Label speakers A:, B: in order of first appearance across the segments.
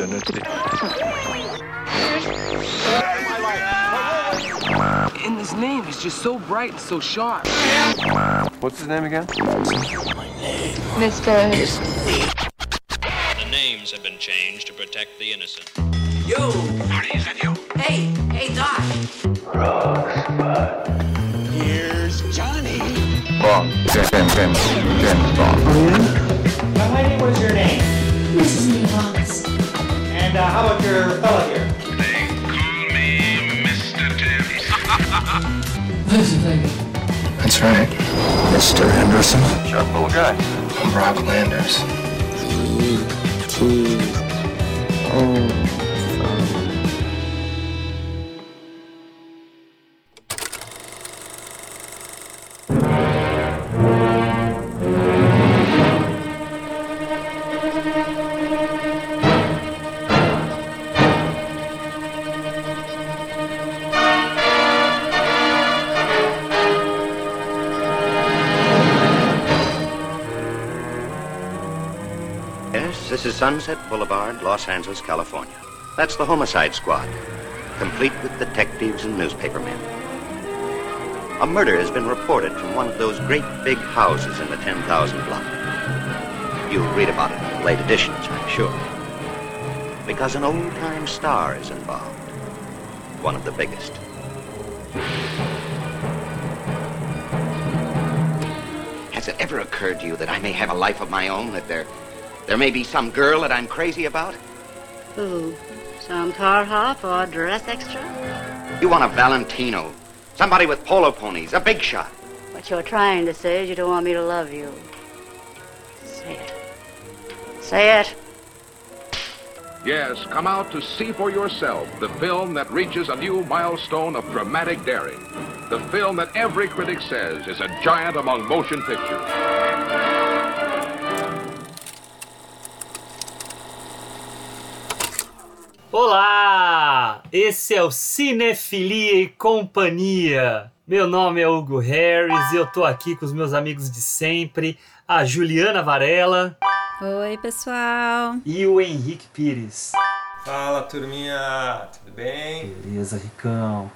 A: identity.
B: And his name is just so bright and so sharp.
A: What's his name again?
C: Mr.
D: The names have been changed to protect the innocent.
B: Yo! Marty, is that you?
E: Hey, hey, Doc.
B: Here's Johnny.
A: Bond. James, James, James, James Bond.
F: Young lady, what is your name?
C: Mrs. Nichols.
F: And uh, how about your fella here?
G: That's right. Mr. Henderson.
A: Sharp little guy.
G: I'm Rob Landers.
H: Yes, Sunset Boulevard, Los Angeles, California. That's the Homicide Squad, complete with detectives and newspapermen. A murder has been reported from one of those great big houses in the 10,000 block. You'll read about it in the late editions, I'm sure. Because an old-time star is involved. One of the biggest. Has it ever occurred to you that I may have a life of my own? That there, there may be some girl that I'm crazy about?
E: Who? Some car hop or dress extra?
H: You want a Valentino, somebody with polo ponies, a big shot.
E: What you're trying to say is you don't want me to love you. Say it. Say it.
I: Yes, come out to see for yourself the film that reaches a new milestone of dramatic daring. The film that every critic says is a giant among motion pictures.
J: Olá! Esse é o Cinefilia e Companhia. Meu nome é Hugo Harris e eu tô aqui com os meus amigos de sempre, a Juliana Varela
C: Oi, pessoal.
J: e o Henrique Pires.
K: Fala turminha, tudo bem?
J: Beleza, Ricão.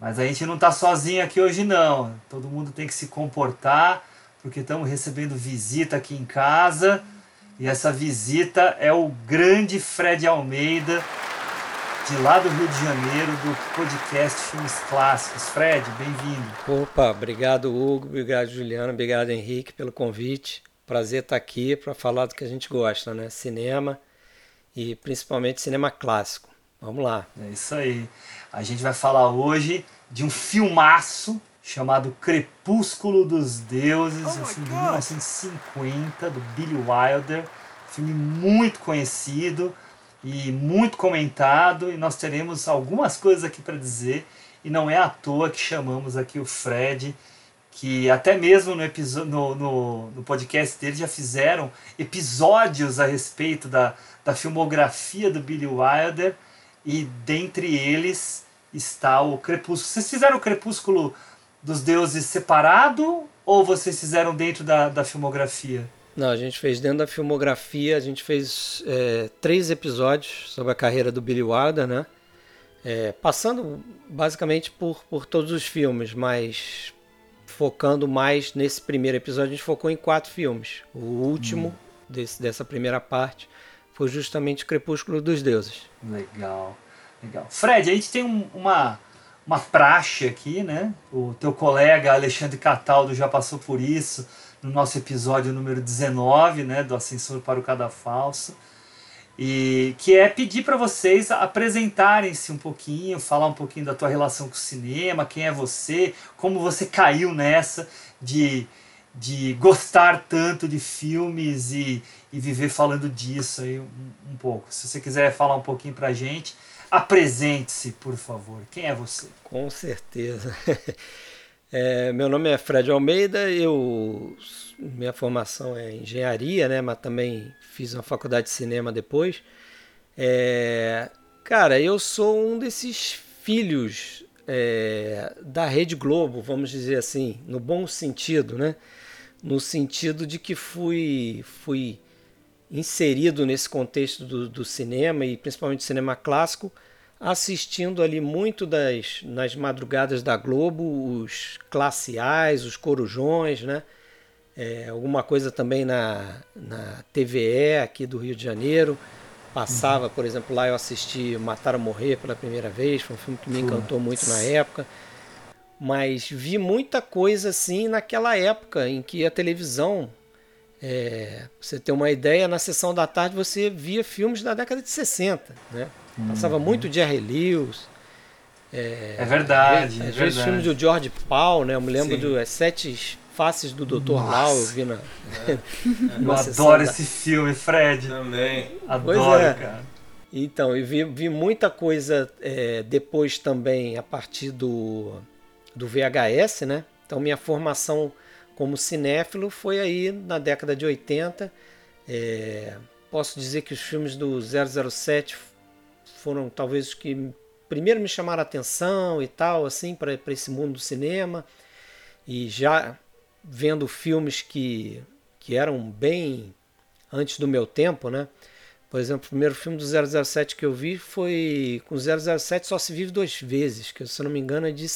J: Mas a gente não tá sozinho aqui hoje não. Todo mundo tem que se comportar, porque estamos recebendo visita aqui em casa. E essa visita é o grande Fred Almeida, de lá do Rio de Janeiro, do podcast Filmes Clássicos. Fred, bem-vindo.
K: Opa, obrigado Hugo, obrigado Juliana, obrigado Henrique pelo convite. Prazer estar aqui para falar do que a gente gosta, né? Cinema e principalmente cinema clássico. Vamos lá.
J: É isso aí. A gente vai falar hoje de um filmaço chamado Crepúsculo dos Deuses, um filme de 1950 do Billy Wilder, filme muito conhecido e muito comentado e nós teremos algumas coisas aqui para dizer e não é à toa que chamamos aqui o Fred que até mesmo no, no, no, no podcast dele já fizeram episódios a respeito da, da filmografia do Billy Wilder e dentre eles está o Crepúsculo. Vocês fizeram o Crepúsculo dos Deuses separado ou vocês fizeram dentro da, da filmografia?
K: Não, a gente fez dentro da filmografia, a gente fez é, três episódios sobre a carreira do Billy Wilder, né? É, passando basicamente por, por todos os filmes, mas focando mais nesse primeiro episódio, a gente focou em quatro filmes. O último desse, dessa primeira parte foi justamente Crepúsculo dos Deuses.
J: Legal, legal. Fred, a gente tem um- uma, uma praxe aqui, né? O teu colega Alexandre Cataldo já passou por isso no nosso episódio número 19, né? Do Ascensor para o Cadafalso. E que é pedir para vocês apresentarem-se um pouquinho, falar um pouquinho da tua relação com o cinema, quem é você, como você caiu nessa de, de gostar tanto de filmes e, e viver falando disso aí um, um pouco. Se você quiser falar um pouquinho pra gente, apresente-se, por favor. Quem é você?
K: Com certeza. É, meu nome é Fred Almeida, eu minha formação é engenharia, né, mas também fiz uma faculdade de cinema depois. É, cara, eu sou um desses filhos é, da Rede Globo, vamos dizer assim, no bom sentido, né? No sentido de que fui, fui inserido nesse contexto do, do cinema e principalmente cinema clássico, assistindo ali muito das nas madrugadas da Globo os classiais, os corujões, né? É, alguma coisa também na, na TVE aqui do Rio de Janeiro. Passava, por exemplo, lá eu assisti Matar ou Morrer pela primeira vez, foi um filme que me encantou muito na época. Mas vi muita coisa assim naquela época em que a televisão, é, pra você ter uma ideia, na sessão da tarde você via filmes da década de 60, né? Passava
J: Uhum.
K: muito Jerry Lewis. É,
J: É verdade,
K: Às
J: é
K: vezes filmes do George Paul, né? Eu me lembro
J: Sim.
K: do As Sete Faces do Dr. Lau, eu vi na.
J: Eu
K: numa sessão
J: adoro
K: da-
J: esse filme, Fred.
L: Também.
K: Pois
J: Adoro,
K: é.
J: cara.
K: Então, e vi, vi muita coisa é, depois também a partir do, do VHS, né? Então, minha formação como cinéfilo foi aí na década de 80. É, posso dizer que os filmes do 007 foram talvez os que primeiro me chamaram a atenção e tal, assim, para esse mundo do cinema. E já vendo filmes que, que eram bem antes do meu tempo, né? Por exemplo, o primeiro filme do 007 que eu vi foi com 007 Só Se Vive Duas Vezes, que se eu não me engano é de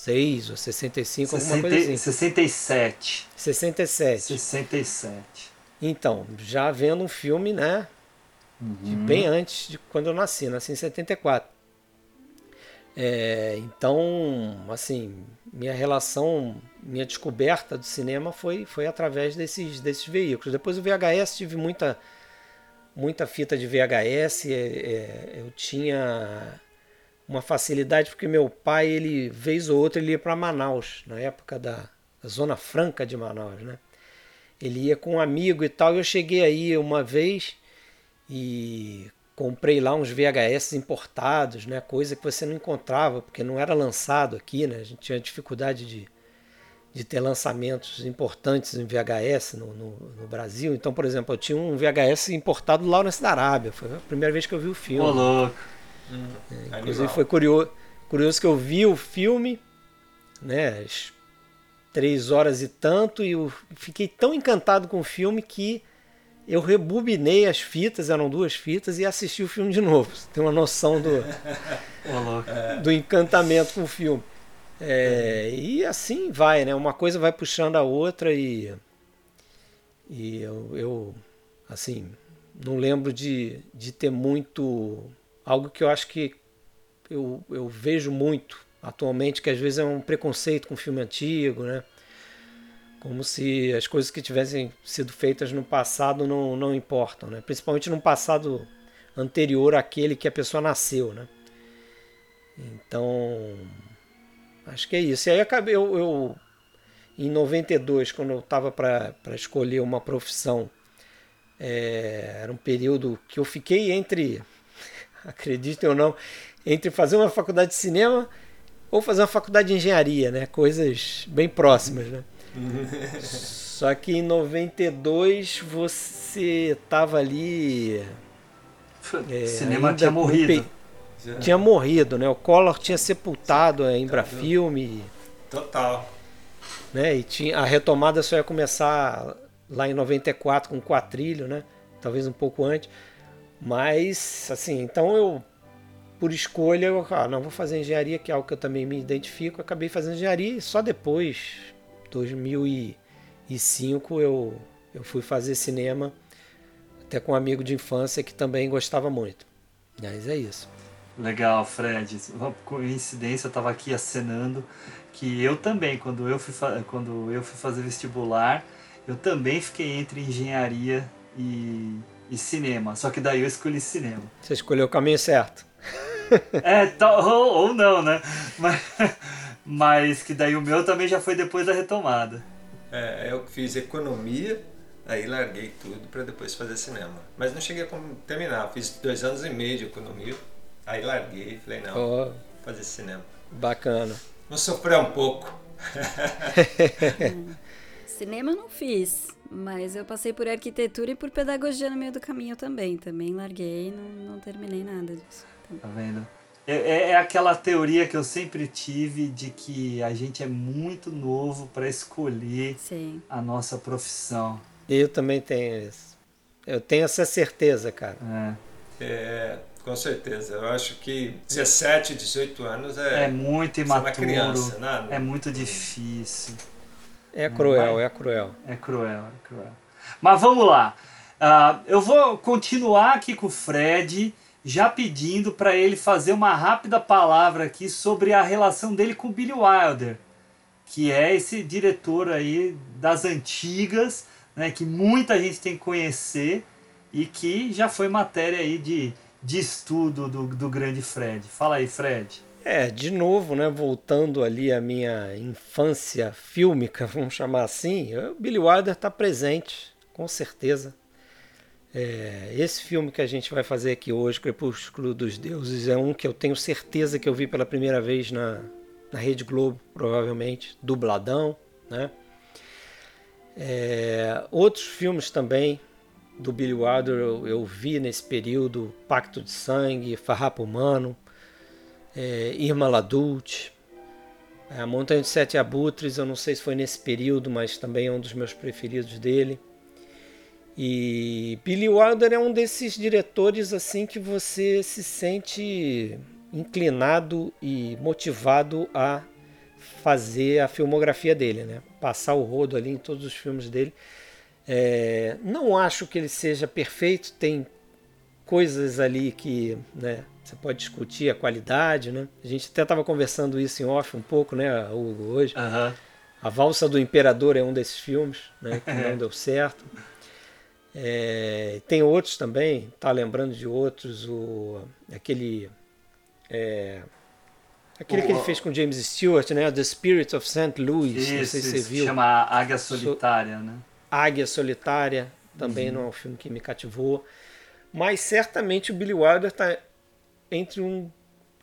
K: 66 ou 65, alguma coisa assim.
J: 67.
K: 67.
J: 67.
K: Então, já vendo um filme, né? De bem antes de quando eu nasci, nasci em 74. É, então, assim, minha relação, minha descoberta do cinema foi, foi através desses, desses veículos. Depois o VHS, tive muita, muita fita de VHS. é, é, eu tinha uma facilidade porque meu pai, ele vez ou outra, ele ia para Manaus, na época da, da Zona Franca de Manaus, né? Ele ia com um amigo e tal. Eu cheguei aí uma vez e comprei lá uns VHS importados, né? Coisa que você não encontrava porque não era lançado aqui, né? A gente tinha dificuldade de, de ter lançamentos importantes em VHS no, no, no Brasil. Então, por exemplo, eu tinha um VHS importado do Lawrence da Arábia. Foi a primeira vez que eu vi o filme.
J: Ô, louco.
K: É, inclusive foi curioso, curioso que eu vi o filme, né? As três horas e tanto, e eu fiquei tão encantado com o filme que eu rebobinei as fitas, eram duas fitas, e assisti o filme de novo. Você tem uma noção do, do encantamento com o filme. É, e assim vai, né? Uma coisa vai puxando a outra e, e eu, eu, assim, não lembro de, de ter muito. Algo que eu acho que eu, eu vejo muito atualmente, que às vezes é um preconceito com filme antigo, né? Como se as coisas que tivessem sido feitas no passado não, não importam, né? Principalmente num passado anterior àquele que a pessoa nasceu, né? Então, acho que é isso. E aí acabei, eu, eu em 92, quando eu estava para escolher uma profissão, é, era um período que eu fiquei entre, acreditem ou não, entre fazer uma faculdade de cinema ou fazer uma faculdade de engenharia, né? Coisas bem próximas, né? Só que em 92 você tava ali. é,
J: cinema tinha morrido.
K: pe- Tinha morrido, né? O Collor tinha sepultado a Embrafilme,
L: Total.
K: né? E tinha, a retomada só ia começar lá em 94 com o Quatrilho, né? Talvez um pouco antes. Mas, assim, então eu, por escolha, eu ah, não vou fazer engenharia, que é algo que eu também me identifico. Acabei fazendo engenharia e só depois, 2005, eu, eu fui fazer cinema, até com um amigo de infância que também gostava muito. Mas é isso.
J: Legal, Fred. Uma coincidência, eu estava aqui acenando que eu também, quando eu fui, quando eu fui fazer vestibular, eu também fiquei entre engenharia e, e cinema. Só que daí eu escolhi cinema.
K: Você escolheu o caminho certo.
J: É, tal- ou, ou não, né? Mas, mas que daí o meu também já foi depois da retomada.
L: É, eu fiz economia, aí larguei tudo para depois fazer cinema. Mas não cheguei a terminar, fiz dois anos e meio de economia, aí larguei e falei, não, vou fazer cinema.
K: Bacana.
L: Vou sofrer um pouco.
C: Cinema não fiz, mas eu passei por arquitetura e por pedagogia no meio do caminho também. Também larguei, não, não terminei nada disso.
J: Tá vendo? É, é- é aquela teoria que eu sempre tive de que a gente é muito novo para escolher
C: Sim.
J: a nossa profissão.
K: Eu também tenho isso. Eu tenho essa certeza, cara.
J: É.
L: É, com certeza. Eu acho que 17, 18 anos é.
J: É muito
L: é
J: imaturo.
L: criança, né?
J: É muito difícil.
K: É cruel,
J: vai-
K: é cruel.
J: É cruel, é cruel. Mas vamos lá. Ah, eu vou continuar aqui com o Fred, já pedindo para ele fazer uma rápida palavra aqui sobre a relação dele com o Billy Wilder, que é esse diretor aí das antigas, né, que muita gente tem que conhecer e que já foi matéria aí de, de estudo do, do grande Fred. Fala aí, Fred.
K: É, de novo, né, voltando ali à minha infância fílmica, vamos chamar assim, o Billy Wilder está presente, com certeza. É, esse filme que a gente vai fazer aqui hoje, Crepúsculo dos Deuses, é um que eu tenho certeza que eu vi pela primeira vez na, na Rede Globo, provavelmente, dubladão, né? É, outros filmes também do Billy Wilder eu, eu vi nesse período, Pacto de Sangue, Farrapo Humano, é, Irma Ladult, a Montanha de Sete Abutres, eu não sei se foi nesse período, mas também é um dos meus preferidos dele. E Billy Wilder é um desses diretores assim que você se sente inclinado e motivado a fazer a filmografia dele, né? Passar o rodo ali em todos os filmes dele. É, não acho que ele seja perfeito, tem coisas ali que né, você pode discutir a qualidade, né? A gente até estava conversando isso em off um pouco, né, Hugo, hoje. A Valsa do Imperador é um desses filmes, né, que não deu certo. É, tem outros também, tá lembrando de outros, o aquele é, aquele que ele fez com James Stewart, né, The Spirit of St. Louis, não sei
J: Isso,
K: se você
J: isso,
K: viu.
J: chama Águia Solitária, né?
K: Águia Solitária também
J: Uhum.
K: não é um filme que me cativou, mas certamente o Billy Wilder está entre um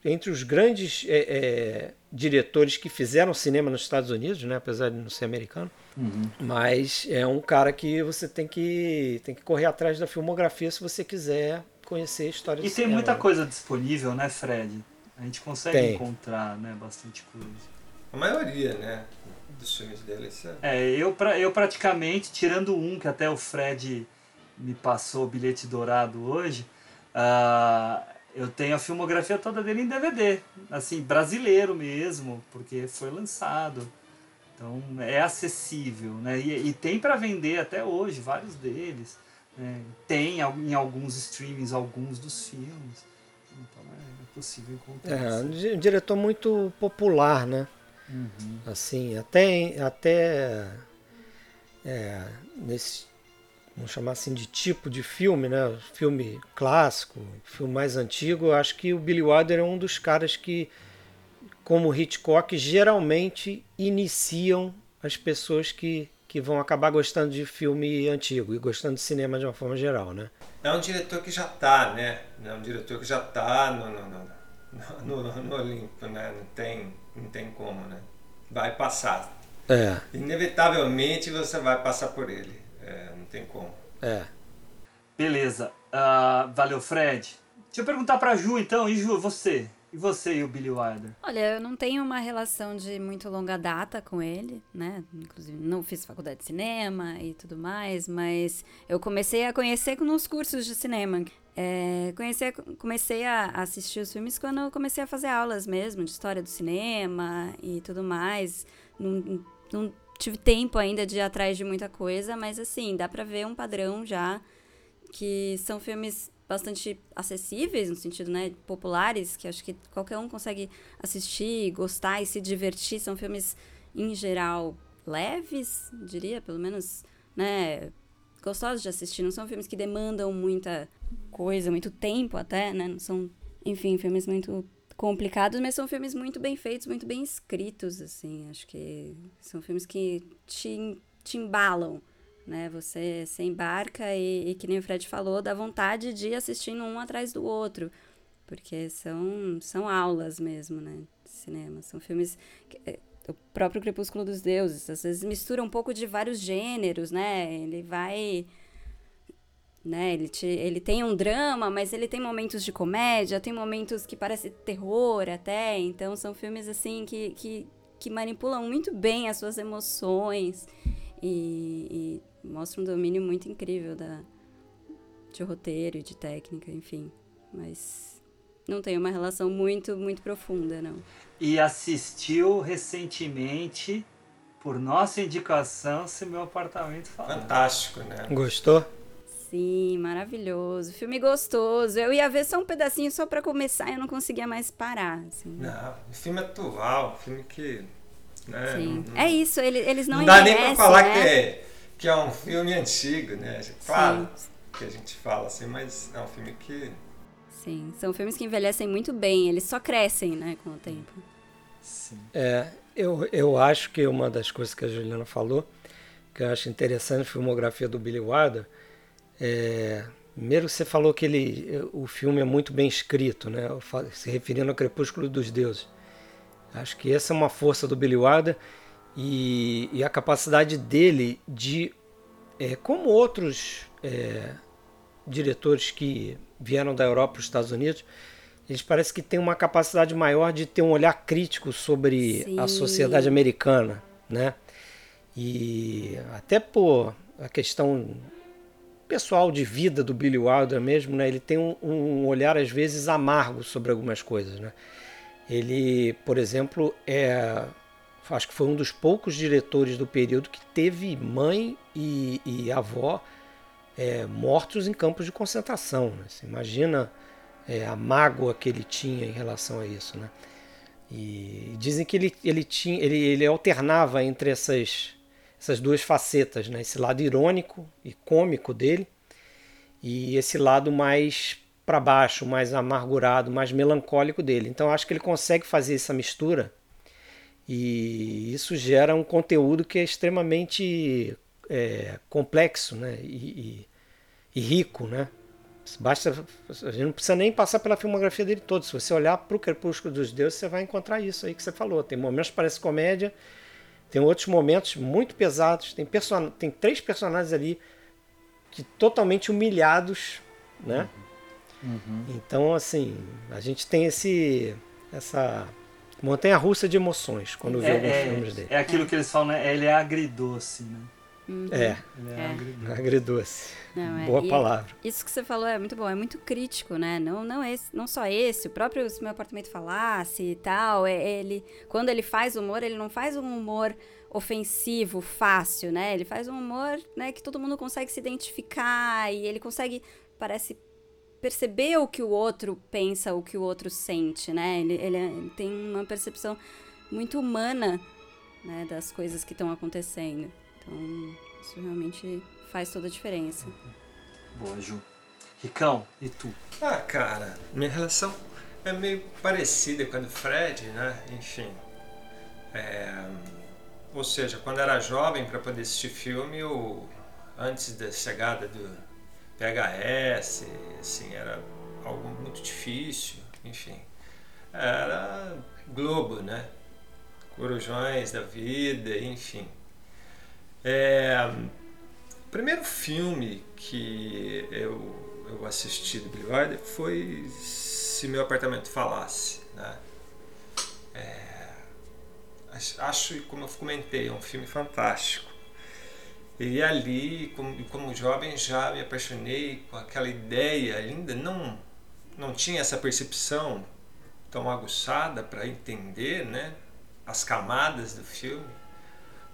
K: entre os grandes é, é, diretores que fizeram cinema nos Estados Unidos, né, apesar de não ser americano.
J: Uhum.
K: Mas é um cara que você tem que tem que correr atrás da filmografia se você quiser conhecer a história
J: E tem
K: cinema.
J: muita
K: né?
J: coisa disponível, né, Fred? A gente consegue
K: Tem.
J: encontrar, né, bastante coisa.
L: A maioria, né? Dos filmes dele. Isso é...
J: É, eu, pra, eu praticamente, tirando um que até o Fred me passou o bilhete dourado hoje, ah, eu tenho a filmografia toda dele em DVD, assim, brasileiro mesmo, porque foi lançado. Então é acessível, né? E, e tem para vender até hoje vários deles. né? Tem em alguns streamings alguns dos filmes. Então é possível encontrar.
K: É, um
J: sim.
K: di- um diretor muito popular, né?
J: Uhum.
K: Assim, até, até é, nesse, vamos chamar assim de tipo de filme, né? Filme clássico, filme mais antigo, eu acho que o Billy Wilder é um dos caras que, como Hitchcock, geralmente iniciam as pessoas que, que vão acabar gostando de filme antigo e gostando de cinema de uma forma geral, né?
L: É um diretor que já tá, né? É um diretor que já tá no, no, no, no, no Olimpo, né? Não tem, não tem como, né? Vai passar.
K: É,
L: Inevitavelmente você vai passar por ele. Não tem como.
K: é.
J: Beleza. Ah, valeu, Fred. Deixa eu perguntar pra Ju então. E Ju, você? E você e o Billy Wilder?
C: Olha, eu não tenho uma relação de muito longa data com ele, né? Inclusive, não fiz faculdade de cinema e tudo mais, mas eu comecei a conhecer nos cursos de cinema. É, conheci- comecei a assistir os filmes quando eu comecei a fazer aulas mesmo, de história do cinema e tudo mais. Não, não tive tempo ainda de ir atrás de muita coisa, mas assim, dá pra ver um padrão já que são filmes bastante acessíveis, no sentido, né, populares, que acho que qualquer um consegue assistir, gostar e se divertir. São filmes, em geral, leves, diria, pelo menos, né, gostosos de assistir. Não são filmes que demandam muita coisa, muito tempo até, né, não são, enfim, filmes muito complicados, mas são filmes muito bem feitos, muito bem escritos, assim. Acho que são filmes que te, te embalam, né? Você se embarca e, e, que nem o Fred falou, dá vontade de ir assistindo um atrás do outro. Porque são, são aulas mesmo, né? De cinema. São filmes. que- é, o próprio Crepúsculo dos Deuses, às vezes mistura um pouco de vários gêneros, né? Ele vai. Né, ele, te, ele tem um drama, mas ele tem momentos de comédia, tem momentos que parece terror até. Então são filmes assim que, que, que manipulam muito bem as suas emoções e, e mostra um domínio muito incrível da, de roteiro e de técnica, enfim. Mas não tem uma relação muito, muito profunda, não.
J: E assistiu recentemente, por nossa indicação, Se Meu Apartamento.
L: Fantástico, né?
K: Gostou?
C: Sim, maravilhoso. Filme gostoso. Eu ia ver só um pedacinho só para começar e eu não conseguia mais parar. Assim.
L: Não, filme atual, filme que. Né,
C: Sim.
L: Não,
C: é isso, ele, eles não
L: Não dá nem pra falar
C: né?
L: que, é, que é um filme antigo, né? Claro que a gente fala assim, mas é um filme que.
C: Sim, são filmes que envelhecem muito bem, eles só crescem, né, com o tempo.
J: Sim.
K: É, eu, eu acho que uma das coisas que a Juliana falou, que eu acho interessante na filmografia do Billy Wilder, é, primeiro você falou que ele, o filme é muito bem escrito, né, se referindo ao Crepúsculo dos Deuses. Acho que essa é uma força do Billy Wilder e, e a capacidade dele de, é, como outros é, diretores que vieram da Europa para os Estados Unidos, eles parecem que têm uma capacidade maior de ter um olhar crítico sobre
C: Sim.
K: a sociedade americana, né? E até por a questão pessoal de vida do Billy Wilder mesmo, né? Ele tem um, um olhar às vezes amargo sobre algumas coisas, né? Ele, por exemplo, é acho que foi um dos poucos diretores do período que teve mãe e, e avó é, mortos em campos de concentração. Né? Você imagina é, a mágoa que ele tinha em relação a isso. Né? E dizem que ele, ele, tinha, ele, ele alternava entre essas, essas duas facetas, né? esse lado irônico e cômico dele e esse lado mais para baixo, mais amargurado, mais melancólico dele. Então acho que ele consegue fazer essa mistura e isso gera um conteúdo que é extremamente é, complexo né? E, e, e, rico. Né? Basta, a gente não precisa nem passar pela filmografia dele todo. Se você olhar para o Crepúsculo dos Deuses, você vai encontrar isso aí que você falou. Tem momentos que parece comédia, tem outros momentos muito pesados. Tem, person... tem três personagens ali que totalmente humilhados, né?
J: Uhum.
K: Então, assim, a gente tem esse essa montanha russa de emoções quando vê
J: é,
K: alguns
J: é,
K: filmes dele.
J: É aquilo que eles falam, né? Ele é agridoce, né?
C: Uhum.
K: É,
J: Ele é,
C: É.
J: agridoce.
K: agridoce.
C: Não, é-
K: Boa
C: e
K: palavra.
C: Isso que você falou é muito bom, é muito crítico, né? Não, não, esse, não só esse, o próprio Se Meu Apartamento Falasse e tal, é, ele, quando ele faz humor, ele não faz um humor ofensivo, fácil, né? Ele faz um humor né, que todo mundo consegue se identificar e ele consegue, parece, perceber o que o outro pensa, o que o outro sente, né? Ele, ele, é- ele tem uma percepção muito humana né, das coisas que estão acontecendo. Então, isso realmente faz toda a diferença.
J: Boa, Ju. Ricão, e tu?
L: Ah, cara, minha relação é meio parecida com a do Fred, né? Enfim. É, Ou seja, quando era jovem para poder assistir filme, eu, antes da chegada do PHS, assim, era algo muito difícil, enfim. Era Globo, né? Corujões da vida, enfim. É, o primeiro filme que eu, eu assisti do Billy Wilder foi Se Meu Apartamento Falasse. Né? É, ach- acho, como eu comentei, é um filme fantástico. E ali, como, como jovem, já me apaixonei com aquela ideia linda. Não, não tinha essa percepção tão aguçada para entender né, as camadas do filme.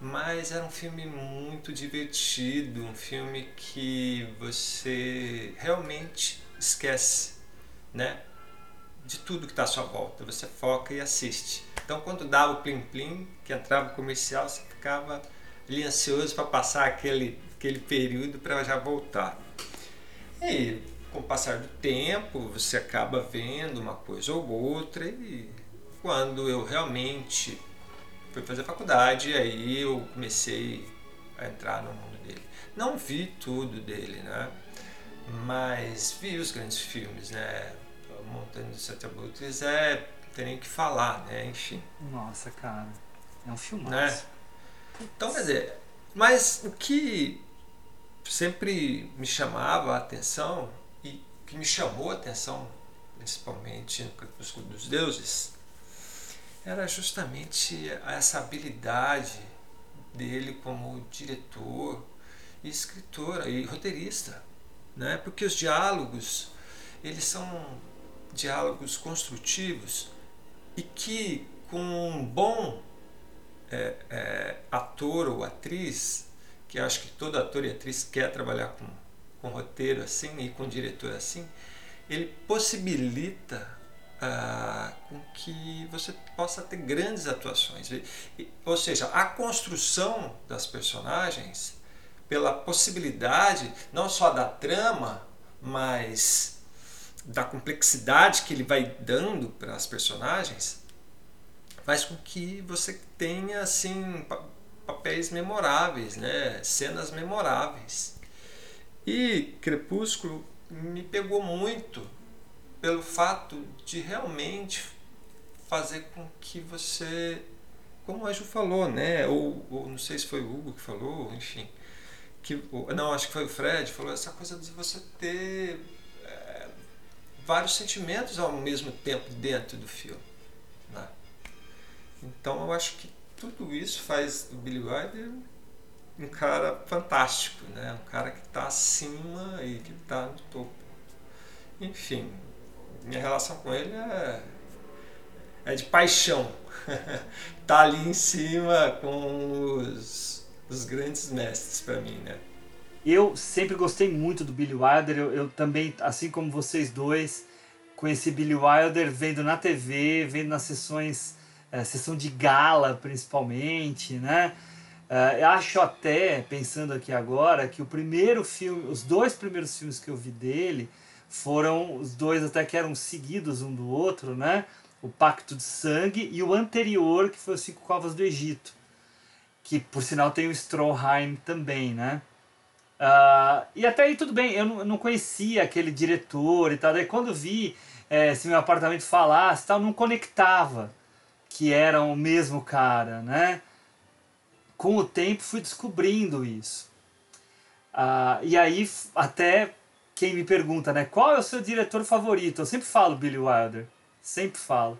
L: Mas era um filme muito divertido, um filme que você realmente esquece, né? De tudo que está à sua volta. Você foca e assiste. Então, quando dava o plim-plim, que entrava o comercial, você ficava ali ansioso para passar aquele, aquele período para já voltar. E com o passar do tempo, você acaba vendo uma coisa ou outra, e quando eu realmente fui fazer faculdade, aí eu comecei a entrar no mundo dele. Não vi tudo dele, né? Mas vi os grandes filmes, né? Montanha dos Sete Abutres é tem nem o que falar, né? Enfim.
J: Nossa, cara. É um filmaço.
L: Né? Então, quer dizer, mas o que sempre me chamava a atenção e que me chamou a atenção, principalmente no Crepúsculo dos Deuses, era justamente essa habilidade dele como diretor e escritora e roteirista, né? Porque os diálogos eles são diálogos construtivos e que com um bom é, é, ator ou atriz, que acho que todo ator e atriz quer trabalhar com, com roteiro assim e com diretor assim, ele possibilita ah, com que você possa ter grandes atuações. Ou seja, a construção das personagens, pela possibilidade não só da trama, mas da complexidade que ele vai dando para as personagens, faz com que você tenha assim papéis memoráveis, né? cenas memoráveis. E Crepúsculo me pegou muito pelo fato de realmente fazer com que você, como a Ju falou, né? Ou, ou não sei se foi o Hugo que falou, enfim, que não acho que foi o Fred falou essa coisa de você ter é, vários sentimentos ao mesmo tempo dentro do filme. Né? Então eu acho que tudo isso faz o Billy Wilder um cara fantástico, né? Um cara que está acima e que está no topo. Enfim, minha relação com ele é, é de paixão. tá ali em cima com os, os grandes mestres para mim, né?
J: Eu sempre gostei muito do Billy Wilder. Eu, eu, também, assim como vocês dois, conheci Billy Wilder vendo na TV, vendo nas sessões, é, sessão de gala principalmente, né? Uh, eu acho até, pensando aqui agora, que o primeiro filme, os dois primeiros filmes que eu vi dele foram os dois até que eram seguidos um do outro, né? O Pacto de Sangue e o anterior, que foi Os Cinco Covas do Egito, que por sinal tem o Stroheim também, né? Uh, e até aí tudo bem, eu não, conhecia aquele diretor e tal, daí quando vi é, se meu apartamento falasse tal, não conectava que era o mesmo cara, né? com o tempo fui descobrindo isso. Ah, e aí até quem me pergunta, né, qual é o seu diretor favorito? Eu sempre falo Billy Wilder, sempre falo.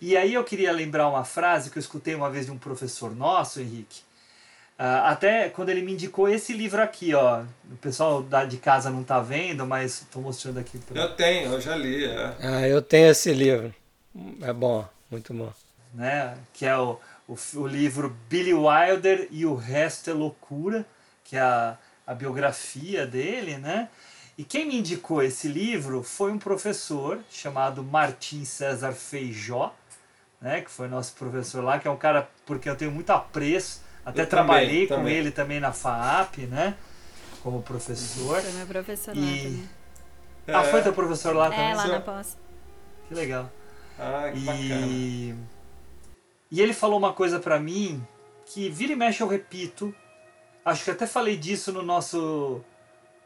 J: E aí eu queria lembrar uma frase que eu escutei uma vez de um professor nosso, Henrique, Uh, até quando ele me indicou esse livro aqui, ó. O pessoal da, de casa não está vendo, mas estou mostrando aqui.
L: Pra... Eu tenho, eu já li. É.
K: Ah, eu tenho esse livro. É bom, muito bom.
J: Né? Que é o o, o livro Billy Wilder e o Resto é Loucura, que é a, a biografia dele, né? E quem me indicou esse livro foi um professor chamado Martim César Feijó, né, que foi nosso professor lá, que é um cara porque eu tenho muito apreço, até eu trabalhei também, com também. ele também na FAAP, né, como professor.
C: Foi meu professor e... lá também.
J: Ah, foi teu professor lá
C: é,
J: também?
C: É, lá na pós.
J: Que legal.
L: Ah, que
J: e...
L: bacana.
J: E ele falou uma coisa para mim que vira e mexe eu repito. Acho que até falei disso no nosso,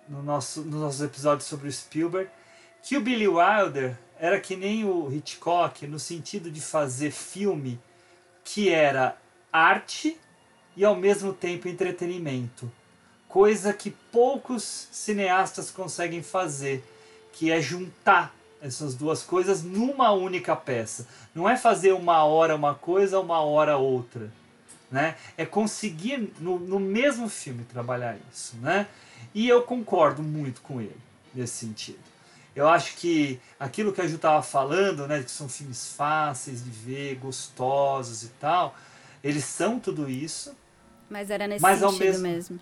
J: no nosso, nos nossos episódios sobre o Spielberg, que o Billy Wilder era que nem o Hitchcock no sentido de fazer filme que era arte e ao mesmo tempo entretenimento. Coisa que poucos cineastas conseguem fazer, que é juntar essas duas coisas numa única peça. Não é fazer uma hora uma coisa, uma hora outra. Né? É conseguir no, no mesmo filme trabalhar isso. Né? E eu concordo muito com ele nesse sentido. Eu acho que aquilo que a Ju estava falando, né, que são filmes fáceis de ver, gostosos e tal, eles são tudo isso.
C: Mas era nesse mas sentido mesmo... mesmo.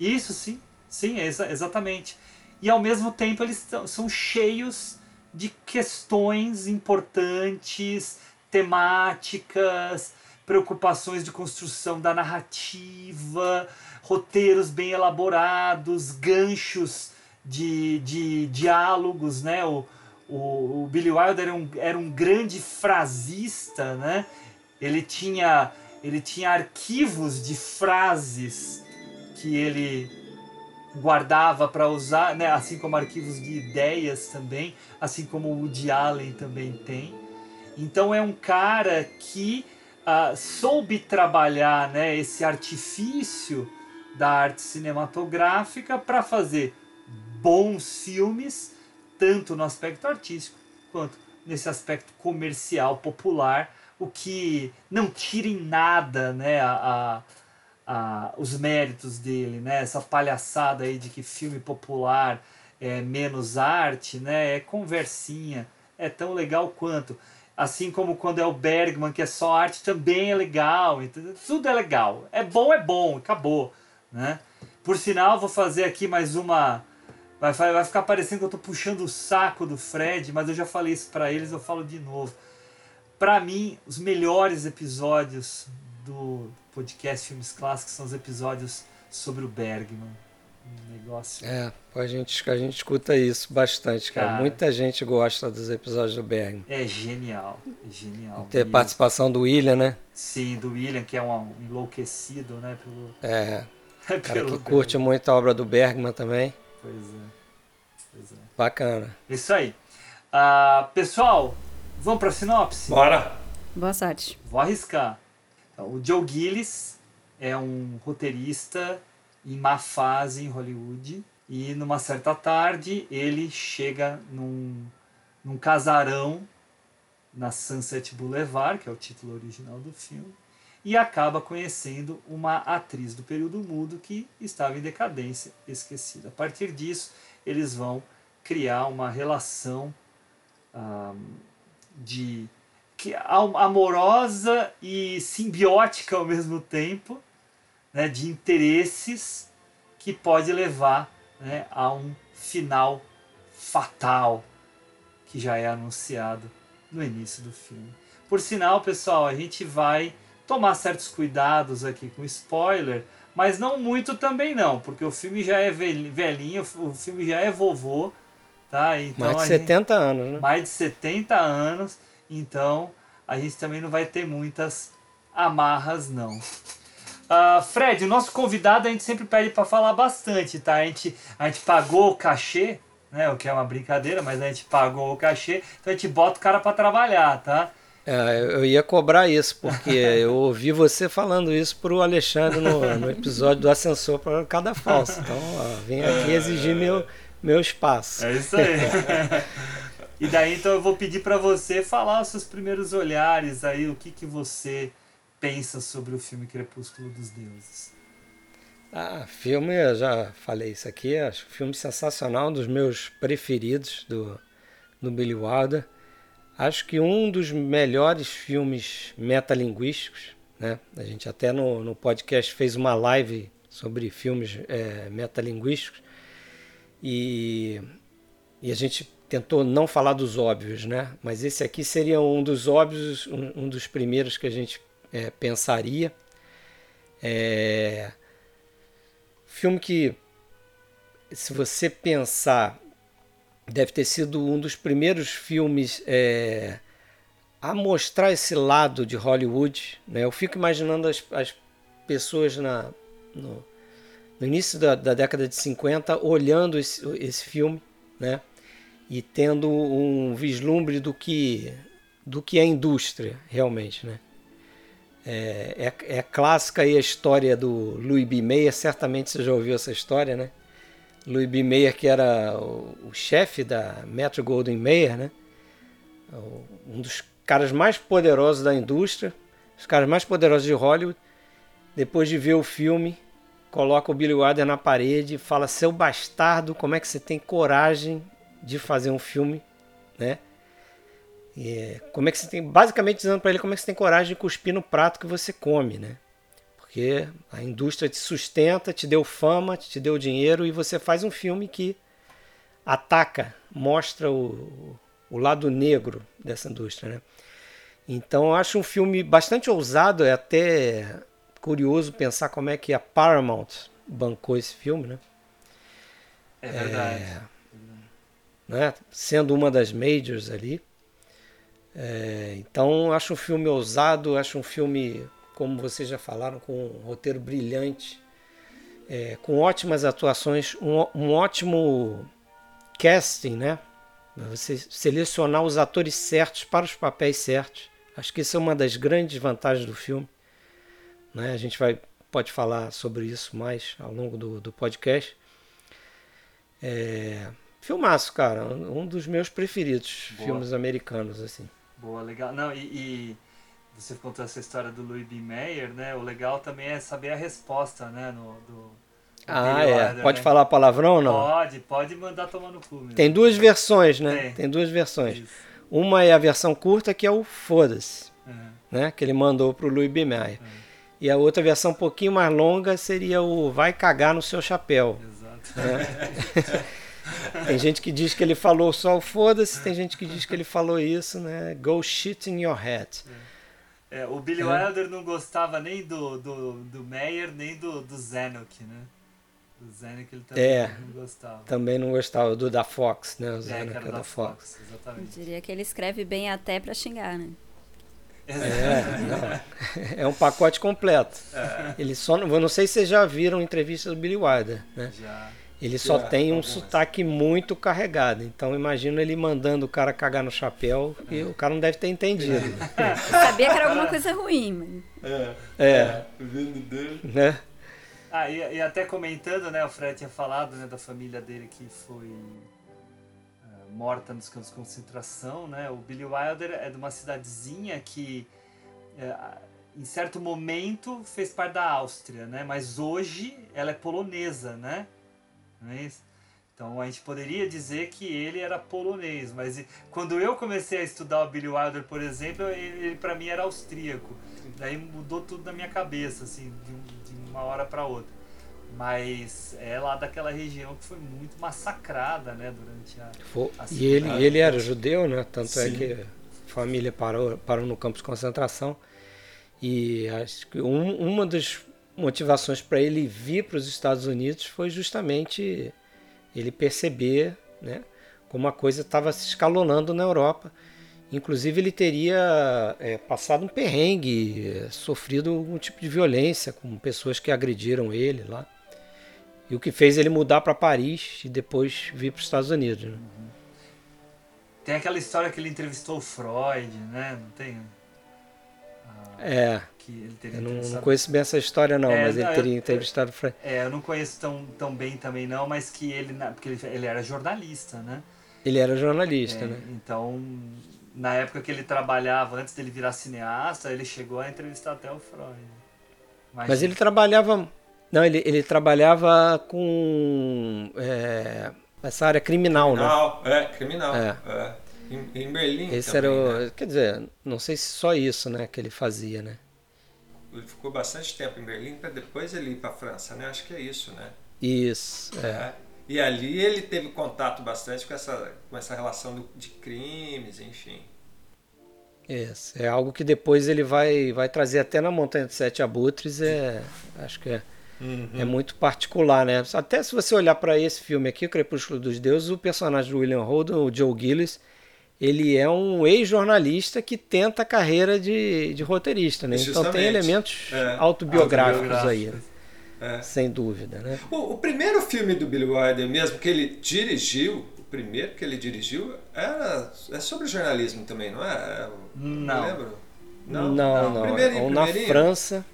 J: Isso, sim. Sim, exa exatamente. E ao mesmo tempo eles são cheios de questões importantes, temáticas, preocupações de construção da narrativa, roteiros bem elaborados, ganchos de, de diálogos, né? O, o, o Billy Wilder era um, era um grande frasista, né? Ele tinha, ele tinha arquivos de frases que ele guardava para usar, né? assim como arquivos de ideias também, assim como o Woody Allen também tem. Então é um cara que uh, soube trabalhar né, esse artifício da arte cinematográfica para fazer bons filmes, tanto no aspecto artístico quanto nesse aspecto comercial popular, o que não tira em nada né, a, a, os méritos dele, né? Essa palhaçada aí de que filme popular é menos arte, né? É conversinha, é tão legal quanto. Assim como quando é o Bergman, que é só arte, também é legal. Tudo é legal. É bom, é bom, acabou. Né? Por sinal, vou fazer aqui mais uma. Vai, vai ficar parecendo que eu estou puxando o saco do Fred, mas eu já falei isso para eles, eu falo de novo. Para mim, os melhores episódios do podcast Filmes Clássicos são os episódios sobre o Bergman. Um negócio.
K: É, a gente, a gente escuta isso bastante, cara. cara. Muita gente gosta dos episódios do Bergman.
J: É genial, é genial.
K: Ter participação do William, né?
J: Sim, do William, que é um enlouquecido, né? Pelo...
K: É. Cara que curte muito a obra do Bergman também.
J: Pois é. Pois é.
K: Bacana.
J: Isso aí. Uh, pessoal, vamos para a sinopse?
L: Bora!
C: Boa sorte.
J: Vou arriscar. Então, o Joe Gillis é um roteirista em má fase em Hollywood. E numa certa tarde ele chega num, num casarão na Sunset Boulevard, que é o título original do filme, e acaba conhecendo uma atriz do período mudo que estava em decadência, esquecida. A partir disso, eles vão criar uma relação de que amorosa e simbiótica ao mesmo tempo, né, de interesses que pode levar né, a um final fatal que já é anunciado no início do filme. Por sinal, pessoal, a gente vai tomar certos cuidados aqui com spoiler, mas não muito também não, porque o filme já é velhinho, o filme já é vovô, tá?
K: Então, mais de 70
J: gente,
K: anos, né?
J: Mais de 70 anos, então a gente também não vai ter muitas amarras não. Uh, Fred, o nosso convidado a gente sempre pede para falar bastante, tá? A gente, a gente pagou o cachê, né? O que é uma brincadeira, mas a gente pagou o cachê, então a gente bota o cara para trabalhar, tá?
K: É, eu ia cobrar isso, porque eu ouvi você falando isso pro Alexandre no, no episódio do Ascensor para cada falso. Então, ó, vem aqui exigir meu, meu espaço.
J: É isso aí. e daí, então, eu vou pedir para você falar os seus primeiros olhares aí, o que, que você pensa sobre o filme Crepúsculo dos Deuses.
K: Ah, filme, eu já falei isso aqui, acho filme sensacional, um dos meus preferidos do, do Billy Wilder. Acho que um dos melhores filmes metalinguísticos, né? A gente até no, no podcast fez uma live sobre filmes é, metalinguísticos e, e a gente tentou não falar dos óbvios, né? Mas esse aqui seria um dos óbvios, um, um dos primeiros que a gente é, pensaria. É, filme que, se você pensar deve ter sido um dos primeiros filmes é, a mostrar esse lado de Hollywood. Né? Eu fico imaginando as, as pessoas na, no, no início da, da, década de 50 olhando esse, esse filme né? e tendo um vislumbre do que, do que é indústria realmente. Né? É, é, é clássica aí a história do Louis B. Mayer, certamente você já ouviu essa história, né? Louis B. Mayer, que era o, o chefe da Metro Golden Mayer, né? um dos caras mais poderosos da indústria, os caras mais poderosos de Hollywood, depois de ver o filme, coloca o Billy Wilder na parede e fala: Seu bastardo, como é que você tem coragem de fazer um filme, né? E, como é que você tem, basicamente dizendo para ele como é que você tem coragem de cuspir no prato que você come, né? Porque a indústria te sustenta, te deu fama, te deu dinheiro e você faz um filme que ataca, mostra o, o lado negro dessa indústria. Né? Então eu acho um filme bastante ousado, é até curioso pensar como é que a Paramount bancou esse filme. Né?
J: É verdade.
K: É, né? Sendo uma das majors ali. É, então acho um filme ousado, acho um filme como vocês já falaram, com um roteiro brilhante, é, com ótimas atuações, um, um, ótimo casting, né? Você selecionar os atores certos para os papéis certos. Acho que isso é uma das grandes vantagens do filme. Né? A gente vai pode falar sobre isso mais ao longo do, do podcast. É, filmaço, cara, um dos meus preferidos Boa. filmes americanos assim.
J: Boa, legal. Não, e, e você contou essa história do Louis B. Mayer, né? O legal também é saber a resposta, né? No, do,
K: Ah,
J: Billy
K: é.
J: Wilder,
K: Pode
J: né?
K: falar palavrão ou não?
J: Pode, pode mandar tomar no cu. mesmo.
K: Tem duas versões, né?
J: Tem.
K: Tem, duas versões. Uma é a versão curta, que é o foda-se,
J: Uhum.
K: né? Que ele mandou pro Louis B. Mayer. E a outra versão um pouquinho mais longa seria o vai cagar no seu chapéu.
J: Exato.
K: né? tem gente que diz que ele falou só o foda-se, tem gente que diz que ele falou isso, né? Go shit in your head.
J: É, o Billy
K: É.
J: Wilder não gostava nem do, do, do Mayer, nem do, do Zanuck, né? Do Zanuck ele também
K: É,
J: não gostava.
K: também não gostava do da Fox, né? O
J: É, era
K: é
J: da
K: da Fox.
J: Fox, exatamente.
C: Eu diria que ele escreve bem até pra xingar, né?
K: É, não. é um pacote completo.
J: É.
K: Ele só não, eu não sei se vocês já viram entrevista do Billy Wilder, né?
J: Já.
K: Ele só tem um sotaque muito carregado. Então imagina ele mandando o cara cagar no chapéu e o cara não deve ter entendido.
C: Eu sabia que era alguma coisa ruim, mas...
K: É.
J: Vendedor.
K: Né?
J: Ah, e, e até comentando, né, o Fred tinha falado, né, da família dele que foi ah, morta nos campos de concentração, né? O Billy Wilder é de uma cidadezinha que é, em certo momento fez parte da Áustria, né? Mas hoje ela é polonesa, né? Não é isso? Então a gente poderia dizer que ele era polonês, mas quando eu comecei a estudar o Billy Wilder, por exemplo, ele, ele para mim era austríaco. Daí mudou tudo na minha cabeça, assim, de, de uma hora para outra. Mas é lá daquela região que foi muito massacrada, né, durante a. A
K: E ele, ele era judeu, né? Tanto é
J: Sim.
K: que a família parou, parou no campo de concentração. E acho que um- uma das motivações para ele vir para os Estados Unidos foi justamente ele perceber né, como a coisa estava se escalonando na Europa. Inclusive, ele teria é, passado um perrengue, sofrido algum tipo de violência com pessoas que agrediram ele lá. E o que fez ele mudar para Paris e depois vir para os Estados Unidos. né?
J: Tem aquela história que ele entrevistou o Freud, né? Não tem? Ah,
K: É.
J: Que ele teria
K: Eu não, não conheço bem essa história, não,
J: É,
K: mas ele
J: não,
K: teria
J: eu-
K: entrevistado o Fred.
J: É, eu não conheço tão, tão bem também não, mas que ele, porque ele, ele era jornalista, né?
K: Ele era jornalista,
J: É,
K: né?
J: Então, na época que ele trabalhava, antes dele virar cineasta, ele chegou a entrevistar até o Freud.
K: Mas ele trabalhava. Não, ele, ele trabalhava com é, essa área criminal,
L: Criminal, é, criminal.
K: É.
L: é. Em, em Berlim
K: né? Esse
L: também,
K: era o.
L: né?
K: Quer dizer, não sei se só isso né, que ele fazia, né?
L: Ele ficou bastante tempo em Berlim para depois ele ir para a França, né? Acho que é isso, né?
K: Isso, é.
L: E ali ele teve contato bastante com essa, com essa relação do- de crimes, enfim.
K: Isso. É algo que depois ele vai, vai trazer até na Montanha de Sete Abutres. É, acho que é,
L: Uhum.
K: é muito particular, né? Até se você olhar para esse filme aqui, O Crepúsculo dos Deuses, o personagem do William Holden, o Joe Gillis, ele é um ex-jornalista que tenta a carreira de, de roteirista, né? Então tem elementos
L: É.
K: autobiográficos aí, né?
L: É.
K: sem dúvida, né?
L: O, o primeiro filme do Billy Wilder mesmo que ele dirigiu, o primeiro que ele dirigiu, era é sobre jornalismo também, não é? É,
J: Não.
L: lembro?
K: Não, não.
L: Primeirinho,
K: É um na. França,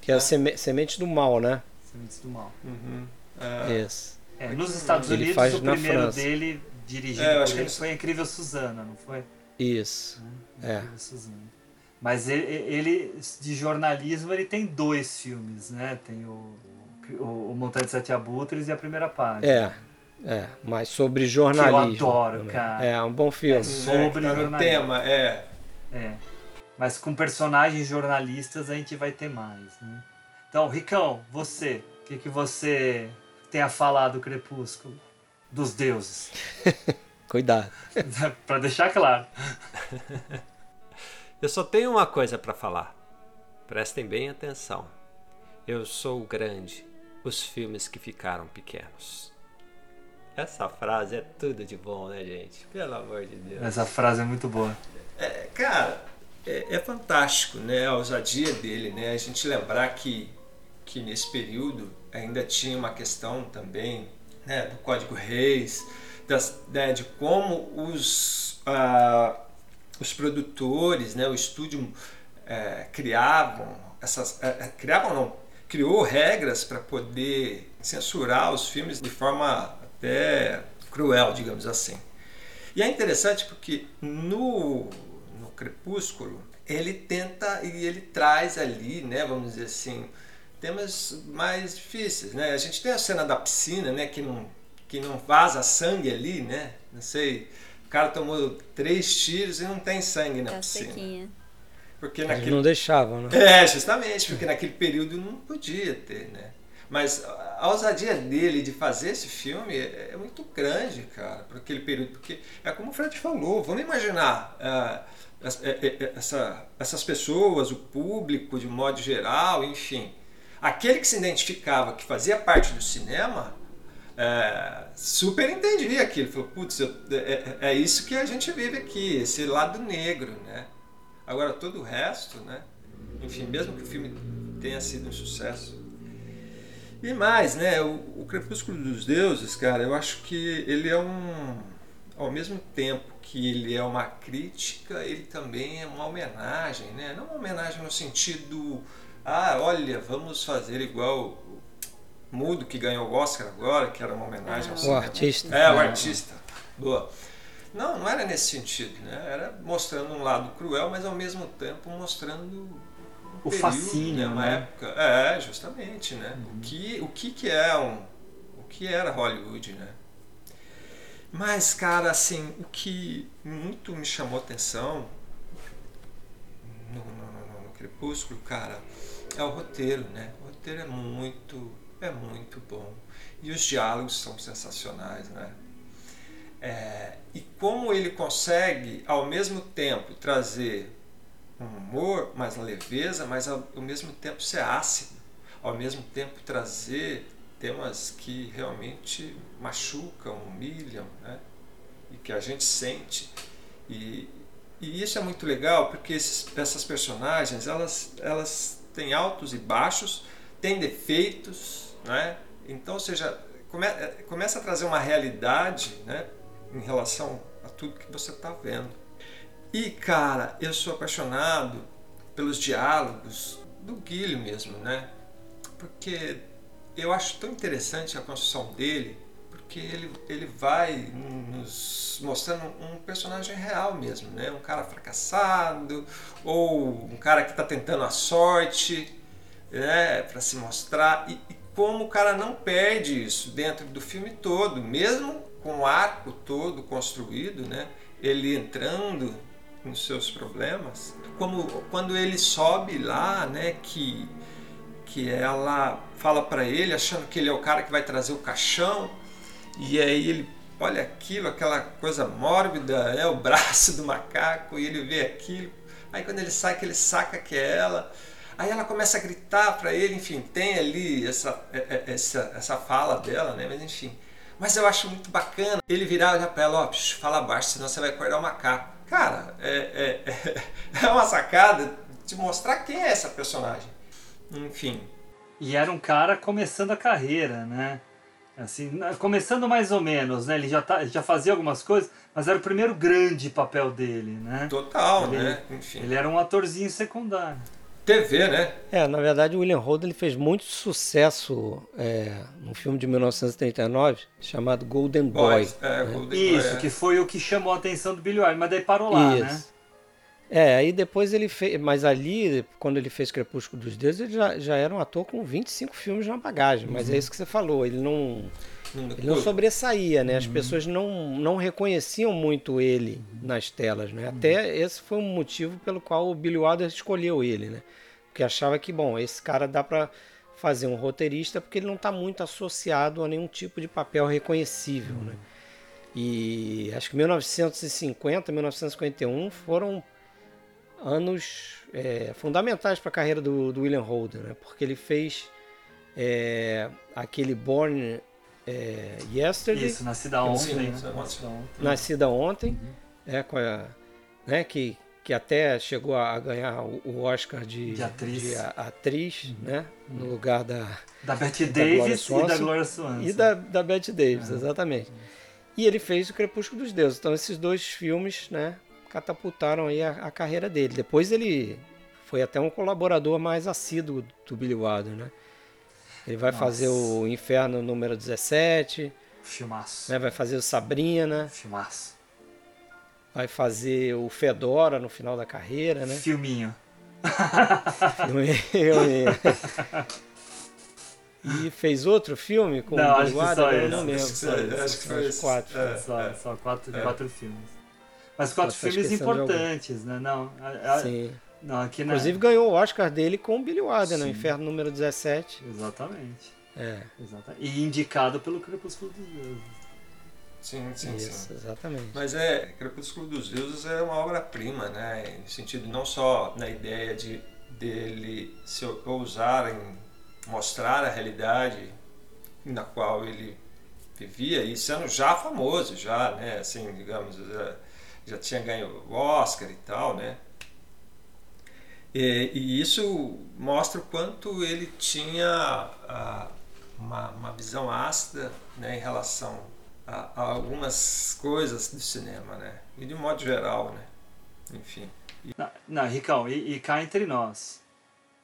K: que é a seme- Semente do Mal, né?
J: Sementes do Mal.
L: Uhum. É.
K: Isso.
J: É, nos Estados Unidos, o primeiro
K: França.
J: dele, dirigido
L: É, eu
J: por
L: acho que
J: ele, foi a Incrível Susana, não foi?
K: Isso. É.
J: Incrível Susana. Mas ele, ele, de jornalismo, ele tem dois filmes, né? Tem o, o, o Montanha de Sete Abutres e a Primeira Página.
K: É, é, mas sobre jornalismo.
J: Que eu adoro,
K: também.
J: cara.
K: É, um bom filme.
J: É sobre
L: tá no
J: jornalismo.
L: tema, é.
J: É. Mas com personagens jornalistas a gente vai ter mais, né? Então, Ricão, você, o que, que você tem a falar do Crepúsculo? Dos deuses.
K: Cuidado.
J: pra deixar claro.
M: Eu só tenho uma coisa para falar. Prestem bem atenção. Eu sou o grande, os filmes que ficaram pequenos. Essa frase é tudo de bom, né, gente? Pelo amor de Deus.
J: Essa frase é muito boa.
L: É, cara, é, é fantástico, né? A ousadia dele, né? A gente lembrar que, que nesse período ainda tinha uma questão também né, do Código Reis, das, né, de como os, ah, os produtores, né, o estúdio é, criavam essas. é, é, criavam não, criou regras para poder censurar os filmes de forma até cruel, digamos assim. E é interessante porque no, no Crepúsculo, ele tenta e ele traz ali, né, vamos dizer assim, temas mais difíceis, né? A gente tem a cena da piscina, né, que não que não vaza sangue ali, né? Não sei, o cara tomou três tiros e não tem sangue na
C: Tá
L: piscina.
C: sequinha.
L: Porque
K: Eles
L: naquele
K: não deixavam, né?
L: é, justamente, porque naquele período não podia ter, né? Mas a ousadia dele de fazer esse filme é, é muito grande, cara, para aquele período. Porque é como o Fred falou, vamos imaginar ah, essa- é- é- essa- essas pessoas, o público de modo geral, enfim. Aquele que se identificava, que fazia parte do cinema, é, super entendia aquilo. Falou, putz, é, é- é isso que a gente vive aqui, esse lado negro, né? Agora todo o resto, né? Enfim, mesmo que o filme tenha sido um sucesso. E mais, né? O, o Crepúsculo dos Deuses, cara, eu acho que ele é um. Ao mesmo tempo que ele é uma crítica, ele também é uma homenagem, né? Não uma homenagem no sentido. Ah, olha, vamos fazer igual o Mudo que ganhou o Oscar agora, que era uma homenagem ao
K: O
L: cinema.
K: artista.
L: É, o artista. Boa. Não, não era nesse sentido, né? Era mostrando um lado cruel, mas ao mesmo tempo mostrando
J: O
L: período,
J: fascínio,
L: uma
J: né?
L: época. É, justamente, né? O que o que que é um o que era Hollywood, né? Mas, cara, assim, o que muito me chamou atenção no, no- no- no Crepúsculo, cara, é o roteiro, né? O roteiro é muito, é muito bom. E os diálogos são sensacionais, né? É, e como ele consegue, ao mesmo tempo, trazer um humor, uma leveza, mas ao, ao mesmo tempo ser ácido, ao mesmo tempo trazer temas que realmente machucam, humilham, né? e que a gente sente. E, e isso é muito legal porque esses, essas personagens elas, elas têm altos e baixos, têm defeitos, né? então, ou seja, come, eh, começa a trazer uma realidade né? em relação a tudo que você está vendo. E cara, eu sou apaixonado pelos diálogos do Guilherme mesmo, né? Porque eu acho tão interessante a construção dele, porque ele, ele vai nos mostrando um personagem real mesmo, né? Um cara fracassado, ou um cara que está tentando a sorte, né? Para se mostrar. E, e como o cara não perde isso dentro do filme todo, mesmo com o arco todo construído, né? Ele entrando nos seus problemas, como quando ele sobe lá, né? Que que ela fala para ele achando que ele é o cara que vai trazer o caixão e aí ele olha aquilo, aquela coisa mórbida, né, o braço do macaco e ele vê aquilo. Aí quando ele sai que ele saca que é ela, aí ela começa a gritar para ele, enfim, tem ali essa, é- é- essa essa fala dela, né, mas enfim. Mas eu acho muito bacana ele virar olhar pra ela, ó, "Psh, fala baixo, senão você vai acordar o macaco. Cara, é, é, é uma sacada de mostrar quem é essa personagem. Enfim.
J: E era um cara começando a carreira, né? Assim, começando mais ou menos, né? Ele já, tá, já fazia algumas coisas, mas era o primeiro grande papel dele, né?
L: Total,
J: ele,
L: né? Enfim.
J: Ele era um atorzinho secundário.
L: TV, né?
K: É, na verdade o William Holden ele fez muito sucesso é, num filme de 1939 chamado Golden Boy.
L: Boys, é,
K: né?
L: Golden
J: Isso, que foi o que chamou a atenção do Billy Wilder, mas daí parou lá, né?
K: É, aí depois ele fez. Mas ali, quando ele fez Crepúsculo dos Deuses, ele já, já era um ator com 25 filmes na bagagem. Mas
J: Uhum.
K: é isso que você falou, ele não. Ele não sobressaía, né? As
J: Uhum.
K: pessoas não, não reconheciam muito ele nas telas, né? Até esse foi um motivo pelo qual o Billy Wilder escolheu ele, né? Porque achava que, bom, esse cara dá pra fazer um roteirista porque ele não está muito associado a nenhum tipo de papel reconhecível, né? E acho que 1950, 1951 foram anos é, fundamentais para a carreira do, do William Holden, né? Porque ele fez é, aquele Born é, Yesterday,
J: Isso, Nascida Ontem, né? Nascida Ontem.
K: Nascida ontem, é, com a- né, que, que até chegou a ganhar o, Oscar de,
J: De atriz.
K: de atriz, né, no lugar da
J: Da Betty
K: Glória
J: Davis e da
K: Swanson.
J: Gloria Swanson.
K: E da, da Bette Davis,
J: É.
K: exatamente. E ele fez o Crepúsculo dos Deuses. Então esses dois filmes, né, catapultaram aí a, a carreira dele. Depois ele foi até um colaborador mais assíduo do Billy Wilder, né? Ele vai
J: Nossa.
K: fazer o Inferno número 17,
J: Filmaço.
K: né, vai fazer o Sabrina.
J: Filmaço.
K: vai fazer o Fedora no final da carreira, né?
J: Filminho.
K: Filminho. E fez outro filme com
J: Não,
K: o
J: acho que
K: Guarda?
J: só
K: Eu
J: esse.
K: não lembro.
L: Acho que só esse, acho que foi
K: quatro.
L: É.
J: Só, só quatro,
L: É.
J: quatro filmes. Mas quatro
K: estar
J: filmes importantes, né? Não, a- a-
K: Sim.
J: não aqui na...
K: Inclusive ganhou o Oscar dele com o Billy Wilder, no. Inferno número 17.
J: Exatamente.
K: É.
J: Exatamente. E indicado pelo Crepúsculo dos Deuses.
L: Sim, sim,
K: Isso,
L: sim.
K: exatamente.
L: Mas é, Crepúsculo dos Deuses é uma obra-prima, né? No sentido não só na ideia de dele se ousar em mostrar a realidade na qual ele vivia e sendo já famoso, já, né? Assim, digamos, já, já tinha ganho o Oscar e tal, né? E, e isso mostra o quanto ele tinha ah, uma, uma visão ácida né, em relação a, a algumas coisas do cinema, né? E de modo geral, né? Enfim. E-
J: Não, não Ricão, e, e cá entre nós.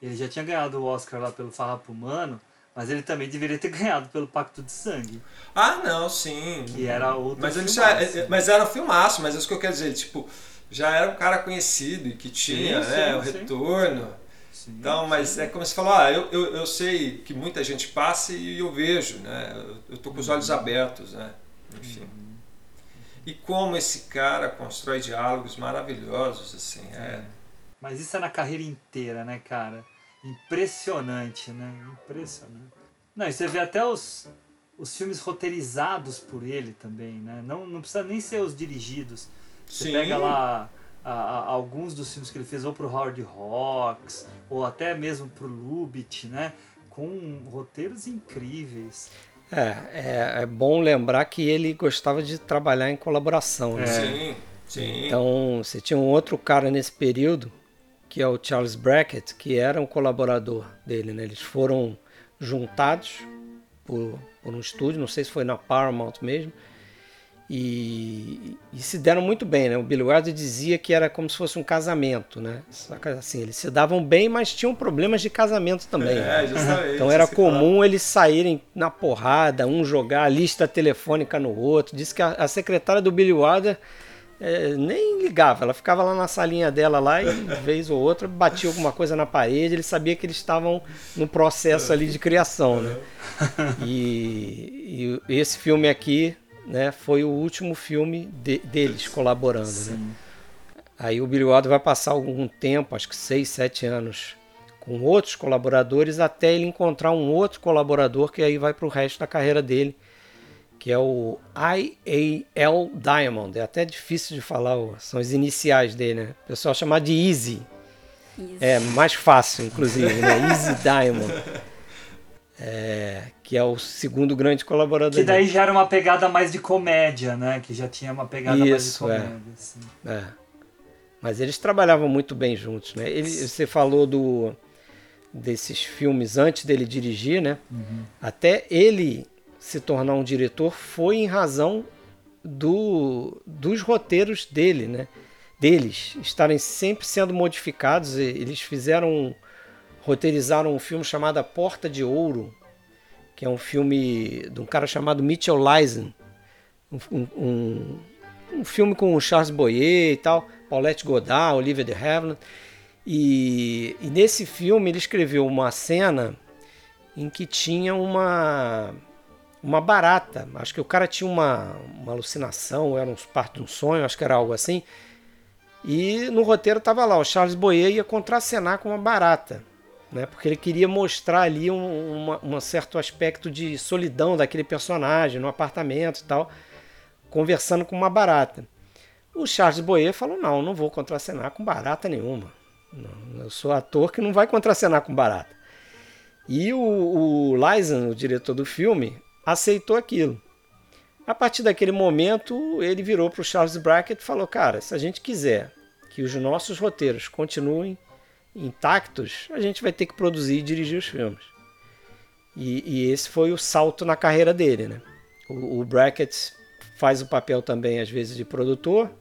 J: Ele já tinha ganhado o Oscar lá pelo Farrapo Humano, mas ele também deveria ter ganhado pelo Pacto de Sangue.
L: Ah, não, sim.
J: Que era outro
L: mas ele
J: filmaço.
L: já, é- mas era um filmaço, mas é isso que eu quero dizer, tipo, já era um cara conhecido e que tinha,
J: Sim,
L: né,
J: sim,
L: o
J: sim.
L: retorno. então, mas é como você falou, ah, eu, eu, eu sei que muita gente passa e eu vejo, né? Eu, eu tô com os olhos abertos, né? Enfim. E como esse cara constrói diálogos maravilhosos, assim, é.
J: Mas isso é na carreira inteira, né, cara? Impressionante, né? Impressionante. Não, e você vê até os, os filmes roteirizados por ele também, né? Não, não precisa nem ser os dirigidos. Você
L: Sim.
J: pega lá a- a- alguns dos filmes que ele fez ou pro Howard Hawks, ou até mesmo pro Lubitsch, né? Com roteiros incríveis.
K: É, é, é bom lembrar que ele gostava de trabalhar em colaboração. Né?
L: Sim, sim.
K: Então, você tinha um outro cara nesse período, que é o Charles Brackett, que era um colaborador dele. Né? Eles foram juntados por, por um estúdio, não sei se foi na Paramount mesmo, e, e se deram muito bem. Né? O Billy Wilder dizia que era como se fosse um casamento. Né? Só que, assim, eles se davam bem, mas tinham problemas de casamento também.
L: É,
K: né?
L: justamente,
K: Então era comum eles saírem na porrada, um jogar a lista telefônica no outro. Disse que a, a secretária do Billy Wilder é, nem ligava, ela ficava lá na salinha dela lá e vez ou outra batia alguma coisa na parede, ele sabia que eles estavam no processo ali de criação, né? E, e esse filme aqui, né, foi o último filme de- deles colaborando, né? Aí o Billy Wilder vai passar algum tempo, acho que seis, sete anos, com outros colaboradores até ele encontrar um outro colaborador que aí vai para o resto da carreira dele, que é o IAL Diamond. É até difícil de falar, são as iniciais dele, né? O pessoal chama de Easy. É mais fácil, inclusive, né? Easy Diamond. É, que é o segundo grande colaborador
J: Que daí
K: dele.
J: já era uma pegada mais de comédia, né? Que já tinha uma pegada mais de
K: Isso, é.
J: comédia. assim.
K: É. Mas eles trabalhavam muito bem juntos, né? Ele, você falou do desses filmes antes dele dirigir, né? Até ele se tornar um diretor foi em razão do, dos roteiros dele, né? Deles estarem sempre sendo modificados. Eles fizeram, roteirizaram um filme chamado Porta de Ouro, que é um filme de um cara chamado Mitchell Leisen, um, um- um, um filme com o Charles Boyer e tal, Paulette Godard, Olivia de Havilland. E, e nesse filme ele escreveu uma cena em que tinha uma uma barata. Acho que o cara tinha uma, uma alucinação, era um parte de um sonho, acho que era algo assim. E no roteiro estava lá, o Charles Boyer ia contracenar com uma barata, né? Porque ele queria mostrar ali um, uma- um certo aspecto de solidão daquele personagem no apartamento e tal, conversando com uma barata. O Charles Boyer falou: não, não vou contracenar com barata nenhuma. Não, eu sou ator que não vai contracenar com barata. E o, o Lizen, o diretor do filme, aceitou aquilo. A partir daquele momento, ele virou para o Charles Brackett e falou: Cara, se a gente quiser que os nossos roteiros continuem intactos, a gente vai ter que produzir e dirigir os filmes. E, e esse foi o salto na carreira dele. Né? O, o Brackett faz o papel também, às vezes, de produtor.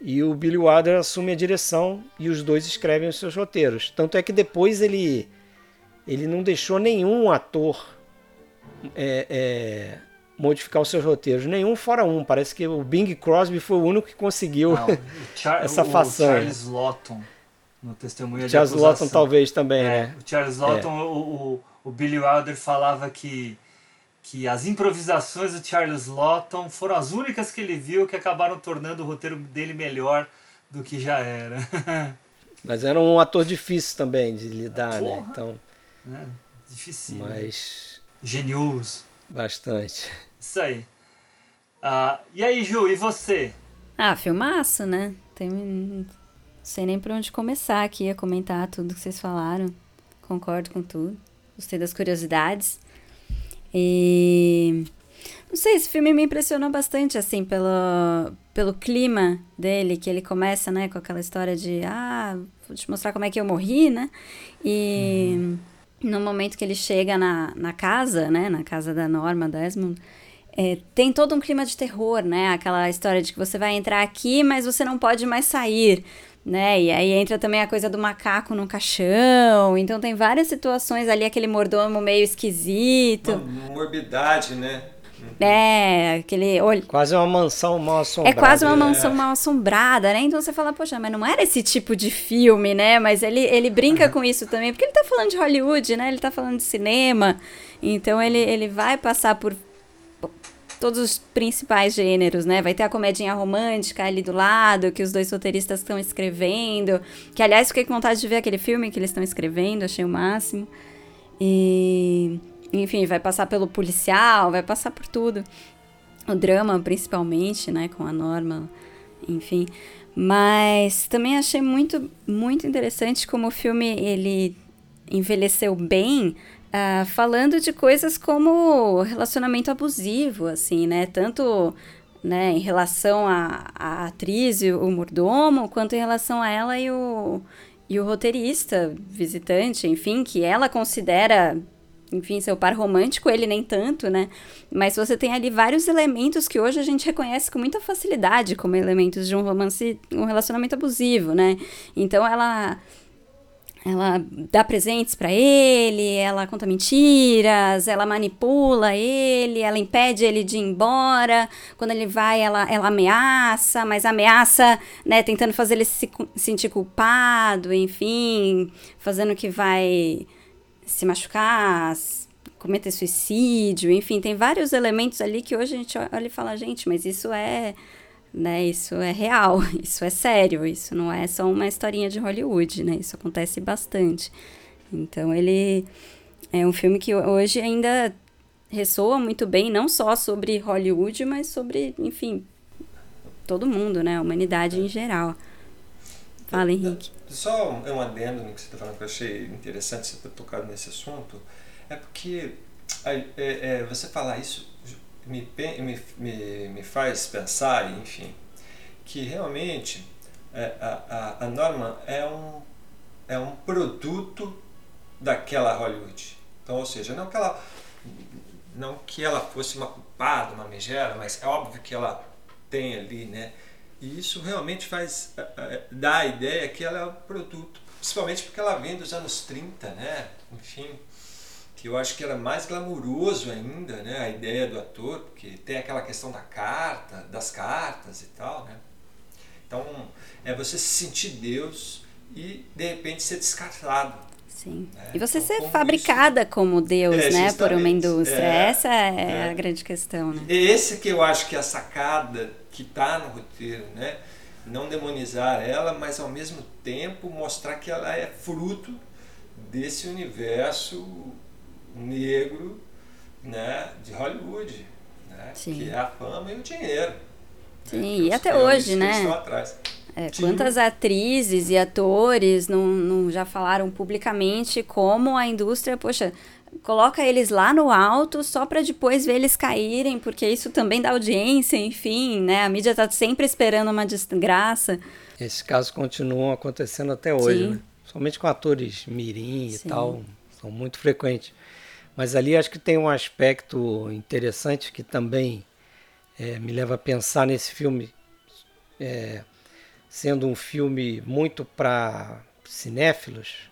K: E o Billy Wilder assume a direção e os dois escrevem os seus roteiros. Tanto é que depois ele, ele não deixou nenhum ator é, é, modificar os seus roteiros. Nenhum fora um. Parece que o Bing Crosby foi o único que conseguiu
J: Não,
K: essa
J: o
K: façanha.
J: Charles Lawton, no testemunho de
K: Charles
J: acusação.
K: Lawton talvez também,
J: É,
K: né?
J: O Charles Lawton, o, o, o Billy Wilder falava que, que as improvisações do Charles Lawton foram as únicas que ele viu que acabaram tornando o roteiro dele melhor do que já era.
K: Mas era um ator difícil também de lidar, né?
J: Porra.
K: Então,
J: É, difícil.
K: mas
J: Genioso.
K: bastante.
J: Isso aí. Ah, e aí, Ju, e você?
C: Ah, filmaço, né? Tem... Não sei nem por onde começar aqui a comentar tudo que vocês falaram. Concordo com tudo. Gostei das curiosidades. E. Não sei, esse filme me impressionou bastante, assim, pelo, pelo clima dele, que ele começa, né, com aquela história de, ah, vou te mostrar como é que eu morri, né? E no momento que ele chega na, na casa, né, na casa da Norma Desmond, é, tem todo um clima de terror, né? Aquela história de que você vai entrar aqui, mas você não pode mais sair, né? E aí entra também a coisa do macaco no caixão. Então tem várias situações ali, aquele mordomo meio esquisito.
L: Uma morbidade, né?
C: É, aquele olho.
K: Quase uma mansão mal
C: É
K: assombrada.
C: quase uma
K: né?
C: mansão mal assombrada, né? Então você fala, poxa, mas não era esse tipo de filme, né? Mas ele, ele brinca com isso também, porque ele tá falando de Hollywood, né? Ele tá falando de cinema. Então ele, ele vai passar por todos os principais gêneros, né? Vai ter a comedinha romântica ali do lado, que os dois roteiristas estão escrevendo. Que, aliás, fiquei com vontade de ver aquele filme que eles estão escrevendo, achei o máximo. E, enfim, vai passar pelo policial, vai passar por tudo. O drama, principalmente, né? Com a Norma, enfim. Mas também achei muito, muito interessante como o filme, ele envelheceu bem ah, falando de coisas como relacionamento abusivo, assim, né? Tanto né, em relação à atriz e o mordomo, quanto em relação a ela e o, e o roteirista, visitante, enfim, que ela considera, enfim, seu par romântico, ele nem tanto, né? Mas você tem ali vários elementos que hoje a gente reconhece com muita facilidade como elementos de um romance, um relacionamento abusivo, né? Então ela ela dá presentes para ele, ela conta mentiras, ela manipula ele, ela impede ele de ir embora. Quando ele vai, ela, ela ameaça, mas ameaça, né, tentando fazer ele se sentir culpado, enfim, fazendo que vai se machucar, cometer suicídio, enfim, tem vários elementos ali que hoje a gente olha e fala, gente, mas isso é né? Isso é real, isso é sério, isso não é só uma historinha de Hollywood, né? Isso acontece bastante. Então ele é um filme que hoje ainda ressoa muito bem, não só sobre Hollywood, mas sobre, enfim, todo mundo, né? A humanidade em geral. Fala, Henrique.
L: Só um, um adendo no que você está falando que eu achei interessante você ter tocado nesse assunto, é porque é, é, você falar isso me, me, me, me faz pensar, enfim, que realmente é, a, a, a Norma é um, é um produto daquela Hollywood. Então, ou seja, não que ela, não que ela fosse uma culpada, uma megera, mas é óbvio que ela tem ali, né? E isso realmente faz eh, eh, dá a ideia que ela é um produto, principalmente porque ela vem dos anos 30, né? Enfim, que eu acho que era mais glamuroso ainda, né? A ideia do ator, porque tem aquela questão da carta, das cartas e tal, né? Então, é você se sentir Deus e de repente ser descartado.
C: Sim.
L: né?
C: E você
L: Então,
C: ser
L: como
C: fabricada como Deus,
L: É,
C: né? Por uma indústria.
L: É,
C: Essa é,
L: é.
C: a grande questão, né?
L: É esse que eu acho que é a sacada que está no roteiro, né? Não demonizar ela, mas ao mesmo tempo mostrar que ela é fruto desse universo negro, né, de Hollywood, né?
C: Sim.
L: Que é a fama e o dinheiro.
C: Sim, e
L: Os
C: até hoje, né? É, quantas atrizes e atores não, não já falaram publicamente como a indústria, poxa, coloca eles lá no alto só para depois ver eles caírem, porque isso também dá audiência, enfim, né? A mídia tá sempre esperando uma desgraça.
K: Esses casos continuam acontecendo até hoje,
C: Sim.
K: né? Somente com atores mirim e
C: Sim.
K: tal, são muito frequentes. Mas ali acho que tem um aspecto interessante que também eh, me leva a pensar nesse filme, eh, sendo um filme muito para cinéfilos,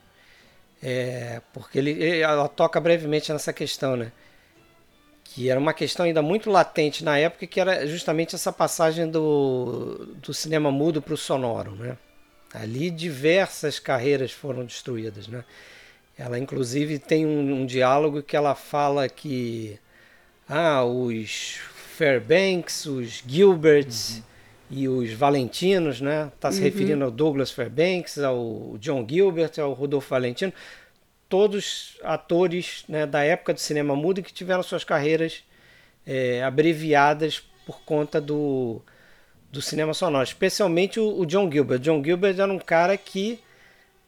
K: eh, porque ele- ela toca brevemente nessa questão, né? que era uma questão ainda muito latente na época, que era justamente essa passagem do, do cinema mudo para o sonoro. Né? Ali diversas carreiras foram destruídas. Né? Ela, inclusive, tem um, um diálogo que ela fala que ah, os Fairbanks, os Gilberts uhum. E os Valentinos, né? Está se uhum. referindo ao Douglas Fairbanks, ao John Gilbert, ao Rodolfo Valentino, todos atores né, da época do cinema mudo que tiveram suas carreiras é, abreviadas por conta do, do cinema sonoro, especialmente o, o John Gilbert. John Gilbert era um cara que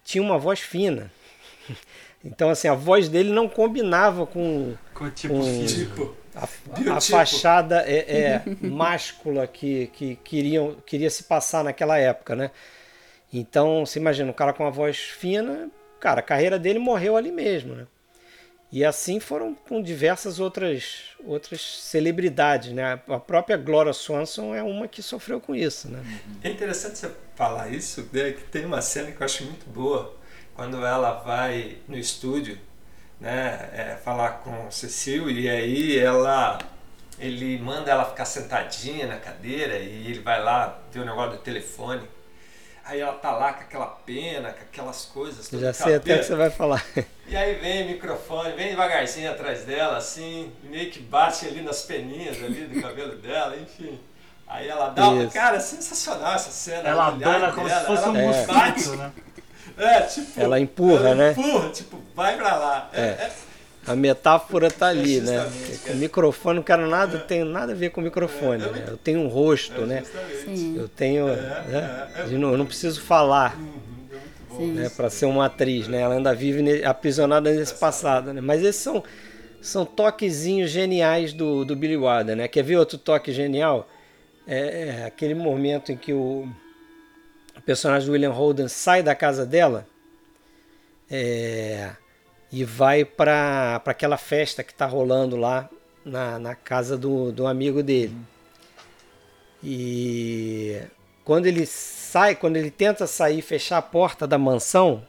K: tinha uma voz fina. Então, assim, a voz dele não combinava com,
J: com, tipo, com tipo,
K: a, a, fachada é, é máscula que, que queriam, queria se passar naquela época, né? Então, você imagina, um cara com uma voz fina, cara, a carreira dele morreu ali mesmo, né? E assim foram com diversas outras outras celebridades, né? A própria Gloria Swanson é uma que sofreu com isso, né?
L: É interessante você falar isso, né? que tem uma cena que eu acho muito boa, quando ela vai no estúdio, né, é, falar com Cecil e aí ela ele manda ela ficar sentadinha na cadeira e ele vai lá ver o negócio do telefone. Aí ela tá lá com aquela pena, com aquelas coisas.
K: Já sei até o que você vai falar.
L: E aí vem o microfone, vem devagarzinho atrás dela, assim, meio que bate ali nas peninhas ali do cabelo dela, enfim. Aí ela dá uma. Cara, sensacional essa cena.
J: Ela dá como dela, se fosse um mosquito, né?
L: É, tipo.
K: Ela empurra,
L: ela
K: né?
L: Empurra, tipo, vai pra lá. É. é.
K: A metáfora tá ali, né? O microfone, não quero nada, tem nada a ver com o microfone. Né? Eu tenho um rosto, né?
C: Sim.
K: Eu tenho. Né? Eu não preciso falar. Né, para ser uma atriz, né? Ela ainda vive aprisionada nesse passado, né? Mas esses são, são toquezinhos geniais do, do Billy Wilder, né? Quer ver outro toque genial? É, é aquele momento em que o, o personagem do William Holden sai da casa dela é, e vai para aquela festa que está rolando lá na, na casa do, do amigo dele. E quando ele sai, quando ele tenta sair e fechar a porta da mansão,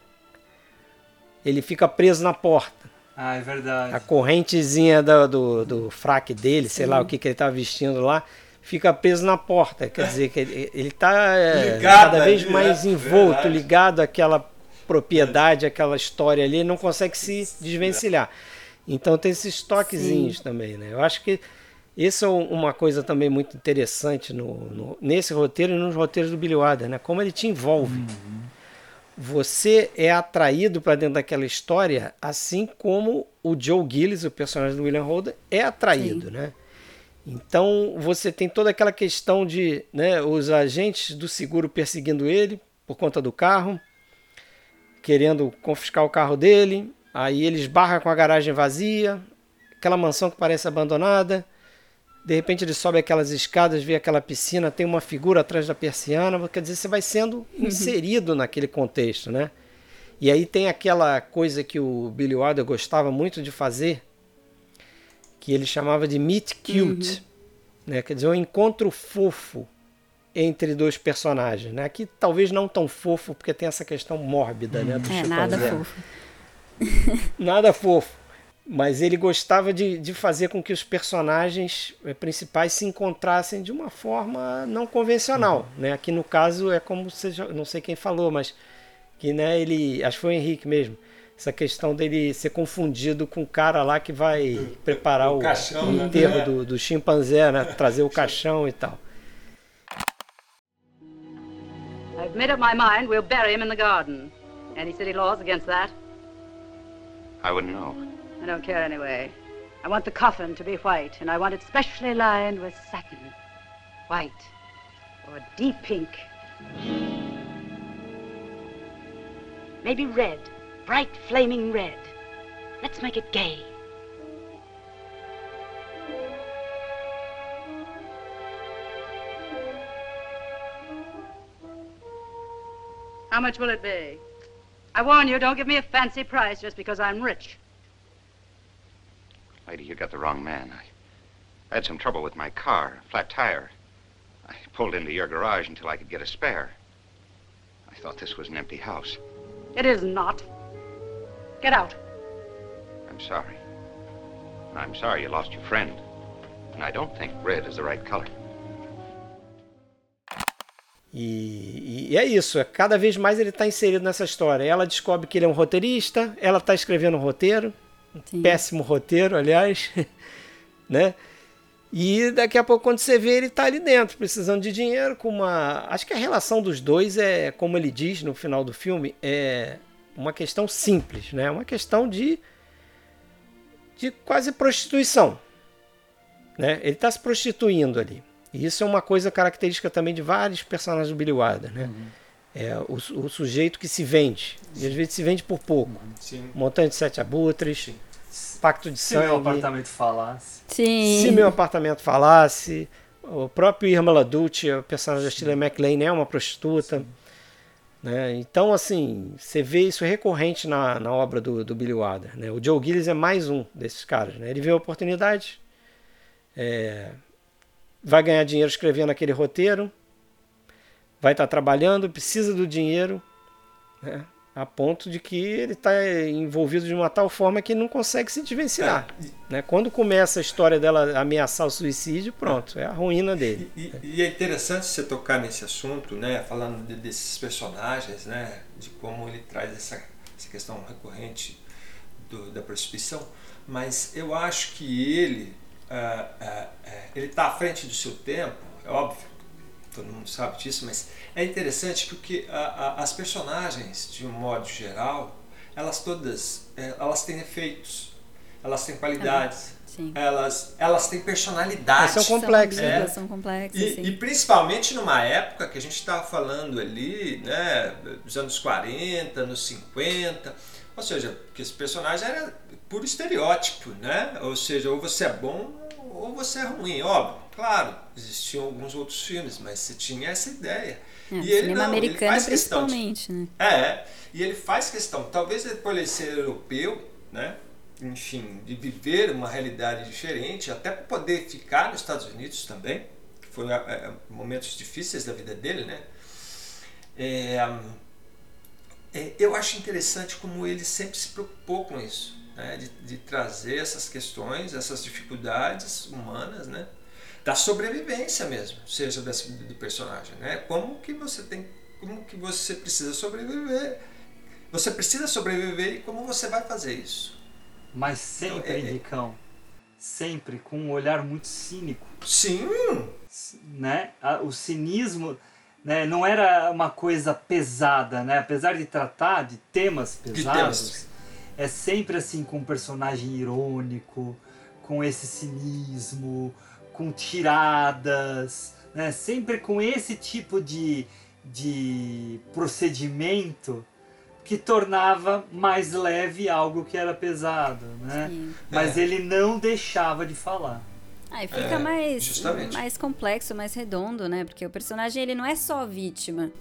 K: ele fica preso na porta.
J: Ah, é verdade.
K: A correntezinha do, do, do fraque dele, sei lá o que, que ele estava vestindo lá, fica preso na porta. Quer dizer que ele está é, cada vez mais envolto, verdade. ligado àquela propriedade, àquela história ali, não consegue se desvencilhar. Então tem esses toquezinhos Sim. também, né? Eu acho que isso é uma coisa também muito interessante no, no, nesse roteiro e nos roteiros do Billy Wilder, né? Como ele te envolve. Uhum. Você é atraído para dentro daquela história, assim como o Joe Gillis, o personagem do William Holden, é atraído, Sim. né? Então você tem toda aquela questão de né, os agentes do seguro perseguindo ele por conta do carro, querendo confiscar o carro dele. Aí ele esbarra com a garagem vazia, aquela mansão que parece abandonada. De repente ele sobe aquelas escadas, vê aquela piscina, tem uma figura atrás da persiana. Quer dizer, você vai sendo uhum. inserido naquele contexto, né? E aí tem aquela coisa que o Billy Wilder gostava muito de fazer, que ele chamava de meet cute, uhum. né? quer dizer, um encontro fofo entre dois personagens. Né? Aqui talvez não tão fofo, porque tem essa questão mórbida né, do
C: é, nada fofo.
K: nada fofo. Mas ele gostava de, de fazer com que os personagens eh, principais se encontrassem de uma forma não convencional. Uhum. Né? Aqui no caso é como você, não sei quem falou, mas que né, ele, acho que foi o Henrique mesmo essa questão dele ser confundido com o cara lá que vai preparar o, o, caixão, o né? enterro né? do, do chimpanzé, né? trazer o caixão e tal.
E: I've made up my mind we'll bury him in the garden. Any city laws against that?
H: I wouldn't know.
E: I don't care anyway. I want the coffin to be white, and I want it specially lined with satin. White or deep pink. Maybe red bright flaming red. Let's make it gay. How much will it be? I warn you, don't give me a fancy price just because I'm rich.
H: Lady, you got the wrong man. I, I had some trouble with my car, flat tire. I pulled into your garage until I could get a spare. I thought this was an empty house.
E: It is not. Get out.
H: I'm sorry. I'm sorry you lost your friend. And I don't think red is the right color.
K: E, e é isso, é cada vez mais ele está inserido nessa história. Ela descobre que ele é um roteirista, ela está escrevendo um roteiro, um péssimo roteiro, aliás, né? E daqui a pouco, quando você vê, ele está ali dentro, precisando de dinheiro, com uma. Acho que a relação dos dois é, como ele diz no final do filme, é uma questão simples, né? Uma questão de. de quase prostituição. Né? Ele está se prostituindo ali. E isso é uma coisa característica também de vários personagens do Billy Wilder, né? Uhum. É o, o, sujeito que se vende. Sim. E às vezes se vende por pouco. Uhum. Montanha de Sete Abutres, Sim. Pacto de
J: Se
K: Sangue.
J: Se meu apartamento falasse.
C: Sim.
K: Se meu apartamento falasse. O próprio Irma Laducci, o personagem da Shirley MacLaine, é uma prostituta. Né? Então, assim, você vê isso recorrente na, na obra do, do Billy Wilder. Né? O Joe Gillis é mais um desses caras. Né? Ele vê a oportunidade, é, vai ganhar dinheiro escrevendo aquele roteiro, vai estar tá trabalhando, precisa do dinheiro, né? A ponto de que ele está envolvido de uma tal forma que não consegue se desvencilhar. É, né? Quando começa a história dela ameaçar o suicídio, pronto, é a ruína dele.
L: E, e, e é interessante você tocar nesse assunto, né? falando de, desses personagens, né? de como ele traz essa, essa questão recorrente do, da prostituição, mas eu acho que ele uh, uh, ele está à frente do seu tempo, é óbvio, todo mundo sabe disso, mas é interessante porque as personagens, de um modo geral, elas todas, eh, elas têm efeitos, elas têm qualidades, elas, elas têm personalidade.
K: Elas são complexas.
C: São, é. são complexas
L: e, e, principalmente numa época que a gente estava falando ali, né, dos anos 40, anos 50, ou seja, que esse personagem era puro estereótipo, né? Ou seja, ou você é bom ou você é ruim, óbvio. Claro, existiam alguns outros filmes, mas você tinha essa ideia.
C: É, e ele não, americano ele principalmente,
L: de,
C: né?
L: É, e ele faz questão, talvez por ele ser europeu, né? Enfim, de viver uma realidade diferente, até para poder ficar nos Estados Unidos também, que foram é, é, momentos difíceis da vida dele, né? É, é, eu acho interessante como ele sempre se preocupou com isso né, de, de, trazer essas questões, essas dificuldades humanas, né, da sobrevivência mesmo, seja do personagem, né? Como que você tem, como que você precisa sobreviver? Você precisa sobreviver e como você vai fazer isso?
J: Mas sempre, então, é, é Ricão, sempre com um olhar muito cínico.
L: Sim.
J: Né? O cinismo né, não era uma coisa pesada, né? Apesar de tratar de temas pesados. De temas é sempre assim com um personagem irônico, com esse cinismo, com tiradas, né? Sempre com esse tipo de, de procedimento que tornava mais leve algo que era pesado, né? Sim. Mas é. ele não deixava de falar.
C: Aí fica é, mais, mais complexo, mais redondo, né? Porque o personagem ele não é só vítima.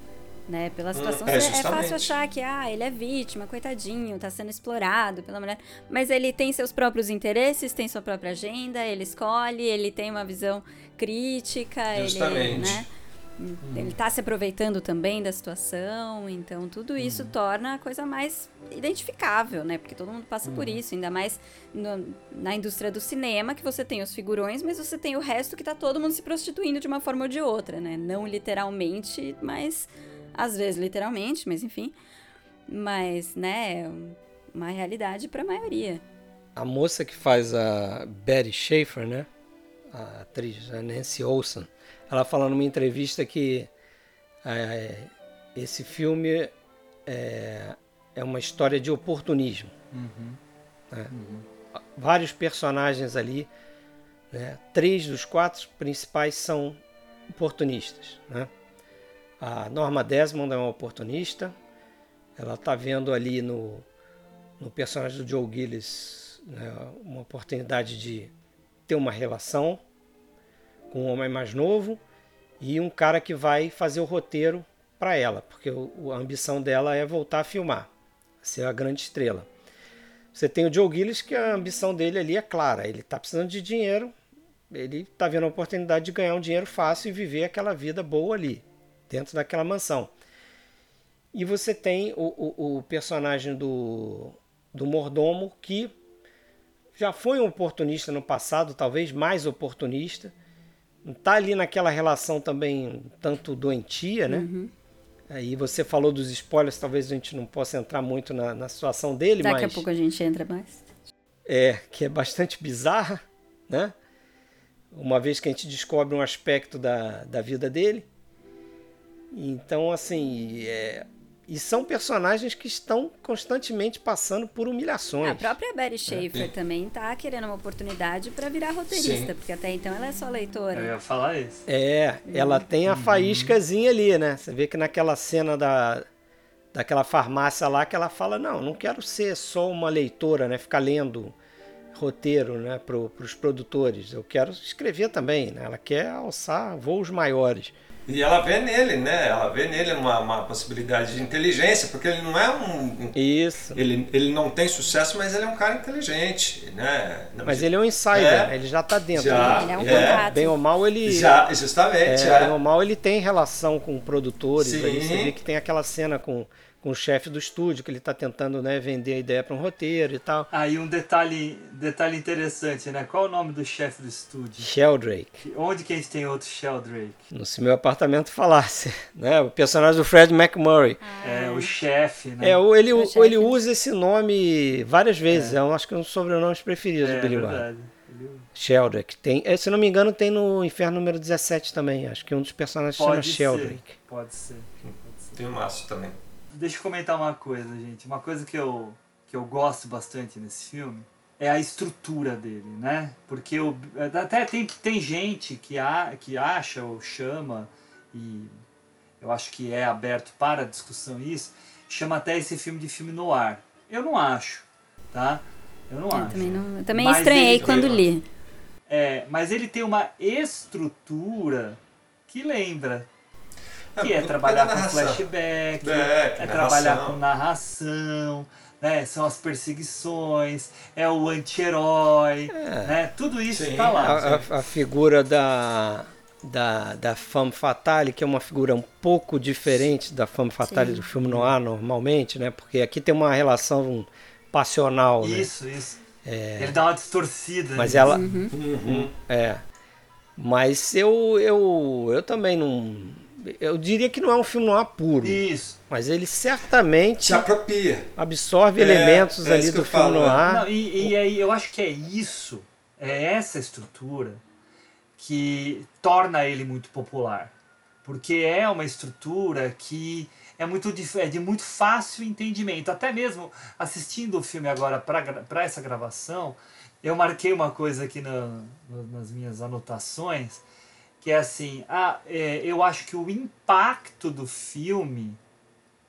C: Né? Pela hum, situação, é, é, fácil achar que ah, ele é vítima, coitadinho, tá sendo explorado pela mulher. Mas ele tem seus próprios interesses, tem sua própria agenda, ele escolhe, ele tem uma visão crítica, Justamente. ele, né? Hum. Ele tá se aproveitando também da situação, então tudo isso hum. torna a coisa mais identificável, né? Porque todo mundo passa hum. por isso, ainda mais no, na indústria do cinema, que você tem os figurões, mas você tem o resto que tá todo mundo se prostituindo de uma forma ou de outra, né? Não literalmente, mas às vezes literalmente, mas enfim. Mas, né, uma realidade para a maioria.
K: A moça que faz a Betty Schaefer, né? A atriz, a Nancy Olsen, ela falou numa entrevista que é, esse filme é, é, uma história de oportunismo. Uhum. Né? Uhum. Vários personagens ali, né? três dos quatro principais são oportunistas. Né? A Norma Desmond é uma oportunista. Ela está vendo ali no, no personagem do Joe Gillis né, uma oportunidade de ter uma relação com um homem mais novo e um cara que vai fazer o roteiro para ela, porque o, a ambição dela é voltar a filmar, ser a grande estrela. Você tem o Joe Gillis, que a ambição dele ali é clara, ele está precisando de dinheiro, ele está vendo a oportunidade de ganhar um dinheiro fácil e viver aquela vida boa ali dentro daquela mansão. E você tem o, o, o personagem do, do mordomo que já foi um oportunista no passado, talvez mais oportunista. Tá ali naquela relação também tanto doentia, né?
C: Uhum.
K: Aí você falou dos spoilers, talvez a gente não possa entrar muito na, na situação dele,
C: Daqui
K: mas
C: a pouco a gente entra mais.
K: é que é bastante bizarra, né? Uma vez que a gente descobre um aspecto da, da vida dele. Então, assim, é, e são personagens que estão constantemente passando por humilhações.
C: A própria Betty Schaefer também tá querendo uma oportunidade para virar roteirista,
K: Sim.
C: porque até então ela é só leitora.
J: Eu ia falar isso.
K: É, ela tem a faíscazinha ali, né? Você vê que naquela cena da, daquela farmácia lá que ela fala, não, não quero ser só uma leitora, né? Ficar lendo roteiro, né? Para os produtores. Eu quero escrever também, né? Ela quer alçar voos maiores.
L: E ela vê nele, né? Ela vê nele uma, uma possibilidade de inteligência, porque ele não é um.
K: Isso.
L: Ele, ele não tem sucesso, mas ele é um cara inteligente, né?
K: Mas ele é um insider,
L: É.
K: né? ele já tá dentro.
L: Já,
K: né?
L: Ele é um é. contato.
K: Bem ou mal, ele.
L: Já, justamente,
K: É,
L: é.
K: Bem ou mal, ele tem relação com produtores. Aí você
L: Sim.
K: vê que tem aquela cena com, com o chefe do estúdio, que ele tá tentando né, vender a ideia para um roteiro e tal.
J: Aí um detalhe, detalhe interessante, né? Qual é o nome do chefe do estúdio?
K: Sheldrake.
J: Onde que a gente tem outro Sheldrake?
K: No se meu apartamento falasse, né? O personagem do Fred McMurray.
J: É, o chefe, né?
K: É, ele,
J: É o
K: ele usa esse nome várias vezes. É, um, acho que é um dos sobrenomes preferidos
J: É,
K: do Billy
J: verdade.
K: Wilder. Sheldrake. Tem, é, se não me engano, tem no Inferno número 17 também. Acho que um dos personagens se chama
J: Pode ser,
K: Sheldrake.
J: pode ser.
L: Tem o Márcio também.
J: Deixa eu comentar uma coisa, gente. Uma coisa que eu, que eu gosto bastante nesse filme é a estrutura dele, né? Porque o, até tem, tem gente que, a, que acha ou chama, e eu acho que é aberto para discussão isso, chama até esse filme de filme no ar. Eu não acho, tá? Eu não
C: Eu
J: acho.
C: também, não, eu também
J: Mas
C: estranhei
J: ele-
C: quando li.
J: É, mas ele tem uma estrutura que lembra. Que é,
L: é
J: trabalhar
L: da
J: com
L: narração.
J: flashback,
L: É, que
J: é trabalhar com narração, né? São as perseguições, é o anti-herói, né? Tudo isso está lá.
K: A, a- a figura da, da, da femme fatale, que é uma figura um pouco diferente da femme fatale
J: Sim.
K: do filme noir normalmente, né? Porque aqui tem uma relação passional, né?
J: Isso, isso.
K: É,
J: Ele dá uma distorcida.
K: mas
J: nisso.
K: ela...
J: Uhum.
K: É. Mas eu, eu, eu também não... Eu diria que não é um filme noir puro.
J: Isso.
K: Mas ele certamente...
L: Se apropria.
K: Absorve
L: É,
K: elementos
L: é
K: ali do filme
L: falo,
K: noir.
J: Não, e, e aí eu acho que é isso, é essa estrutura que torna ele muito popular. Porque é uma estrutura que é, muito, é de muito fácil entendimento. Até mesmo assistindo o filme agora para essa gravação, eu marquei uma coisa aqui na- nas minhas anotações, que é assim, ah, é, eu acho que o impacto do filme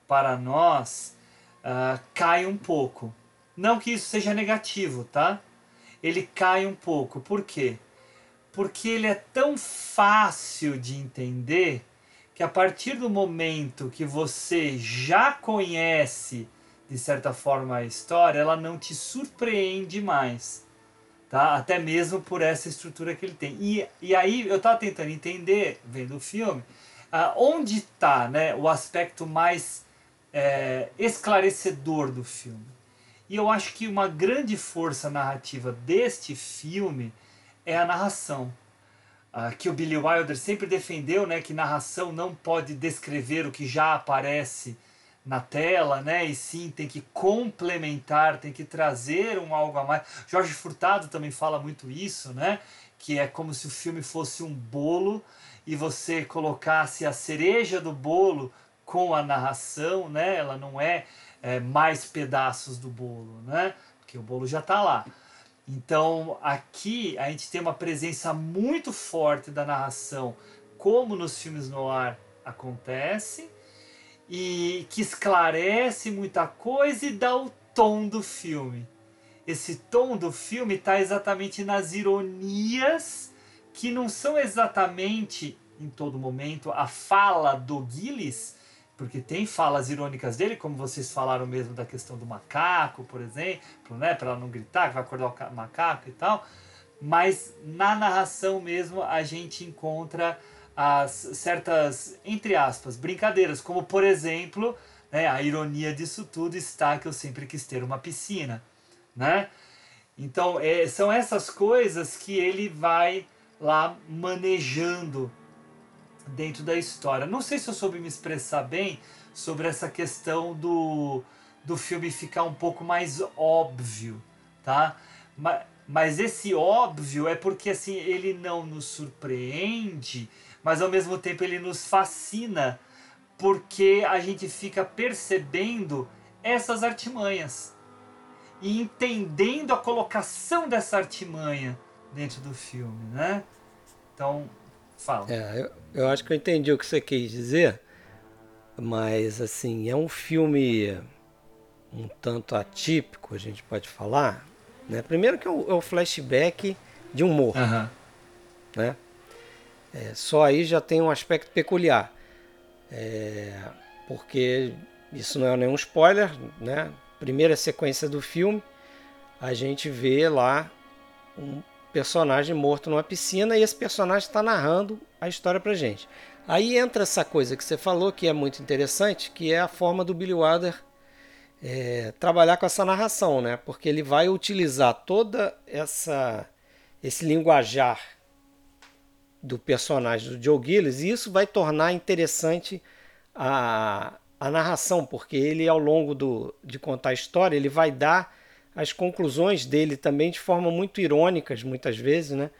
J: para nós ah, cai um pouco. Não que isso seja negativo, tá? Ele cai um pouco. Por quê? Porque ele é tão fácil de entender que a partir do momento que você já conhece de certa forma a história, ela não te surpreende mais. Tá? Até mesmo por essa estrutura que ele tem. E, e aí eu estava tentando entender, vendo o filme, ah, onde está né, o aspecto mais é, esclarecedor do filme. E eu acho que uma grande força narrativa deste filme é a narração. Ah, que o Billy Wilder sempre defendeu, né, que narração não pode descrever o que já aparece na tela, né, e sim tem que complementar, tem que trazer um algo a mais. Jorge Furtado também fala muito isso, né, que é como se o filme fosse um bolo e você colocasse a cereja do bolo com a narração, né, ela não é, é mais pedaços do bolo, né, porque o bolo já está lá. Então aqui a gente tem uma presença muito forte da narração, como nos filmes no ar acontece, e que esclarece muita coisa e dá o tom do filme. Esse tom do filme está exatamente nas ironias que não são exatamente em todo momento a fala do Gillis, porque tem falas irônicas dele, como vocês falaram mesmo da questão do macaco, por exemplo, né, para ela não gritar que vai acordar o ca- macaco e tal. Mas na narração mesmo a gente encontra as certas, entre aspas, brincadeiras, como por exemplo, né, a ironia disso tudo está que eu sempre quis ter uma piscina, né? Então, é, são essas coisas que ele vai lá manejando dentro da história. Não sei se eu soube me expressar bem sobre essa questão do, do filme ficar um pouco mais óbvio, tá? Mas, mas esse óbvio é porque assim ele não nos surpreende, mas ao mesmo tempo ele nos fascina, porque a gente fica percebendo essas artimanhas e entendendo a colocação dessa artimanha dentro do filme, né? Então, fala.
K: É, eu, eu acho que eu entendi o que você quis dizer, mas assim, é um filme um tanto atípico, a gente pode falar. Né? Primeiro que é o, é o flashback de um morto.
J: Aham.
K: Né? É, só aí já tem um aspecto peculiar. É, porque isso não é nenhum spoiler, né? Primeira sequência do filme, a gente vê lá um personagem morto numa piscina e esse personagem está narrando a história pra gente. Aí entra essa coisa que você falou que é muito interessante, que é a forma do Billy Wilder é, trabalhar com essa narração, né? Porque ele vai utilizar toda essa esse linguajar do personagem do Joe Gillis e isso vai tornar interessante a, a narração, porque ele ao longo do, de contar a história ele vai dar as conclusões dele também de forma muito irônicas muitas vezes, né?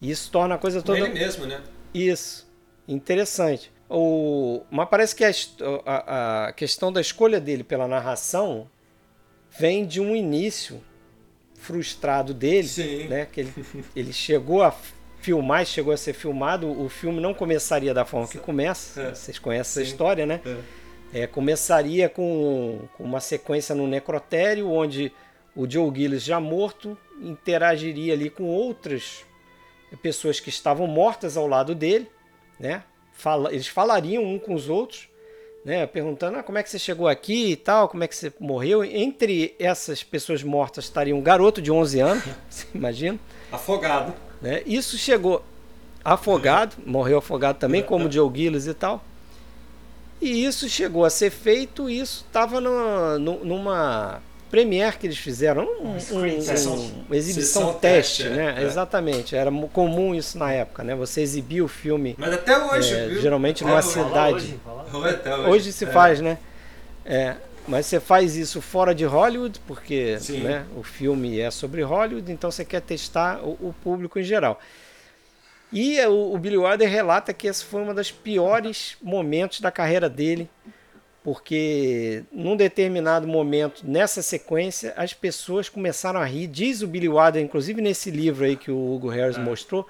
K: E isso torna a coisa toda
L: Ele mesmo, né?
K: isso interessante. O, mas parece que a, a, a, questão da escolha dele pela narração vem de um início frustrado dele,
L: Sim.
K: né? Que ele, ele chegou a filmar, chegou a ser filmado, o filme não começaria da forma que começa.
L: É.
K: Vocês conhecem essa
L: Sim.
K: história, né?
L: É.
K: É, começaria com, com uma sequência no necrotério, onde o Joe Gillis, já morto, interagiria ali com outras pessoas que estavam mortas ao lado dele, né? Fala, eles falariam um com os outros, né? Perguntando ah, como é que você chegou aqui e tal, como é que você morreu. Entre essas pessoas mortas estaria um garoto de 11 anos, você imagina?
L: Afogado.
K: Né? Isso chegou afogado, morreu afogado também, como o Joe Gillis e tal. E isso chegou a ser feito, e isso estava numa premiere que eles fizeram, um, um, um- exibição
L: Sessão
K: teste,
L: teste,
K: né?
L: é.
K: Exatamente, era mu- comum isso na época, né? Você exibia o filme
L: Mas até hoje,
K: é,
L: viu?
K: geralmente
L: Até
K: numa cidade.
J: hoje,
L: hoje. Hoje
K: se
L: É.
K: faz, né? É, mas você faz isso fora de Hollywood, porque né, o filme é sobre Hollywood, então você quer testar o, o público em geral. E é, o, o Billy Wilder relata que esse foi um dos piores momentos da carreira dele, porque num determinado momento, nessa sequência, as pessoas começaram a rir. Diz o Billy Wilder, inclusive nesse livro aí que o Hugo Harris mostrou,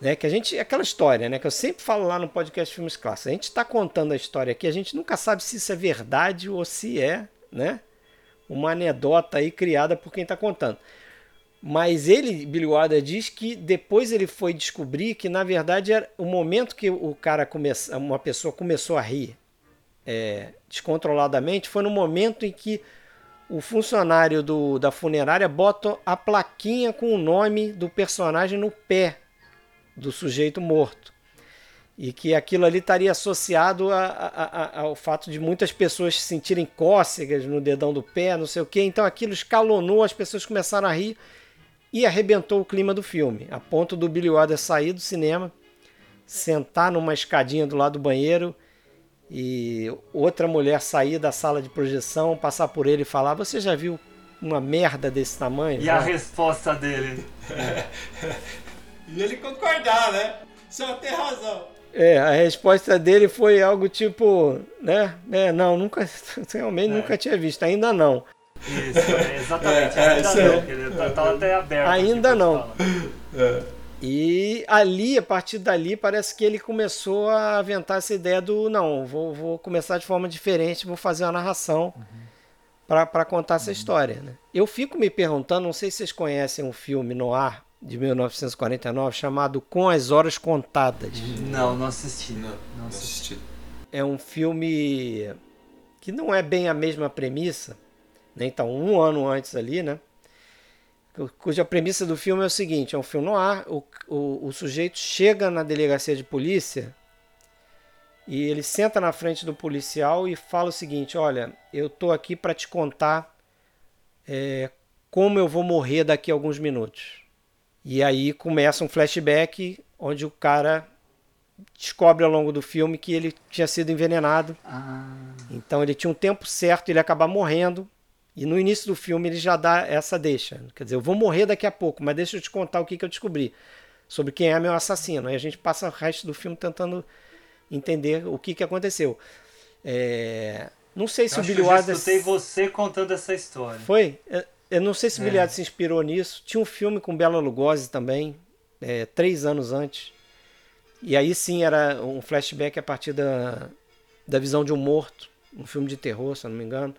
K: né, que a gente aquela história, né, que eu sempre falo lá no podcast Filmes Clássicos. A gente está contando a história aqui, a gente nunca sabe se isso é verdade ou se é, né, uma anedota aí criada por quem está contando. Mas ele, Billy Wilder, diz que depois ele foi descobrir que na verdade era o momento que o cara começa, uma pessoa começou a rir é, descontroladamente foi no momento em que o funcionário do, da funerária bota a plaquinha com o nome do personagem no pé do sujeito morto. E que aquilo ali estaria associado a- a- a- ao fato de muitas pessoas se sentirem cócegas no dedão do pé, não sei o quê. Então aquilo escalonou, as pessoas começaram a rir e arrebentou o clima do filme, a ponto do Billy Wilder sair do cinema, sentar numa escadinha do lado do banheiro e outra mulher sair da sala de projeção, passar por ele e falar: Você já viu uma merda desse tamanho?
J: E a resposta dele.
L: E ele concordar, né? Só tem razão.
K: É, a resposta dele foi algo tipo, né? É, não, nunca, realmente nunca tinha visto, ainda não.
J: Isso, é, exatamente.
L: É, é,
J: ainda não.
L: é.
J: porque Ele tá, tá até aberto.
K: Ainda não. E ali, a partir dali, parece que ele começou a aventar essa ideia do não, vou, vou começar de forma diferente, vou fazer uma narração para contar essa história. Né? Eu fico me perguntando, não sei se vocês conhecem um filme no ar de 1949 chamado Com as Horas Contadas.
J: Não, não assisti.
L: Não,
J: Não assisti.
K: É um filme que não é bem a mesma premissa, né? então um ano antes ali, né? Cu- cuja premissa do filme é o seguinte: é um filme no ar, o, o, o sujeito chega na delegacia de polícia e ele senta na frente do policial e fala o seguinte: Olha, eu tô aqui para te contar é, como eu vou morrer daqui a alguns minutos. E aí começa um flashback onde o cara descobre ao longo do filme que ele tinha sido envenenado.
J: Ah.
K: Então ele tinha um tempo certo, ele acaba morrendo. E no início do filme ele já dá essa deixa. Quer dizer, eu vou morrer daqui a pouco, mas deixa eu te contar o que, que eu descobri sobre quem é meu assassino. Aí a gente passa o resto do filme tentando entender o que, que aconteceu. É... Não sei se
J: eu
K: o Billy
J: Wilder... Eu escutei você contando essa história.
K: Foi? Eu não sei se o Billy é. se inspirou nisso. Tinha um filme com Bela Lugosi também, é, três anos antes. E aí sim era um flashback a partir da, da visão de um morto. Um filme de terror, se eu não me engano.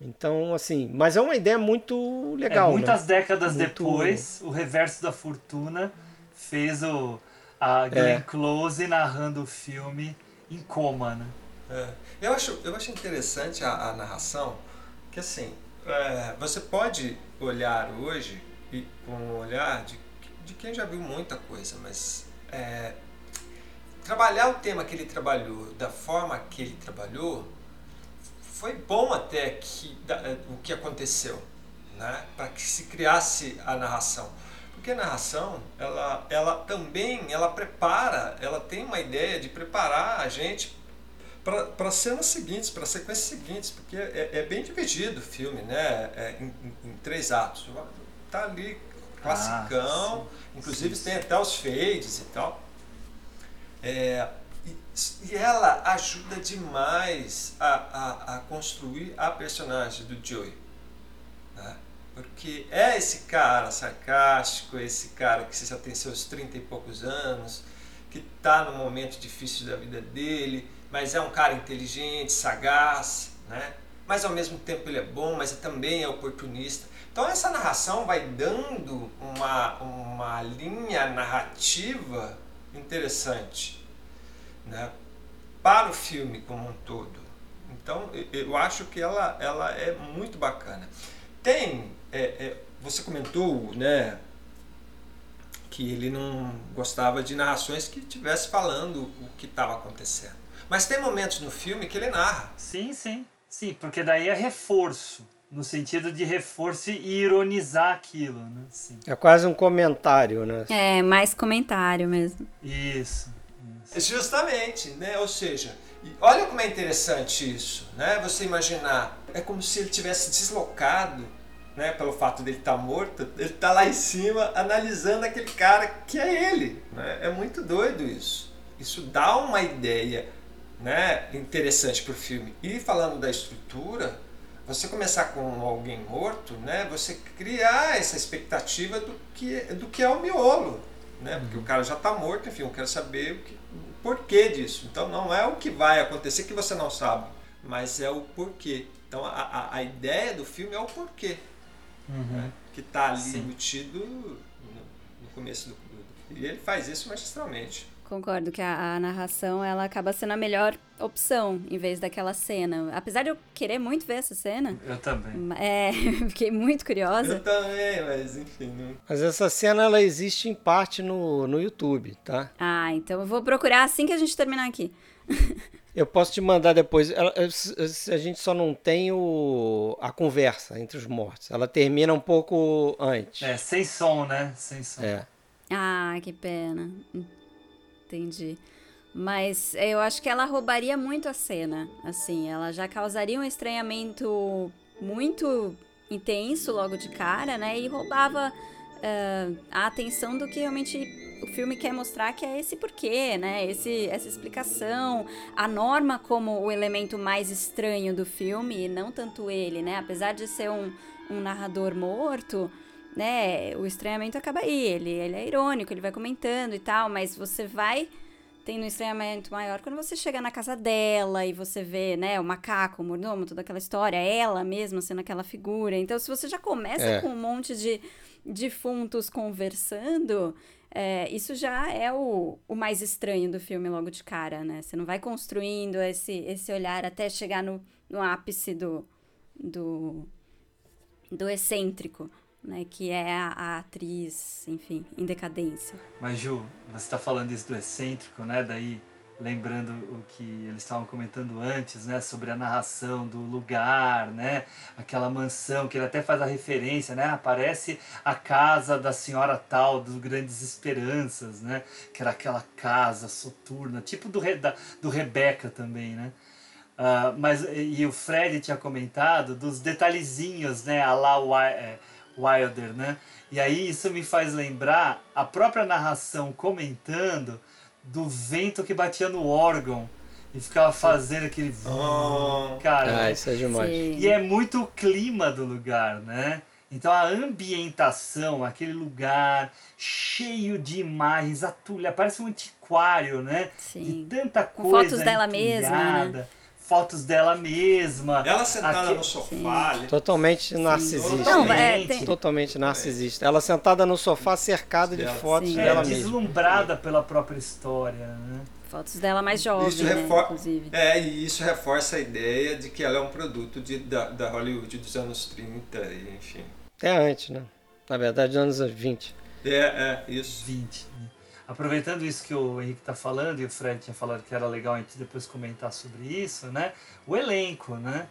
K: Então, assim, mas é uma ideia muito legal.
J: É, muitas
K: né?
J: décadas muito... depois, o Reverso da Fortuna fez o, a Glenn é. Close narrando o filme em coma, né?
L: É. Eu, acho, eu acho interessante a, a narração, que assim, é, você pode olhar hoje com um olhar de, de quem já viu muita coisa, mas é, trabalhar o tema que ele trabalhou da forma que ele trabalhou foi bom até que da, o que aconteceu, né? para que se criasse a narração. Porque a narração, ela, ela também, ela prepara, ela tem uma ideia de preparar a gente para as cenas seguintes, para as sequências seguintes, porque é, é, bem dividido o filme, né? É, em, em, três atos. Tá ali classicão, ah, sim, inclusive sim. tem até os fades e tal. É, e ela ajuda demais a, a, a construir a personagem do Joey. Né? Porque é esse cara sarcástico, esse cara que já tem seus 30 e poucos anos, que está num momento difícil da vida dele, mas é um cara inteligente, sagaz, né? mas ao mesmo tempo ele é bom, mas também é oportunista. Então essa narração vai dando uma, uma linha narrativa interessante né, para o filme como um todo. Então eu acho que ela, ela é muito bacana. Tem, é, é, você comentou, né, que ele não gostava de narrações que estivesse falando o que estava acontecendo. Mas tem momentos no filme que ele narra.
J: Sim, sim. Sim, porque daí é reforço. No sentido de reforço e ironizar aquilo, né? Sim.
K: É quase um comentário, né?
C: É, mais comentário mesmo.
J: Isso.
L: Justamente, né? Ou seja, olha como é interessante isso, né? Você imaginar, é como se ele tivesse deslocado, né? Pelo fato dele estar tá morto, ele está lá em cima analisando aquele cara que é ele, né? É muito doido isso. Isso dá uma ideia, né? Interessante para o filme. E falando da estrutura, você começar com alguém morto, né? Você criar essa expectativa do que do que é o miolo, né? Porque o cara já está morto, enfim, eu quero saber o que porquê disso. Então não é o que vai acontecer que você não sabe, mas é o porquê. Então a, a, a ideia do filme é o porquê. Uhum. Né? Que está ali Sim. embutido no, no começo do, do, E ele faz isso magistralmente.
C: Concordo que a, a, narração ela acaba sendo a melhor opção em vez daquela cena. Apesar de eu querer muito ver essa cena.
J: Eu também.
C: É, fiquei muito curiosa.
L: Eu também, mas enfim. Não...
K: Mas essa cena ela existe em parte no, no YouTube, tá?
C: Ah, então eu vou procurar assim que a gente terminar aqui.
K: eu posso te mandar depois. A gente só não tem o, a conversa entre os mortos. Ela termina um pouco antes.
J: É, sem som, né? Sem som.
K: É.
C: Ah, que pena entendi. Mas eu acho que ela roubaria muito a cena, assim, ela já causaria um estranhamento muito intenso logo de cara, né? E roubava uh, a atenção do que realmente o filme quer mostrar, que é esse porquê, né? Esse, essa explicação, a norma como o elemento mais estranho do filme, e não tanto ele, né? Apesar de ser um, um narrador morto, né, o estranhamento acaba aí. Ele, ele é irônico, ele vai comentando e tal, mas você vai tendo um estranhamento maior quando você chega na casa dela e você vê, né, o macaco, o mordomo, toda aquela história, ela mesma sendo aquela figura. Então, se você já começa é. com um monte de defuntos conversando, é, isso já é o, o mais estranho do filme logo de cara, né? Você não vai construindo esse, esse olhar até chegar no, no ápice do, do, do excêntrico né, que é a, a, atriz, enfim, em decadência.
J: Mas Ju, você está falando isso do excêntrico, né? Daí lembrando o que eles estavam comentando antes, né, sobre a narração do lugar, né, aquela mansão que ele até faz a referência, né, aparece a casa da senhora tal dos Grandes Esperanças, né, que era aquela casa soturna, tipo do da, do Rebeca também, né. Uh, mas e o Fred tinha comentado dos detalhezinhos, né, a lá é, Wilder, né? E aí isso me faz lembrar a própria narração comentando do vento que batia no órgão e ficava fazendo aquele.
K: Oh. Cara, ah, isso é demais.
J: E é muito o clima do lugar, né? Então a ambientação, aquele lugar cheio de imagens, atulha, parece um antiquário, né?
C: Sim.
J: De tanta coisa.
C: Fotos dela mesma, né?
J: Fotos dela mesma.
L: Ela sentada Aqui... no sofá. Ali.
K: Totalmente narcisista. Não, é, tem... Totalmente narcisista. Ela sentada no sofá cercada de fotos Sim. dela
J: é,
K: mesma.
J: Deslumbrada pela própria história, né?
C: Fotos dela mais jovem, isso né, refor... inclusive.
L: É, e isso reforça a ideia de que ela é um produto de, da, da Hollywood dos anos 30, e, enfim.
K: É antes, né? Na verdade, anos 20.
L: É, é, isso.
J: 20. Né? Aproveitando isso que o Henrique está falando e o Fred tinha falado que era legal a gente depois comentar sobre isso, né? O elenco, né?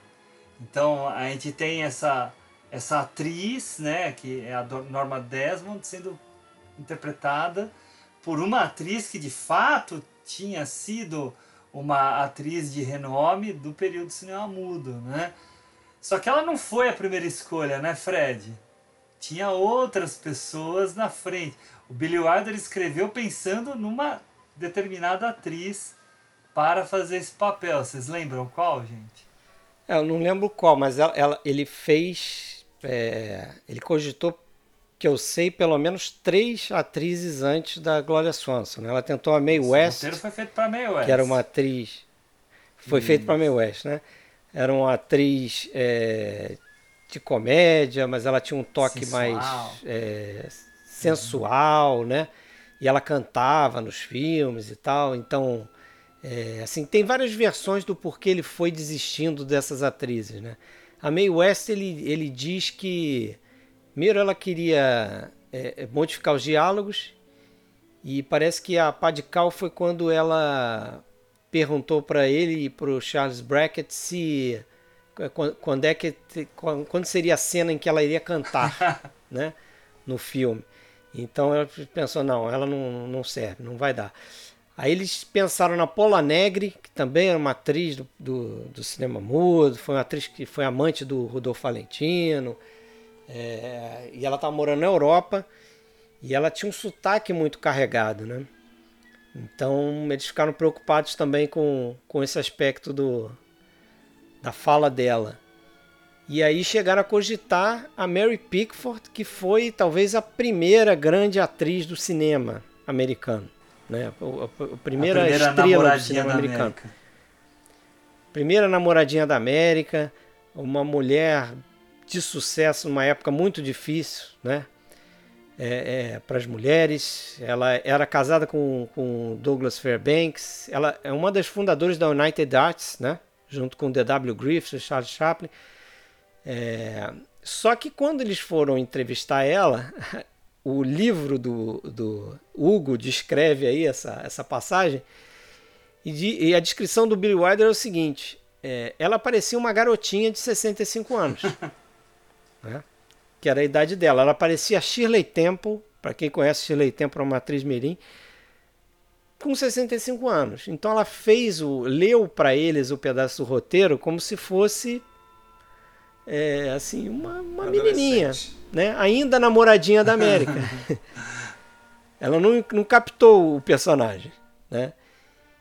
J: Então a gente tem essa essa atriz, né, que é a Norma Desmond sendo interpretada por uma atriz que de fato tinha sido uma atriz de renome do período do cinema mudo, né? Só que ela não foi a primeira escolha, né, Fred? Tinha outras pessoas na frente. O Billy Wilder escreveu pensando numa determinada atriz para fazer esse papel. Vocês lembram qual, gente?
K: É, eu não lembro qual, mas ela, ela ele fez. É, ele cogitou, que eu sei, pelo menos três atrizes antes da Gloria Swanson. Né? Ela tentou a Mae West.
J: O foi feito para Mae West.
K: Que era uma atriz. Foi Isso. feito para Mae West, né? Era uma atriz é, de comédia, mas ela tinha um toque Sensual. mais. É, sensual, né? E ela cantava nos filmes e tal. Então, é, assim, tem várias versões do porquê ele foi desistindo dessas atrizes, né? A Mae West, ele, ele diz que... Primeiro ela queria é, modificar os diálogos e parece que a Padical foi quando ela perguntou para ele e para o Charles Brackett se quando é que quando seria a cena em que ela iria cantar, né, no filme. Então ela pensou, não, ela não, não serve, não vai dar. Aí eles pensaram na Paula Negri, que também era uma atriz do, do, do cinema mudo, foi uma atriz que foi amante do Rodolfo Valentino, é, e ela estava morando na Europa, e ela tinha um sotaque muito carregado, né? Então eles ficaram preocupados também com, com esse aspecto do, da fala dela. E aí chegaram a cogitar a Mary Pickford, que foi talvez a primeira grande atriz do cinema americano. Né? A, a, primeira, a primeira estrela do cinema americano. América. Primeira namoradinha da América, uma mulher de sucesso numa época muito difícil, né? É, é, para as mulheres. Ela era casada com, com Douglas Fairbanks. Ela é uma das fundadoras da United Arts, né? junto com D.W. Griffith e Charles Chaplin. É, só que quando eles foram entrevistar ela, o livro do, do Hugo descreve aí essa, essa passagem, e, de, e a descrição do Billy Wilder é o seguinte: é, ela parecia uma garotinha de 65 anos, né? que era a idade dela. Ela parecia Shirley Temple, para quem conhece Shirley Temple, é uma atriz mirim, com 65 anos. Então ela fez o. leu para eles o pedaço do roteiro como se fosse é, assim, uma, uma menininha, né? Ainda namoradinha da América. Ela não, não captou o personagem, né?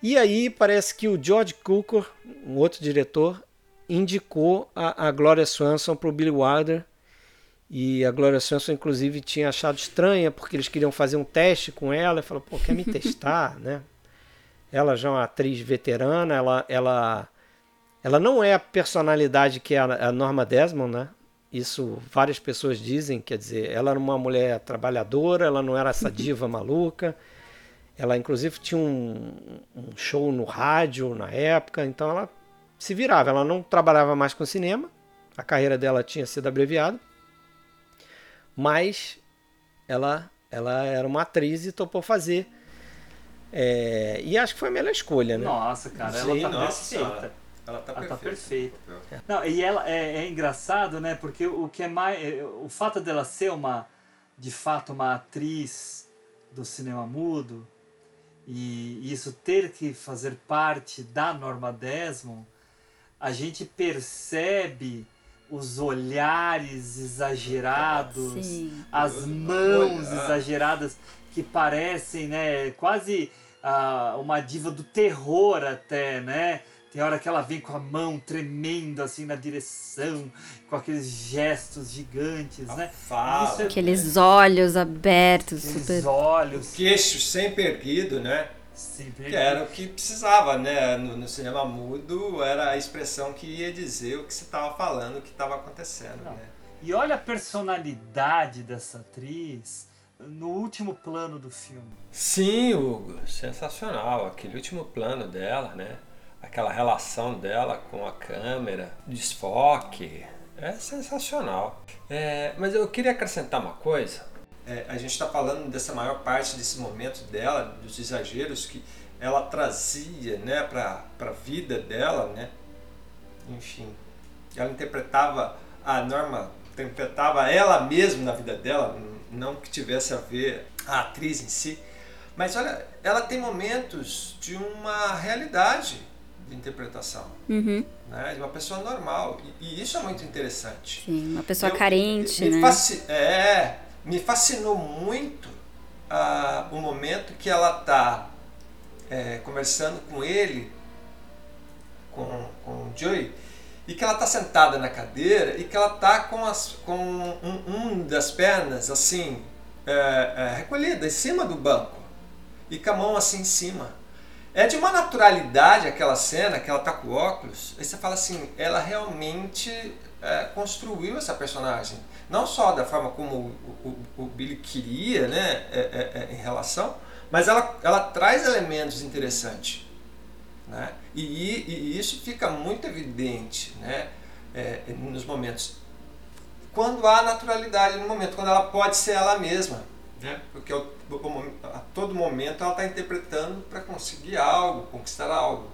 K: E aí parece que o George Cukor, um outro diretor, indicou a, a Gloria Swanson para o Billy Wilder. E a Gloria Swanson, inclusive, tinha achado estranha, porque eles queriam fazer um teste com ela. E falou, pô, quer me testar, né? Ela já é uma atriz veterana, ela, ela ela não é a personalidade que é a Norma Desmond, né? Isso várias pessoas dizem, quer dizer, ela era uma mulher trabalhadora, ela não era essa diva maluca. Ela inclusive tinha um, um show no rádio na época, então ela se virava. Ela não trabalhava mais com cinema, a carreira dela tinha sido abreviada, mas ela, ela era uma atriz e topou fazer É, e acho que foi a melhor escolha, né?
J: Nossa, cara, ela
L: Sim,
J: tá
L: nossa
J: perfeita.
L: Ela tá
J: Ela tá
L: perfeita.
J: perfeita. Não, e ela é, é engraçado, né? Porque o que é mais. é, O fato dela ser uma. De fato, uma atriz do cinema mudo e isso ter que fazer parte da Norma Desmond, a gente percebe os olhares exagerados,
C: Sim.
J: as mãos exageradas que parecem, né, quase ah, uma diva do terror até, né? Tem hora que ela vem com a mão tremendo assim na direção, com aqueles gestos gigantes, né?
L: fala.
J: Isso é-
C: Aqueles olhos abertos,
J: Aqueles
C: super.
J: olhos.
L: Queixo sempre erguido, né?
J: Sempre
L: Que era o que precisava, né? No, no cinema mudo era a expressão que ia dizer o que você estava falando, o que estava acontecendo,
J: Não.
L: né?
J: E olha a personalidade dessa atriz no último plano do filme.
L: Sim, Hugo, sensacional. Aquele último plano dela, né? Aquela relação dela com a câmera, desfoque, é sensacional. É, mas eu queria acrescentar uma coisa. É, a gente está falando dessa maior parte desse momento dela, dos exageros que ela trazia, né, para a vida dela, né? Enfim, ela interpretava a Norma, interpretava ela mesma na vida dela, não que tivesse a ver a atriz em si. Mas olha, ela tem momentos de uma realidade de interpretação,
C: Uhum.
L: né? de uma pessoa normal. E, e isso é muito interessante.
C: Sim, uma pessoa
L: Eu-
C: carente,
L: me
C: né?
L: fasci- é, me fascinou muito ah, o momento que ela está conversando com ele, com, com o Joey, e que ela está sentada na cadeira e que ela está com, as, com um, um das pernas assim, é, é, recolhida em cima do banco e com a mão assim em cima. É de uma naturalidade aquela cena que ela tá com óculos. Aí você fala assim, ela realmente é, construiu essa personagem. Não só da forma como o, o, o Billy queria, né, é, é, é, em relação, mas ela, ela traz elementos interessantes. Né? E, e- isso fica muito evidente né, é, nos momentos. Quando há naturalidade no momento, quando ela pode ser ela mesma. Né? Porque o- o a todo momento ela está interpretando para conseguir algo, conquistar algo.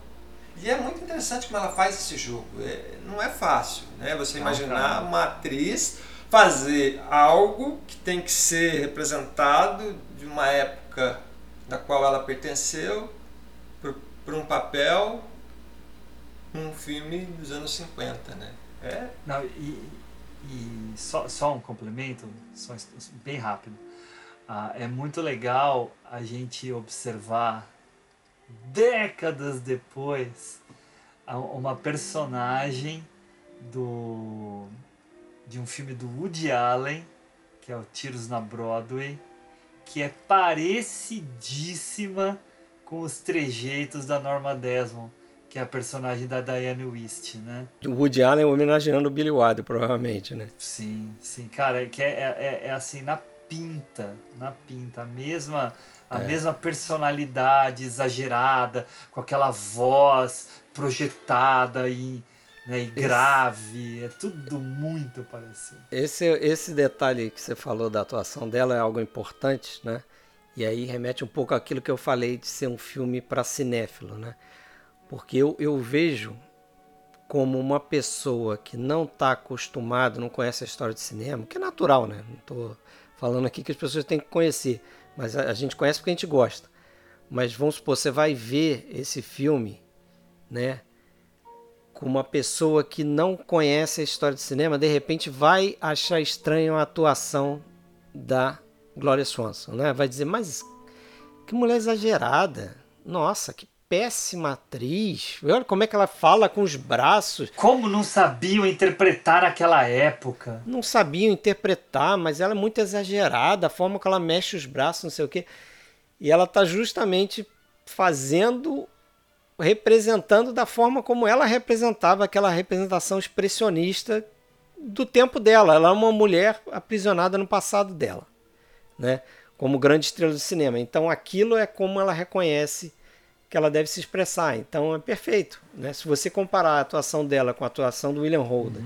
L: E é muito interessante como ela faz esse jogo. É- não é fácil né? você imaginar uma atriz fazer algo que tem que ser representado de uma época da qual ela pertenceu para um papel num filme dos anos 50, né? É
J: Não, e e só, só um complemento, só bem rápido. Ah, é muito legal a gente observar, décadas depois, uma personagem do de um filme do Woody Allen, que é o Tiros na Broadway, que é parecidíssima com os trejeitos da Norma Desmond, que é a personagem da Diane Wist, né?
K: O Woody Allen homenageando o Billy Wilder, provavelmente, né?
J: Sim, sim, cara, é que é, é, é assim, na pinta, na pinta, a mesma, a
K: É.
J: mesma personalidade exagerada, com aquela voz projetada e, né, e grave, é tudo muito parecido.
K: Esse, esse detalhe que você falou da atuação dela é algo importante, né? E aí remete um pouco àquilo que eu falei de ser um filme para cinéfilo, né? Porque eu, eu vejo como uma pessoa que não está acostumado, não conhece a história de cinema, que é natural, né? Não estou falando aqui que as pessoas têm que conhecer, mas a, a gente conhece porque a gente gosta. Mas vamos supor, você vai ver esse filme, né? com uma pessoa que não conhece a história de cinema, de repente vai achar estranho a atuação da Gloria Swanson, né? Vai dizer, mas que mulher exagerada. Nossa, que péssima atriz. Olha como é que ela fala com os braços.
J: Como não sabiam interpretar naquela época?
K: Não sabiam interpretar, mas ela é muito exagerada, a forma que ela mexe os braços, não sei o quê. E ela está justamente fazendo representando da forma como ela representava aquela representação expressionista do tempo dela. Ela é uma mulher aprisionada no passado dela, né? Como grande estrela do cinema. Então aquilo é como ela reconhece que ela deve se expressar. Então é perfeito, né? Se você comparar a atuação dela com a atuação do William Holden,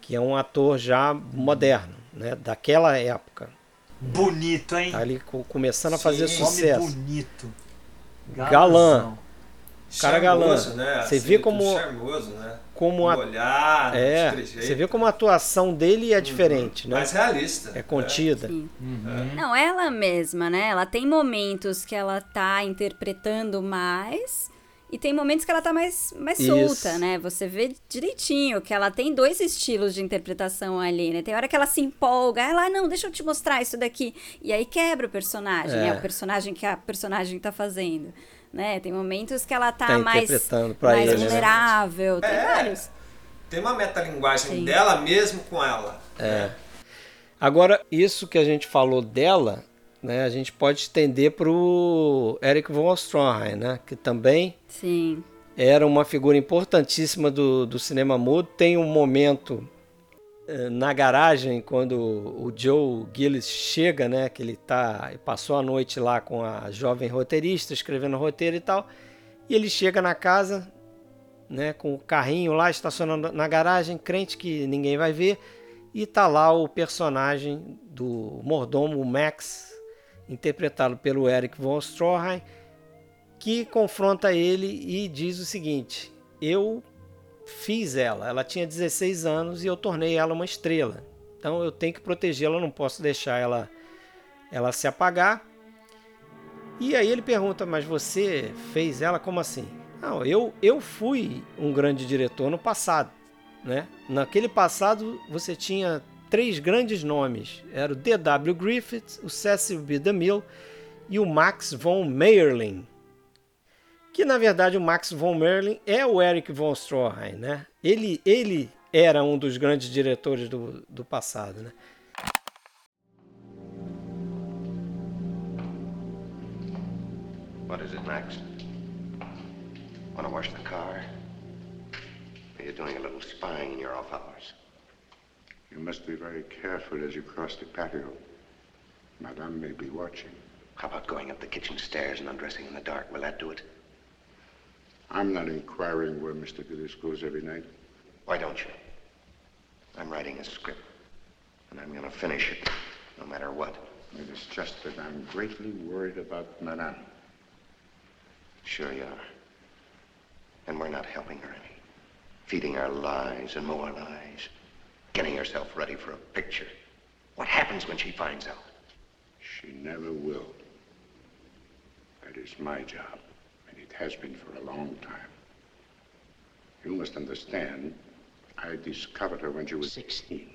K: que é um ator já moderno, né? Daquela época.
J: Bonito, hein?
K: Tá ali co- começando a fazer
J: Sim,
K: sucesso.
J: Homem bonito.
K: galã. Cara galã.
L: Né?
K: Você
L: Assim,
K: vê como
L: charmoso, né?
K: Como
L: O
K: a
L: olhar,
K: é, você vê como a atuação dele é diferente, né?
L: Mais realista.
K: É contida.
C: Sim.
K: Uhum.
C: Não, ela mesma, né? Ela tem momentos que ela tá interpretando mais e tem momentos que ela tá mais, mais
K: Isso.
C: solta, né? Você vê direitinho que ela tem dois estilos de interpretação ali, né? Tem hora que ela se empolga, ela, "Ah, não, deixa eu te mostrar isso daqui. E aí quebra o personagem,
K: É.
C: né? O personagem que a personagem tá fazendo. Né? Tem momentos que ela tá,
K: Tá
C: mais, mais
K: ele, né?
C: vulnerável. Tem
L: É.
C: vários.
L: Tem uma metalinguagem
C: Sim.
L: dela mesmo com ela.
K: É. Agora, isso que a gente falou dela, né, a gente pode estender pro Eric von Stroheim, né, que também
C: Sim.
K: era uma figura importantíssima do, do cinema mudo. Tem um momento na garagem quando o Joe Gillis chega, né, que ele tá passou a noite lá com a jovem roteirista escrevendo roteiro e tal, e ele chega na casa, né, com o carrinho lá estacionando na garagem, crente que ninguém vai ver, e tá lá o personagem do mordomo Max, interpretado pelo Eric von Stroheim, que confronta ele e diz o seguinte: Eu fiz ela, ela tinha 16 anos e eu tornei ela uma estrela. Então eu tenho que protegê-la, não posso deixar ela ela se apagar. E aí ele pergunta: "Mas você fez ela como assim?" Não, eu eu fui um grande diretor no passado, né? Naquele passado você tinha três grandes nomes, era o D.W. Griffith, o Cecil B. DeMille e o Max von Mayerling que na verdade o Max von Merlin é o Eric von Stroheim, né? Ele, ele era um dos grandes diretores do, do passado, né?
H: What is it, Max? Want to wash the car? Are you doing a little spying in your off hours?
N: You must be very careful as you cross the patio. Madame may be watching.
H: How about going up the kitchen stairs and undressing in the dark? Will that do it?
N: I'm not inquiring where Mr. Gillis goes every night.
H: Why don't you? I'm writing a script, and I'm going to finish it, no matter what.
N: It is just that I'm greatly worried about Madame.
H: Sure you are. And we're not helping her any. Feeding her lies and more lies. Getting herself ready for a picture. What happens when she finds out?
N: She never will. That is my job, has been for a long time. You must understand, I discovered her when she was 16.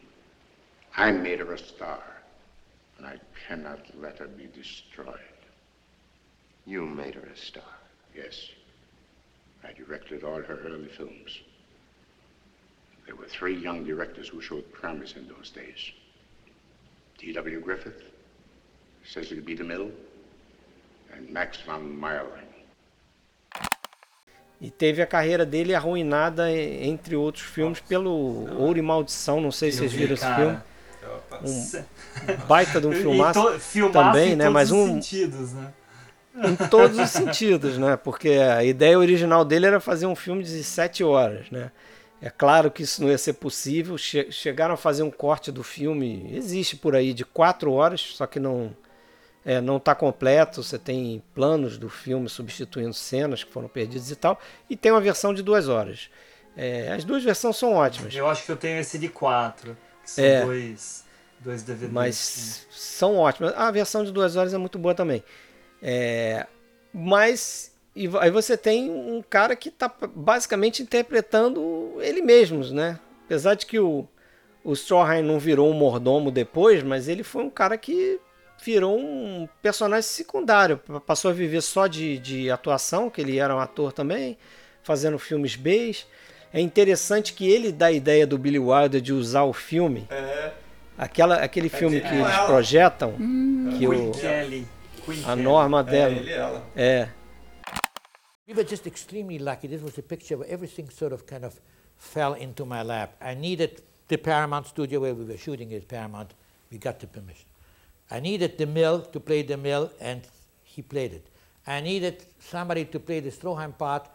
N: I made her a star, and I cannot let her be destroyed.
H: You made her a star.
N: Yes. I directed all her early films. There were three young directors who showed promise in those days. D.W. Griffith, Cecil B. DeMille, and Max von Mayerling.
K: E teve a carreira dele arruinada, entre outros filmes, pelo Ouro e Maldição. Não sei se vocês
J: vi,
K: viram esse
J: cara.
K: filme. Um baita de um filmaço
J: to- filmaço
K: também,
J: em
K: né?
J: todos
K: Mas
J: os
K: um
J: sentidos, né?
K: em todos os sentidos, né? Porque a ideia original dele era fazer um filme de sete horas, né? É claro que isso não ia ser possível. Che- chegaram a fazer um corte do filme, existe por aí de quatro horas, só que não é, não está completo. Você tem planos do filme substituindo cenas que foram perdidas e tal, e tem uma versão de duas horas. É, as duas versões são ótimas.
J: Eu acho que eu tenho esse de quatro. Que são
K: É.
J: dois, dois DVDs.
K: Mas são ótimas. A versão de duas horas é muito boa também. É, mas e aí você tem um cara que está basicamente interpretando ele mesmo, né? Apesar de que o, o Stroheim não virou um mordomo depois, mas ele foi um cara que virou um personagem secundário. Passou a viver só de, de atuação, que ele era um ator também, fazendo filmes B. É interessante que ele dá a ideia do Billy Wilder de usar o filme.
L: É.
K: Aquela, aquele filme
L: dizer,
K: que
L: com
K: eles
L: ela.
K: projetam, que
J: Queen
K: o,
J: Kelly. Queen
K: a
J: Kelly.
K: norma
L: É,
K: dela.
L: ele e ela.
K: É.
O: We were just extremely lucky. This was a picture where everything sort of kind of fell into my lap. I needed the Paramount studio where we were shooting at Paramount. We got the permission. I needed the mill to play the mill, and he played it. I needed somebody to play the Stroheim part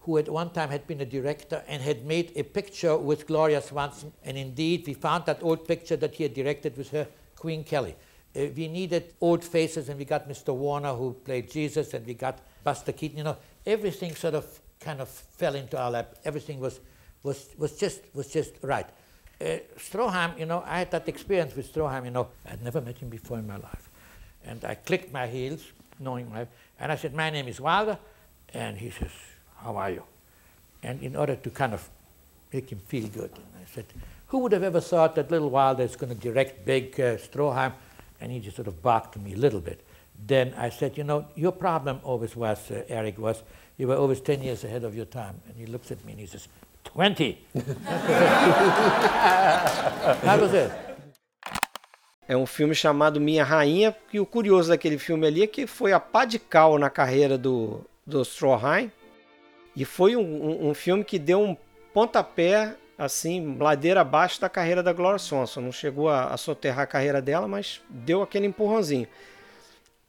O: who at one time had been a director and had made a picture with Gloria Swanson. And indeed, we found that old picture that he had directed with her, Queen Kelly. Uh, we needed old faces, and we got Mr. Warner who played Jesus, and we got Buster Keaton. You know, everything sort of kind of fell into our lap. Everything was was was just was just right. Uh, Stroheim, you know, I had that experience with Stroheim. You know, I'd never met him before in my life, and I clicked my heels, knowing my, and I said, "My name is Wilder," and he says, "How are you?" And in order to kind of make him feel good, I said, "Who would have ever thought that little Wilder is going to direct big uh, Stroheim?" And he just sort of barked to me a little bit. Then I said, "You know, your problem always was, uh, Eric, was you were always 10 years ahead of your time." And he looks at me and he says, 20. that was it.
K: É um filme chamado Minha Rainha, e o curioso daquele filme ali é que foi a pá de cal na carreira do, do Stroheim, e foi um, um, um filme que deu um pontapé, assim, ladeira abaixo da carreira da Gloria Swanson. Não chegou a, a soterrar a carreira dela, mas deu aquele empurrãozinho.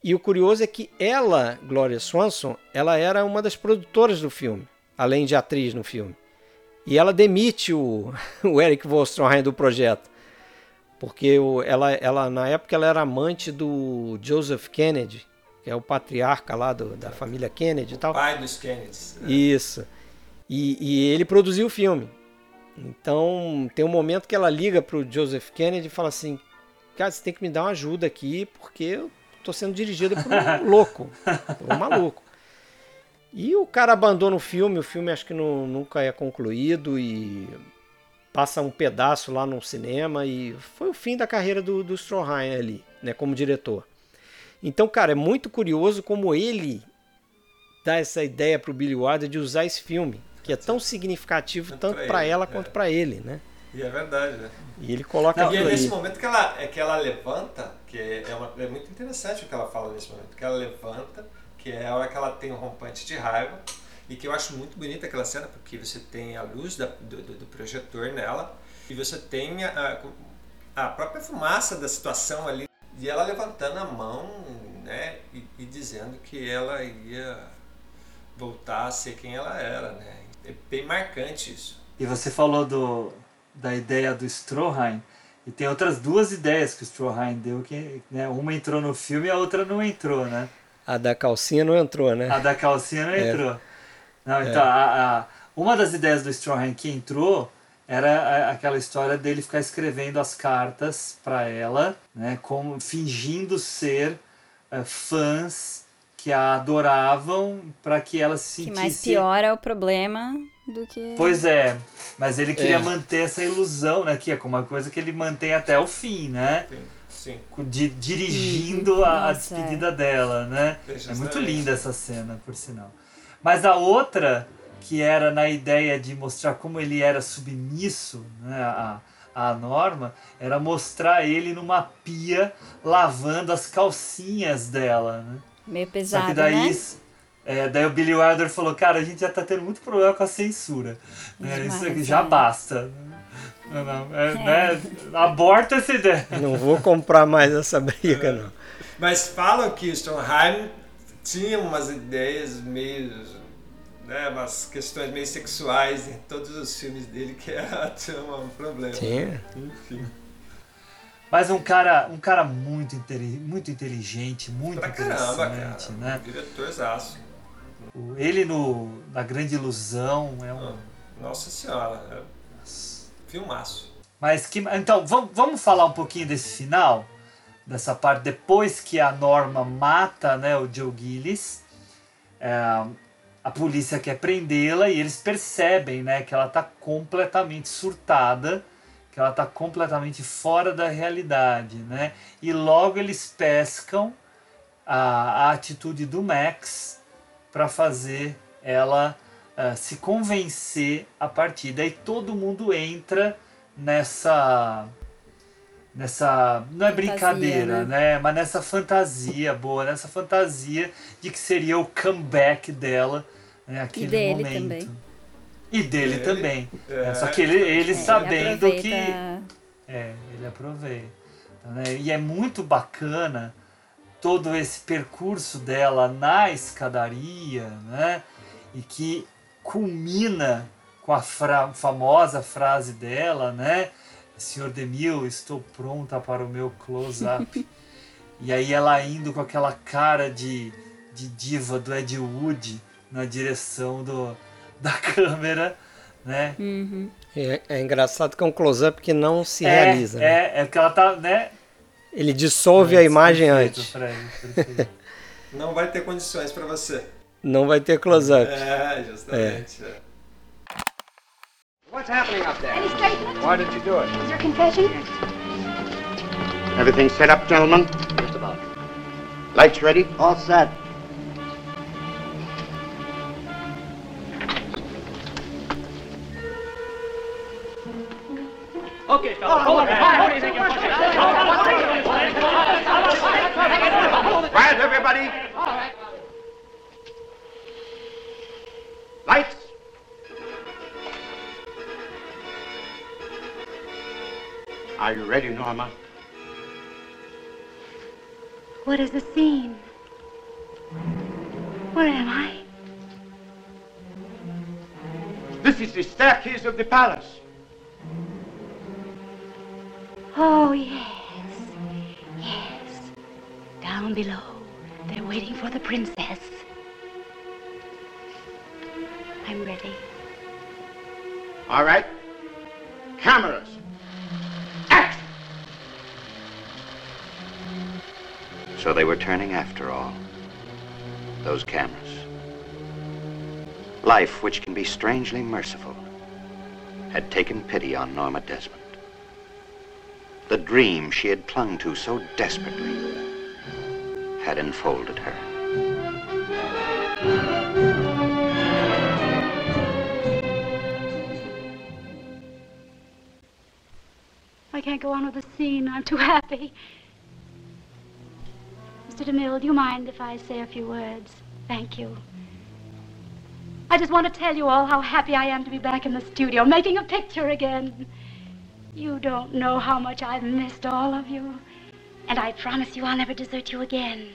K: E o curioso é que ela, Gloria Swanson, ela era uma das produtoras do filme, além de atriz no filme. E ela demite o, o Eric Vollstroheim do projeto. Porque o, ela, ela, na época, ela era amante do Joseph Kennedy, que é o patriarca lá do, da família Kennedy e tal.
L: Pai dos Kennedys.
K: É. Isso. E, e, ele produziu o filme. Então, tem um momento que ela liga pro Joseph Kennedy e fala assim: Cara, você tem que me dar uma ajuda aqui, porque eu tô sendo dirigida por um louco, por um maluco. E o cara abandona o filme, o filme acho que não, nunca é concluído e passa um pedaço lá no cinema e foi o fim da carreira do, do Stroheim ali, né, como diretor. Então, cara, é muito curioso como ele dá essa ideia para o Billy Wilder de usar esse filme, que é tão significativo tanto para ela, quanto
L: é.
K: para ele, né?
L: E é verdade, né?
K: E ele coloca
L: Não, E é nesse momento que ela, é que ela levanta, que é, uma, é muito interessante o que ela fala nesse momento, que ela levanta que é a hora que ela tem um rompante de raiva e que eu acho muito bonita aquela cena porque você tem a luz da, do, do, projetor nela e você tem a, a, própria fumaça da situação ali e ela levantando a mão né e, e, dizendo que ela ia voltar a ser quem ela era né. É bem marcante isso.
J: E você falou do da ideia do Stroheim e tem outras duas ideias que o Stroheim deu que né, uma entrou no filme e a outra não entrou né
K: a da calcinha não entrou, né?
J: A da calcinha não é. entrou. Não, então, é. a, a, uma das ideias do Stroheim que entrou era aquela história dele ficar escrevendo as cartas para ela, né, como fingindo ser uh, fãs que a adoravam para que ela se sentisse.
C: Que mais piora o problema do que.
J: Pois é, mas ele queria é. manter essa ilusão, né, que é uma coisa que ele mantém até o fim, né?
L: Sim. Sim.
J: Di dirigindo a, a, despedida é. dela, né? É muito linda essa cena, por sinal. Mas a outra, que era na ideia de mostrar como ele era submisso né, a, a norma, era mostrar ele numa pia lavando as calcinhas dela, né?
C: Meio pesado,
J: Só que daí,
C: né?
J: É, daí o Billy Wilder falou, cara, a gente já tá tendo muito problema com a censura. Né? Isso aqui já basta. Não, não. É, é. Né? Aborta essa ideia.
K: Não vou comprar mais essa briga, não.
L: Mas falam que o Stonheim tinha umas ideias meio. Né, umas questões meio sexuais em todos os filmes dele que era um problema.
K: Tinha.
L: Enfim.
J: Mas um cara, um cara muito, muito inteligente, muito
L: pra
J: interessante,
L: caramba, cara.
J: né?
L: Diretorzaço.
J: Ele no na Grande Ilusão é um.
L: Nossa senhora, é filmaço.
J: Mas que então vamos, falar um pouquinho desse final, dessa parte depois que a Norma mata, né, o Joe Gillis. É, a polícia quer prendê-la e eles percebem, né, que ela está completamente surtada, que ela está completamente fora da realidade, né? E logo eles pescam a, a atitude do Max para fazer ela uh, se convencer a partir daí todo mundo entra nessa nessa não é brincadeira, né? né? Mas nessa fantasia boa, nessa fantasia de que seria o comeback dela, né? Aquele
C: e dele
J: momento.
C: também.
J: E dele
L: Ele-
J: também.
L: é.
J: Só que ele, ele
C: É,
J: sabendo
C: ele
J: que é, ele aproveita. né? E é muito bacana todo esse percurso dela na escadaria, né? E que culmina com a fra- famosa frase dela, né? Senhor Demil, estou pronta para o meu close-up. E aí ela indo com aquela cara de, de diva do Ed Wood na direção do, da câmera, né?
C: Uhum.
K: É, é engraçado que é um close-up que não se
J: é,
K: realiza. né?
J: É, é porque ela tá, né?
K: Ele dissolve a imagem
J: Perfeito,
K: antes.
J: Fred, perfeito.
L: Não vai ter condições para você.
K: Não vai ter close-up.
L: É, justamente. é.
A: What's happening up there?
E: Any statement?
A: Why did you do it?
E: Is your confession?
N: Everything set up, gentlemen?
H: Just about.
N: Lights ready?
H: All set.
F: Okay, fellas, hold it.
N: Quiet, everybody. Lights. Are you ready, Norma?
E: What is the scene? Where am I?
N: This is the staircase of the palace.
E: Oh, yes. Yes. Down below, they're waiting for the princess. I'm ready.
N: All right. Cameras. Act.
H: So they were turning after all. Those cameras. Life, which can be strangely merciful, had taken pity on Norma Desmond. The dream she had clung to so desperately had enfolded her.
E: Can't go on with the scene. I'm too happy. Mr. DeMille, do you mind if I say a few words? Thank you. I just want to tell you all how happy I am to be back in the studio, making a picture again. You don't know how much I've missed all of you. And I promise you I'll never desert you again.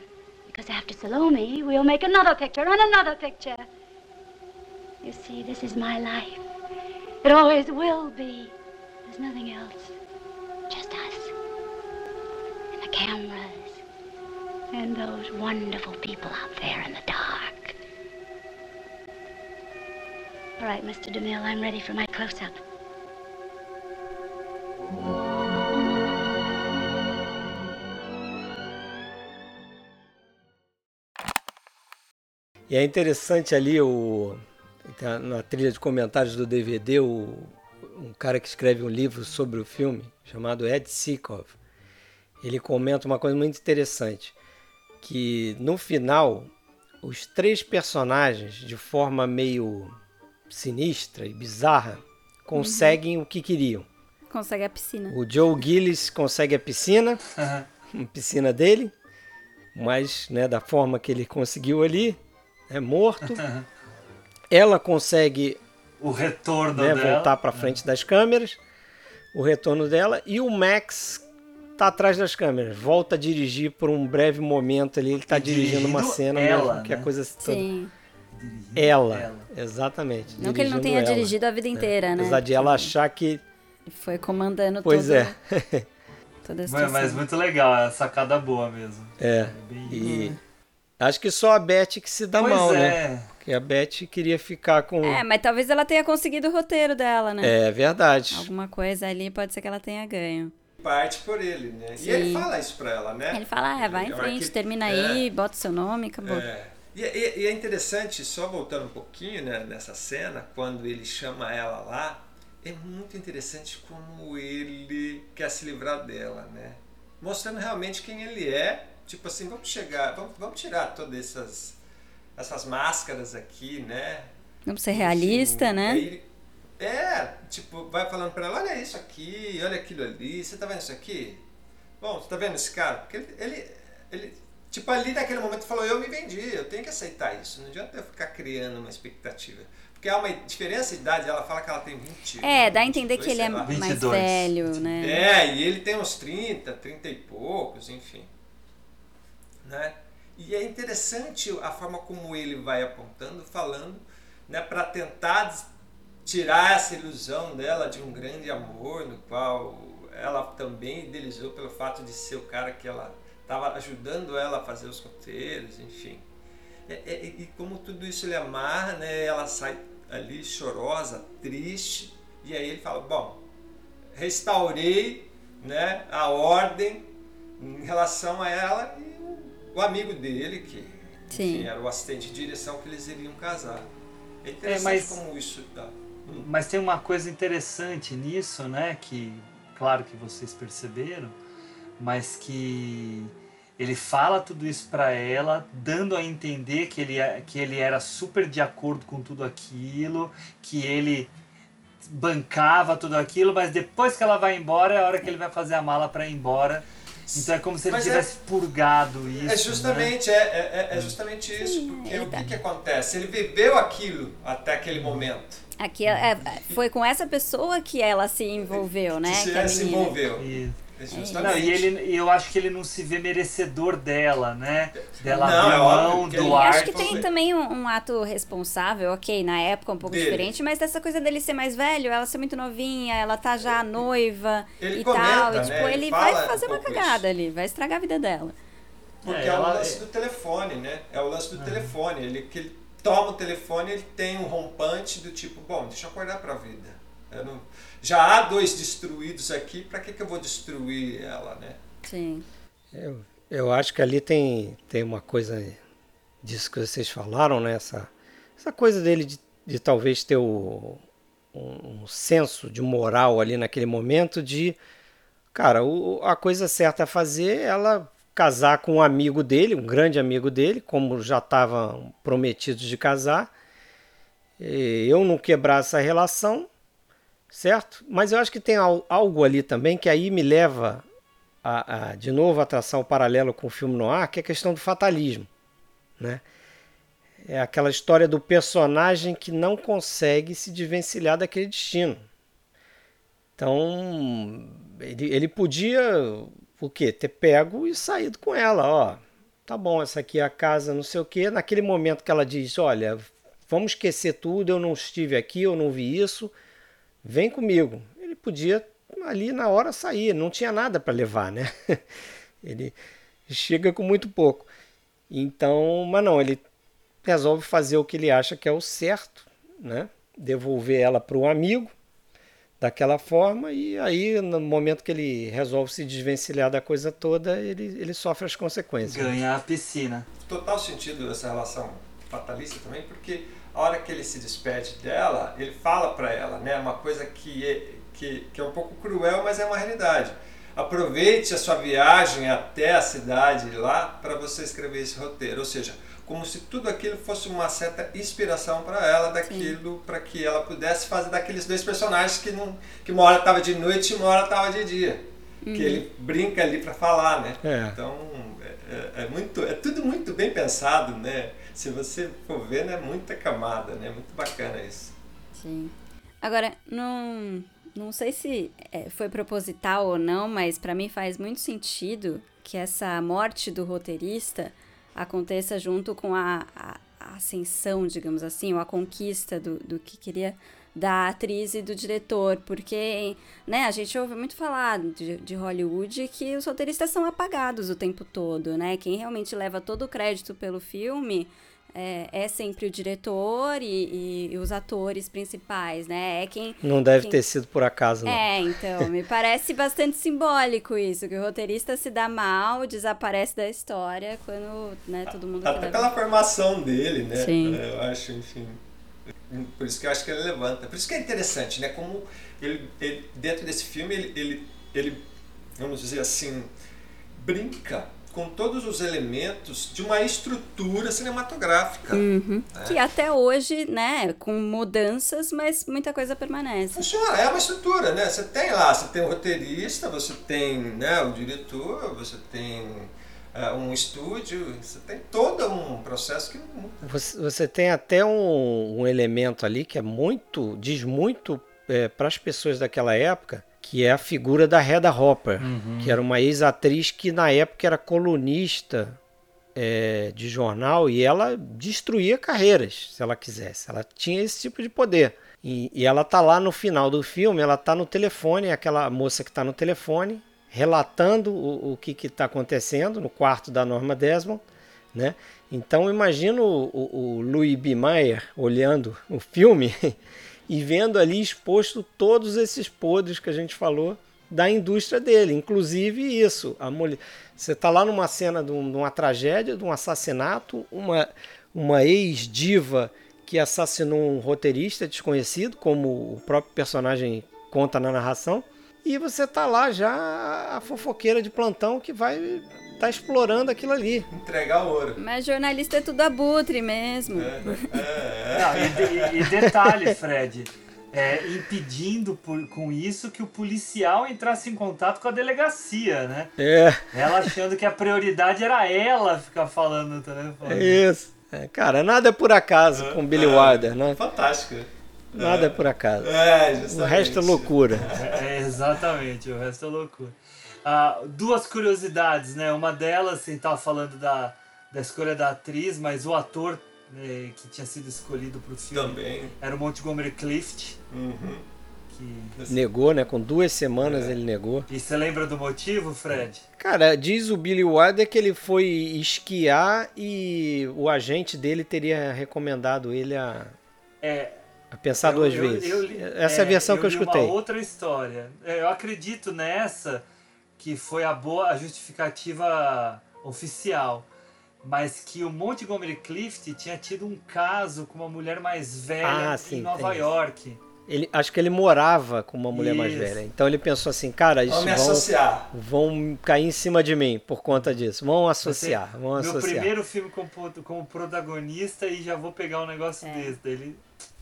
E: Because after Salome, we'll make another picture and another picture. You see, this is my life. It always will be. There's nothing else. Just us. And the cameras. And those wonderful people out there in the dark. All right, Mr. DeMille, I'm ready for my close-up.
K: E é interessante ali o na trilha de comentários do DVD o, um cara que escreve um livro sobre o filme chamado Ed Sikov. Ele comenta uma coisa muito interessante que no final os três personagens de forma meio sinistra e bizarra conseguem o que queriam.
C: Consegue a piscina.
K: O Joe Gillis consegue a piscina, a piscina dele, mas né, da forma que ele conseguiu ali, é morto. Ela consegue
J: o retorno
K: né,
J: dela.
K: voltar para frente das câmeras, o retorno dela e o Max tá atrás das câmeras, volta a dirigir por um breve momento ali, ele tá dirigindo uma cena
J: ela,
K: mesmo, que a
J: né?
K: coisa toda.
C: Sim.
K: Ela, exatamente.
C: Não que ele não tenha
K: ela,
C: dirigido a vida inteira, né?
K: Apesar de ela achar que.
C: Foi comandando
K: Pois
C: toda,
K: é.
C: toda a
J: Mas,
C: situação.
J: mas muito legal, é sacada boa mesmo.
K: É. E acho que só a Beth que se dá
J: Pois
K: mal,
J: é.
K: né? Porque a Beth queria ficar com.
C: É, mas talvez ela tenha conseguido o roteiro dela, né?
K: É verdade.
C: Alguma coisa ali pode ser que ela tenha ganho.
L: Parte por ele, né?
C: Sim.
L: E ele fala isso pra ela, né?
C: Ele fala, ah, vai em
L: É,
C: frente,
L: que-
C: termina
L: é.
C: aí, bota o seu nome, acabou.
L: É. E, e- e é interessante, só voltando um pouquinho né, nessa cena, quando ele chama ela lá, é muito interessante como ele quer se livrar dela, né? Mostrando realmente quem ele é. Tipo assim, vamos chegar, vamos, vamos tirar todas essas, essas máscaras aqui, né?
C: Vamos ser realista, né?
L: Aí, é, tipo, vai falando pra ela, olha isso aqui, olha aquilo ali, você tá vendo isso aqui? Bom, você tá vendo esse cara? Porque ele, ele, ele, tipo, ali naquele momento falou, eu me vendi, eu tenho que aceitar isso, não adianta eu ficar criando uma expectativa. Porque há uma diferença de idade, ela fala que ela tem 20.
C: É, dá a entender
L: 22,
C: que ele é mais
J: 22.
C: velho, né?
L: É, e ele tem uns 30, 30 e poucos, enfim. Né? E é interessante a forma como ele vai apontando, falando, né, para tentar tirar essa ilusão dela de um grande amor, no qual ela também idealizou pelo fato de ser o cara que ela estava ajudando ela a fazer os roteiros, enfim. É, é, e como tudo isso ele amarra, né, ela sai ali chorosa, triste, e aí ele fala, bom, restaurei né, a ordem em relação a ela e o, amigo dele, que enfim, era o assistente de direção que eles iriam casar. É interessante
J: É, mas-
L: como isso tá.
J: Mas tem uma coisa interessante nisso, né? Que, claro que vocês perceberam, mas que ele fala tudo isso pra ela, dando a entender que ele, é- que ele era super de acordo com tudo aquilo, que ele bancava tudo aquilo, mas depois que ela vai embora é a hora que ele vai fazer a mala pra ir embora. Então é como se ele
L: Mas é-
J: tivesse purgado isso.
L: É justamente,
J: né?
L: é, é, é justamente isso, porque o que, que acontece? Ele viveu aquilo até aquele momento.
C: Aqui é- é- foi com essa pessoa que ela se envolveu, né?
L: Se
C: que a
L: ela se envolveu. É
J: Não,
L: justamente.
J: e ele, eu acho que ele não se vê merecedor dela, né? Dela
L: Não,
J: abrir
L: é
J: mão do
L: ele-
C: acho que tem também um, um ato responsável, ok, na época um pouco
L: Dele.
C: diferente, mas dessa coisa dele ser mais velho, ela ser muito novinha, ela tá já noiva
L: Ele
C: e
L: comenta,
C: tal. E,
L: né,
C: tipo,
L: ele
C: ele
L: fala
C: vai
L: um
C: fazer uma
L: pouco
C: cagada ali, vai estragar a vida dela.
L: Porque
J: É,
L: é, o
J: ela-
L: lance do telefone, né? É o lance do telefone. Ele, que ele toma o telefone, ele tem um rompante do tipo, bom, deixa eu acordar pra vida. Eu não- Já há dois destruídos aqui, pra que, que eu vou destruir ela, né?
C: Sim.
K: Eu, eu acho que ali tem, tem uma coisa disso que vocês falaram, né? Essa, essa coisa dele de, de talvez ter o, um, um senso de moral ali naquele momento de, cara, o, a coisa certa a fazer é ela casar com um amigo dele, um grande amigo dele, como já estavam prometidos de casar. E eu não quebrar essa relação, certo? Mas eu acho que tem al- algo ali também que aí me leva a, a- de novo a traçar o paralelo com o filme noir, que é a questão do fatalismo, né? É aquela história do personagem que não consegue se desvencilhar daquele destino. Então, ele, ele podia, o quê? Ter pego e saído com ela, ó. Tá bom, essa aqui é a casa, não sei o quê. Naquele momento que ela diz, olha, vamos esquecer tudo, eu não estive aqui, eu não vi isso, vem comigo. Ele podia ali na hora sair, não tinha nada para levar, né? Ele chega com muito pouco. Então, mas não, ele resolve fazer o que ele acha que é o certo, né? Devolver ela para o amigo daquela forma e aí no momento que ele resolve se desvencilhar da coisa toda, ele, ele sofre as consequências.
J: Ganhar a piscina.
L: total sentido essa relação fatalista também, porque a hora que ele se despede dela, ele fala pra ela, né, uma coisa que é, que, que é um pouco cruel, mas é uma realidade. Aproveite a sua viagem até a cidade lá para você escrever esse roteiro, ou seja, como se tudo aquilo fosse uma certa inspiração para ela daquilo, para que ela pudesse fazer daqueles dois personagens que não, que uma hora estava de noite e uma hora estava de dia,
C: Uhum.
L: que ele brinca ali para falar, né?
K: É.
L: Então é, é- é muito, é tudo muito bem pensado, né? Se você for ver, né, muita camada, né? Muito bacana isso.
C: Sim. Agora, não, não sei se é, foi proposital ou não, mas pra mim faz muito sentido que essa morte do roteirista aconteça junto com a, a- a ascensão, digamos assim, ou a conquista do, do que queria da atriz e do diretor, porque né, a gente ouve muito falar de, de Hollywood que os roteiristas são apagados o tempo todo, né? Quem realmente leva todo o crédito pelo filme é, é sempre o diretor e, e os atores principais, né? É quem
K: Não deve
C: quem-
K: ter sido por acaso, não.
C: é, então, me parece bastante simbólico isso, que o roteirista se dá mal, desaparece da história quando, né, todo mundo
L: Até pela formação dele, né?
C: Sim.
L: É, Eu acho, enfim. Por isso que eu acho que ele levanta. Por isso que é interessante, né? Como ele, ele- dentro desse filme, ele, ele, ele, vamos dizer assim, brinca com todos os elementos de uma estrutura cinematográfica.
C: Uhum.
L: né?
C: Que até hoje, né, com mudanças, mas muita coisa permanece.
L: Funciona, é uma estrutura, né? Você tem lá, você tem o roteirista, você tem né, o diretor, você tem um estúdio, você tem todo um processo que
K: Você, você tem até um, um elemento ali que é muito, diz muito para as pessoas daquela época, que é a figura da Hedda Hopper,
J: Uhum.
K: que era uma ex-atriz que na época era colunista é, de jornal e ela destruía carreiras, se ela quisesse. Ela tinha esse tipo de poder. E, e ela tá lá no final do filme, ela tá no telefone, aquela moça que tá no telefone, relatando o, o que está acontecendo no quarto da Norma Desmond, né? Então imagino o, o, Louis B. Mayer olhando o filme e vendo ali exposto todos esses podres que a gente falou da indústria dele, inclusive isso, a mulher, você está lá numa cena de, de, uma tragédia, de um assassinato, uma, uma ex-diva que assassinou um roteirista desconhecido, como o próprio personagem conta na narração, e você tá lá já a fofoqueira de plantão que vai tá explorando aquilo ali.
L: Entregar ouro.
C: Mas jornalista é tudo abutre mesmo. É,
J: é, é. Não, e, e, detalhe, Fred, é, impedindo por, com isso que o policial entrasse em contato com a delegacia, né?
K: É.
J: Ela achando que a prioridade era ela ficar falando no telefone.
K: É isso. É, cara, nada é por acaso com Billy Wilder, né?
L: Fantástico.
K: Nada é, por acaso.
L: É,
K: o resto é loucura.
J: É, exatamente, o resto é loucura. Ah, duas curiosidades, né? Uma delas, assim, tava falando da, da escolha da atriz, mas o ator né, que tinha sido escolhido para o filme
L: Também.
J: era o Montgomery Clift.
L: Uhum.
J: Que...
K: Negou, né? Com duas semanas é. ele negou.
J: E você lembra do motivo, Fred?
K: Cara, diz o Billy Wilder que ele foi esquiar e o agente dele teria recomendado ele a.
J: É,
K: a pensar eu, duas eu, vezes. Eu, Essa é, a versão que eu escutei.
J: Uma outra história. É, eu acredito nessa que foi a boa a justificativa oficial, mas que o Montgomery Clift tinha tido um caso com uma mulher mais velha
K: ah, sim,
J: em Nova York.
K: Ele, acho que ele morava com uma mulher isso. mais velha. Então ele pensou assim, cara, isso
L: vão, associar.
K: vão cair em cima de mim por conta disso. Vão associar, vão
J: meu
K: associar.
J: Meu primeiro filme como, como protagonista e já vou pegar um negócio é. desse. Ele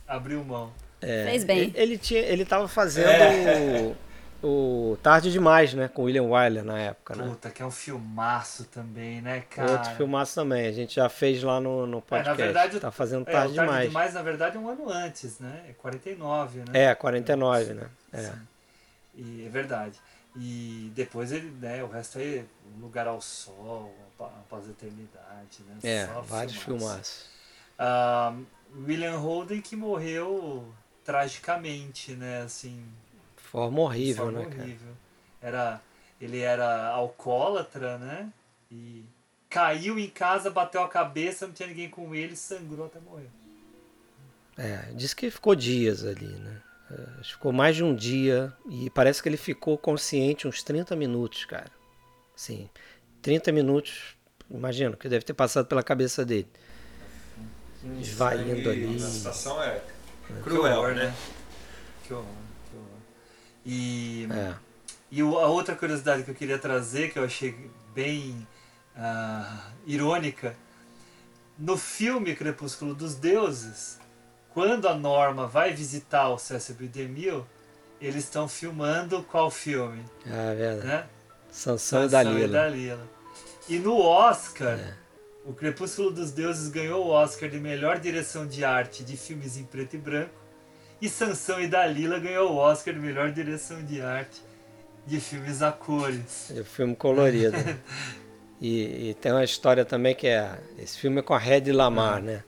J: abriu mão.
K: É,
C: Fez bem.
K: Ele, ele, tinha, ele tava fazendo é. o, o Tarde Demais, né? Com William Wyler na época, né?
J: Puta, que é um filmaço também, né, cara?
K: Outro filmaço também. A gente já fez lá no, no podcast. É, na verdade, tá fazendo Tarde,
J: é,
K: Demais.
J: Tarde Demais, na verdade, é um ano antes, né? É 49, né?
K: É, 49, né?
J: É. E é verdade. E depois ele, né, o resto é Um Lugar ao Sol, Após a Eternidade, né?
K: É, Só vários filmaços.
J: Um, William Holden que morreu tragicamente, né? Assim.
K: Forma horrível,
J: forma
K: né?
J: Horrível. Era, ele era alcoólatra, né? E caiu em casa, bateu a cabeça, não tinha ninguém com ele, sangrou até morrer.
K: É, diz que ficou dias ali, né? É, ficou mais de um dia e parece que ele ficou consciente uns 30 minutos, cara. Sim, 30 minutos, imagino que deve ter passado pela cabeça dele esvaindo ali.
L: A situação é cruel, né? né?
J: Que horror, que horror. E, é. e a outra curiosidade que eu queria trazer, que eu achei bem uh, irônica, no filme Crepúsculo dos Deuses, quando a Norma vai visitar o Cecil B. DeMille, eles estão filmando qual filme?
K: Ah, é verdade.
J: Né?
K: Sansão, Sansão e Dalila.
J: E, Dalila. e no Oscar, é. O Crepúsculo dos Deuses ganhou o Oscar de melhor direção de arte de filmes em preto e branco. E Sansão e Dalila ganhou o Oscar de melhor direção de arte de filmes a cores.
K: É filme colorido. e, e, tem uma história também que é. Esse filme é com a Red Lamar, uhum. né?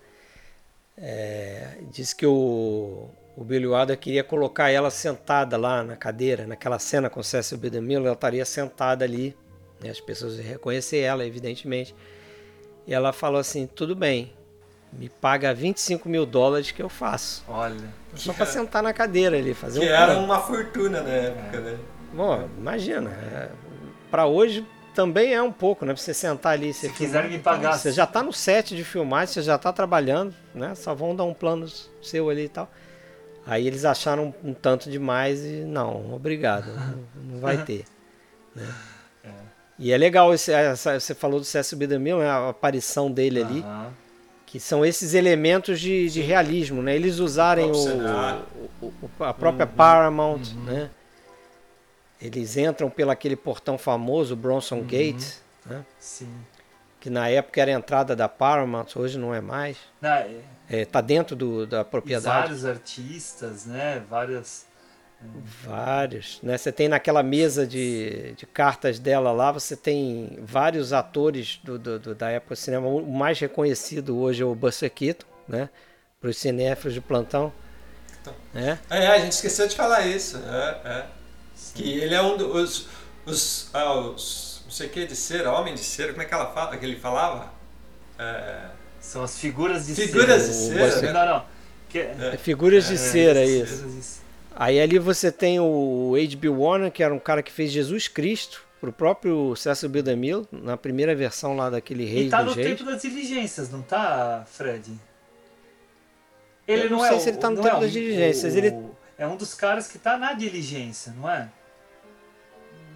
K: É, diz que o, o Billy Wilder queria colocar ela sentada lá na cadeira, naquela cena com Cecil B. DeMille, ela estaria sentada ali, né? as pessoas iam reconhecer ela, evidentemente. E ela falou assim: tudo bem, me paga 25 mil dólares que eu faço.
J: Olha.
K: Só para sentar na cadeira ali, fazer
L: que
K: um.
L: Que era uma fortuna na época, é. né?
K: Bom, imagina. É, para hoje também é um pouco, né? Pra você sentar ali.
J: Se quiser me pagar.
K: Você já tá no set de filmagem, você já tá trabalhando, né? Só vão dar um plano seu ali e tal. Aí eles acharam um tanto demais e não, obrigado, não, não vai ter. Né? E é legal, esse, essa, você falou do C.S. Bidamil, né, a aparição dele ali, uhum. que são esses elementos de, de realismo, né? Eles usarem o, o, o, a própria uhum. Paramount, uhum. né? Eles entram pelo aquele portão famoso, Bronson uhum. Gate, né?
J: Sim.
K: Que na época era a entrada da Paramount, hoje não é mais.
J: Não, é...
K: É, tá dentro do, da propriedade.
J: E vários artistas, né? Várias
K: Vários, né? Você tem naquela mesa de, de cartas dela lá, você tem vários atores do, do, do da época do cinema. O mais reconhecido hoje é o Buster Keaton, né? Para os cinéfilos de plantão.
L: Então, né? É, a gente esqueceu de falar isso. É, é. Que ele é um dos. Os, ah, os não sei o que de cera, homem de cera, como é que ela fala, que ele falava? É...
J: São as figuras de
L: figuras
J: cera.
L: de cera.
J: Não, não. Que...
K: É, figuras de
J: é,
K: cera,
J: é,
K: isso. Aí ali você tem o H.B. Warner, que era um cara que fez Jesus Cristo pro próprio Cecil B. DeMille, na primeira versão lá daquele Rei
J: e tá no
K: Reis.
J: tempo das diligências, não tá, Fred? Ele
K: Eu não,
J: não,
K: sei
J: é
K: se
J: o,
K: ele tá no
J: não
K: tempo
J: é
K: das
J: o-
K: diligências.
J: o-
K: Ele...
J: É um dos caras que tá na diligência, não é?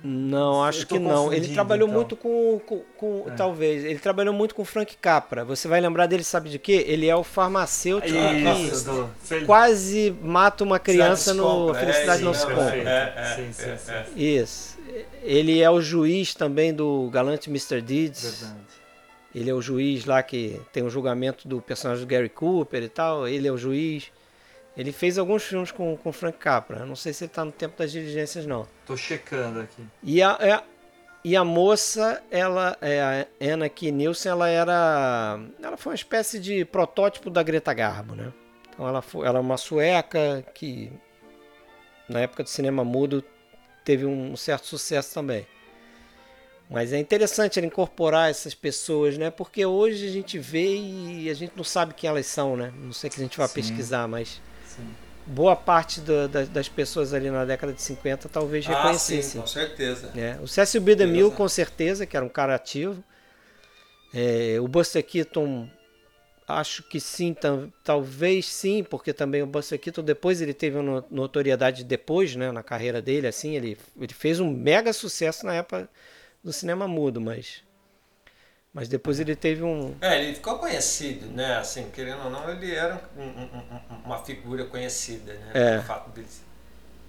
K: Não, acho que não. Ele trabalhou
J: então.
K: muito com. com, com-
J: É.
K: Talvez. Ele trabalhou muito com Frank Capra. Você vai lembrar dele, sabe de quê? Ele é o farmacêutico
J: Isso,
K: que quase mata uma criança no
L: Descompra,
K: Felicidade
L: é,
K: Não Se
L: é,
K: Compra.
L: é, é, é, é.
K: Isso. Ele é o juiz também do Galante Mr. Deeds.
J: Verdade.
K: Ele é o juiz lá que tem o julgamento do personagem do Gary Cooper e tal. Ele é o juiz. Ele fez alguns filmes com, com Frank Capra. Não sei se ele tá no tempo das diligências, não.
J: Tô checando aqui.
K: E a, é- e a moça, ela, é, a Anna Key Nielsen, ela era. Ela foi uma espécie de protótipo da Greta Garbo, né? Então ela, foi, ela é uma sueca que, na época do cinema mudo, teve um certo sucesso também. Mas é interessante incorporar essas pessoas, né? Porque hoje a gente vê e a gente não sabe quem elas são, né? Não sei que a gente vai
J: Sim.
K: pesquisar, mas
J: Sim.
K: boa parte da- da- das pessoas ali na década de 50 talvez
L: Ah, sim, com certeza.
K: É, o Cecil B. DeMille, com certeza, que era um cara ativo. É, o Buster Keaton, acho que sim, tam- talvez sim, porque também o Buster Keaton, depois ele teve uma notoriedade depois, né, na carreira dele, assim, ele, ele fez um mega sucesso na época do cinema mudo, mas... Mas depois ele teve um...
L: É, ele ficou conhecido, né? Assim, querendo ou não, ele era um- um- um- uma figura conhecida, né?
K: É.
L: Fato dele.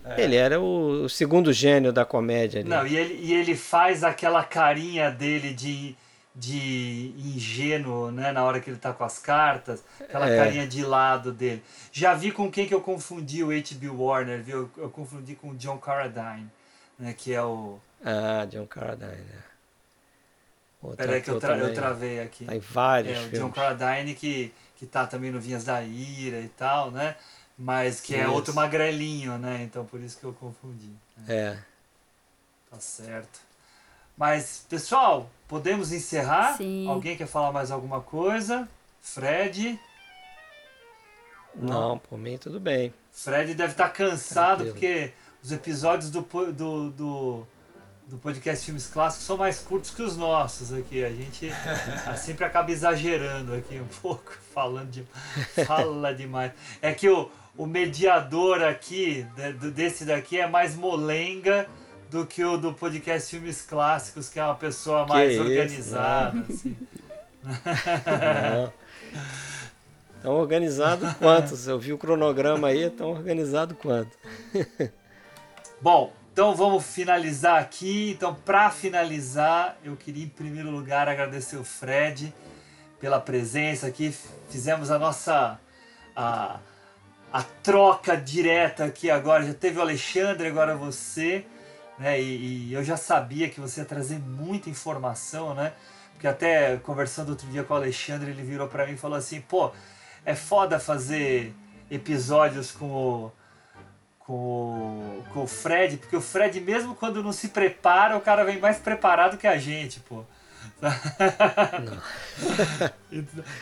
L: É.
K: Ele era o, o segundo gênio da comédia ali.
J: Não, e ele, e ele faz aquela carinha dele de, de ingênuo, né? Na hora que ele tá com as cartas, aquela
K: É.
J: carinha de lado dele. Já vi com quem que eu confundi o H.B. Warner, viu? Eu, eu confundi com o John Carradine, né? Que é o...
K: Ah, John Carradine, né?
J: Peraí que eu, tra- eu travei aqui.
K: Tá em vários
J: É, o John. Carradine que, que tá também no Vinhas da Ira e tal, né? Mas que é
K: Isso.
J: outro magrelinho, né? Então por isso que eu confundi. né?
K: É.
J: Tá certo. Mas, pessoal, podemos encerrar?
C: Sim.
J: Alguém quer falar mais alguma coisa? Fred?
K: Não, por mim tudo bem.
J: Fred deve estar cansado
K: Tranquilo.
J: porque os episódios do, do, do, do podcast Filmes Clássicos são mais curtos que os nossos aqui. A gente ah, sempre acaba exagerando aqui um pouco, falando de, fala demais. É que o, o mediador aqui, desse daqui, é mais molenga do que o do podcast Filmes Clássicos, que é uma pessoa
K: Que
J: mais
K: isso,
J: organizada.
K: não.
J: assim.
K: Tão organizado quanto. Eu vi o cronograma aí, tão organizado quanto.
J: Bom, então vamos finalizar aqui. Então, para finalizar, eu queria em primeiro lugar agradecer o Fred pela presença aqui. Fizemos a nossa a, a troca direta aqui agora. Já teve o Alexandre, agora você, né? E, e eu já sabia que você ia trazer muita informação, né? Porque até conversando outro dia com o Alexandre, ele virou para mim e falou assim: "Pô, é foda fazer episódios com o com, o- com o Fred, porque o Fred, mesmo quando não se prepara, o cara vem mais preparado que a gente, pô.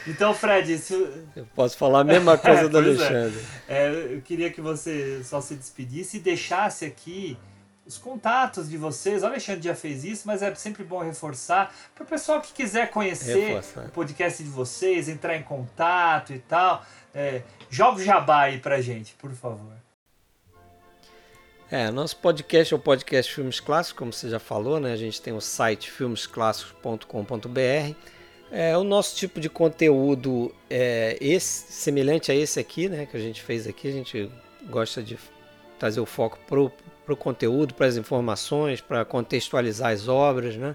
J: então, Fred, se,
K: Eu posso falar a mesma coisa do
J: Pois é.
K: Alexandre.
J: É, eu queria que você só se despedisse e deixasse aqui os contatos de vocês. O Alexandre já fez isso, mas é sempre bom reforçar para o pessoal que quiser conhecer
K: Reforçar.
J: o podcast de vocês, entrar em contato e tal. É, joga o jabá aí pra gente, por favor.
K: É, nosso podcast é o podcast Filmes Clássicos, como você já falou, né? A gente tem o site filmesclassicos.com.br. É, o nosso tipo de conteúdo é esse, semelhante a esse aqui, né? Que a gente fez aqui. A gente gosta de trazer o foco pro, pro conteúdo, para as informações, para contextualizar as obras, né?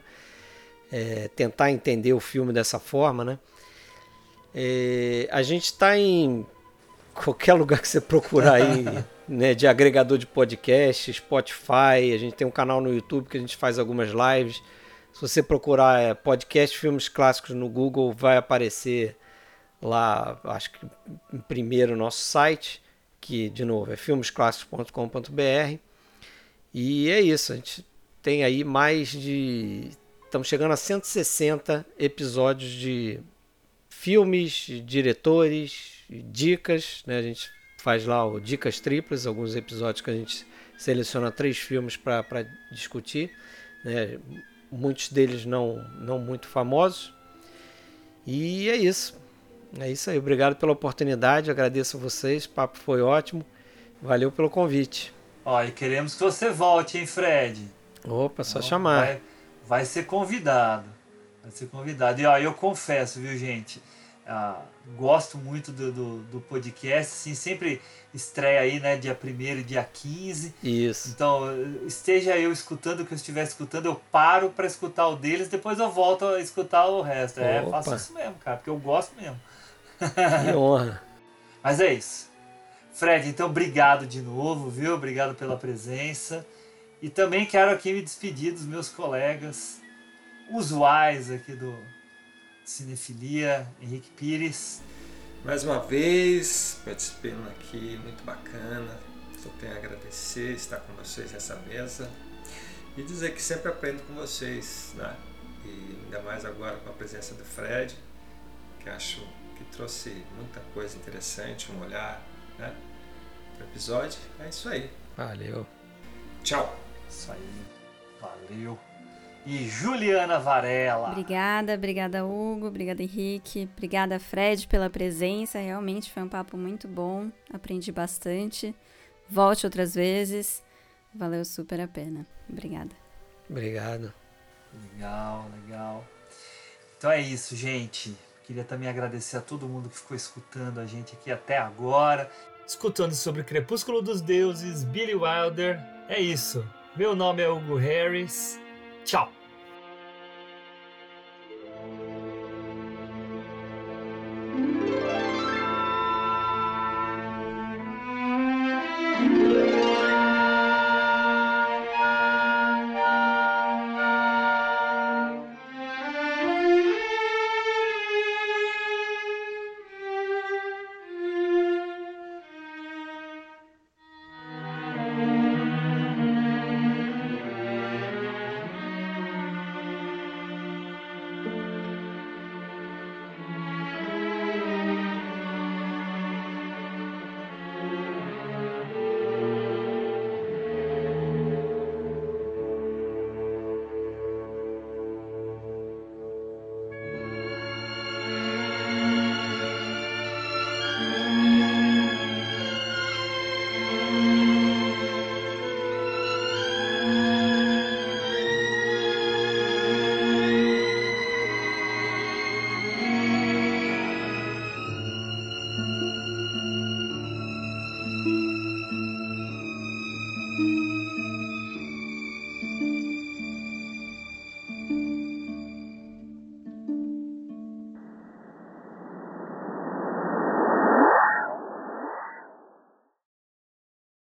K: É, tentar entender o filme dessa forma, né? É, a gente está em qualquer lugar que você procurar aí, né, de agregador de podcast, Spotify, a gente tem um canal no YouTube que a gente faz algumas lives. Se você procurar é, podcast filmes clássicos no Google, vai aparecer lá, acho que primeiro nosso site, que de novo é filmesclássicos.com.br. E é isso, a gente tem aí mais de. Estamos chegando a 160 episódios de filmes, diretores, dicas. Né? A gente faz lá o Dicas Triplas, alguns episódios que a gente seleciona três filmes para discutir. Né? Muitos deles não, não muito famosos. E é isso. É isso aí. Obrigado pela oportunidade. Agradeço a vocês. O papo foi ótimo. Valeu pelo convite.
J: E queremos que você volte, hein, Fred?
K: Opa, só chamar.
J: Vai, vai ser convidado. Vai ser convidado. E ó, eu confesso, viu, gente? Ah, gosto muito do, do, do, podcast, assim, sempre estreia aí, né, dia 1 e dia 15.
K: Isso.
J: Então, esteja eu escutando o que eu estiver escutando, eu paro para escutar o deles, depois eu volto a escutar o resto. É, Opa. faço isso mesmo, cara, porque eu gosto mesmo.
K: Que honra.
J: Mas é isso. Fred, então obrigado de novo, viu? Obrigado pela presença. E também quero aqui me despedir dos meus colegas usuais aqui do Cinefilia, Henrique Pires.
L: Mais uma vez, participando aqui, muito bacana. Só tenho a agradecer estar com vocês nessa mesa e dizer que sempre aprendo com vocês, né? E ainda mais agora com a presença do Fred, que acho que trouxe muita coisa interessante, um olhar né, para o episódio. É isso aí.
K: Valeu.
L: Tchau.
J: Isso aí. Valeu. E Juliana Varela.
C: Obrigada, obrigada Hugo, obrigada Henrique, obrigada Fred pela presença. Realmente foi um papo muito bom, aprendi bastante. Volte outras vezes, valeu super a pena. Obrigada.
K: Obrigado.
J: Legal, legal. Então é isso, gente. Queria também agradecer a todo mundo que ficou escutando a gente aqui até agora. Escutando sobre Crepúsculo dos Deuses, Billy Wilder. É isso. Meu nome é Hugo Harris. Tchau!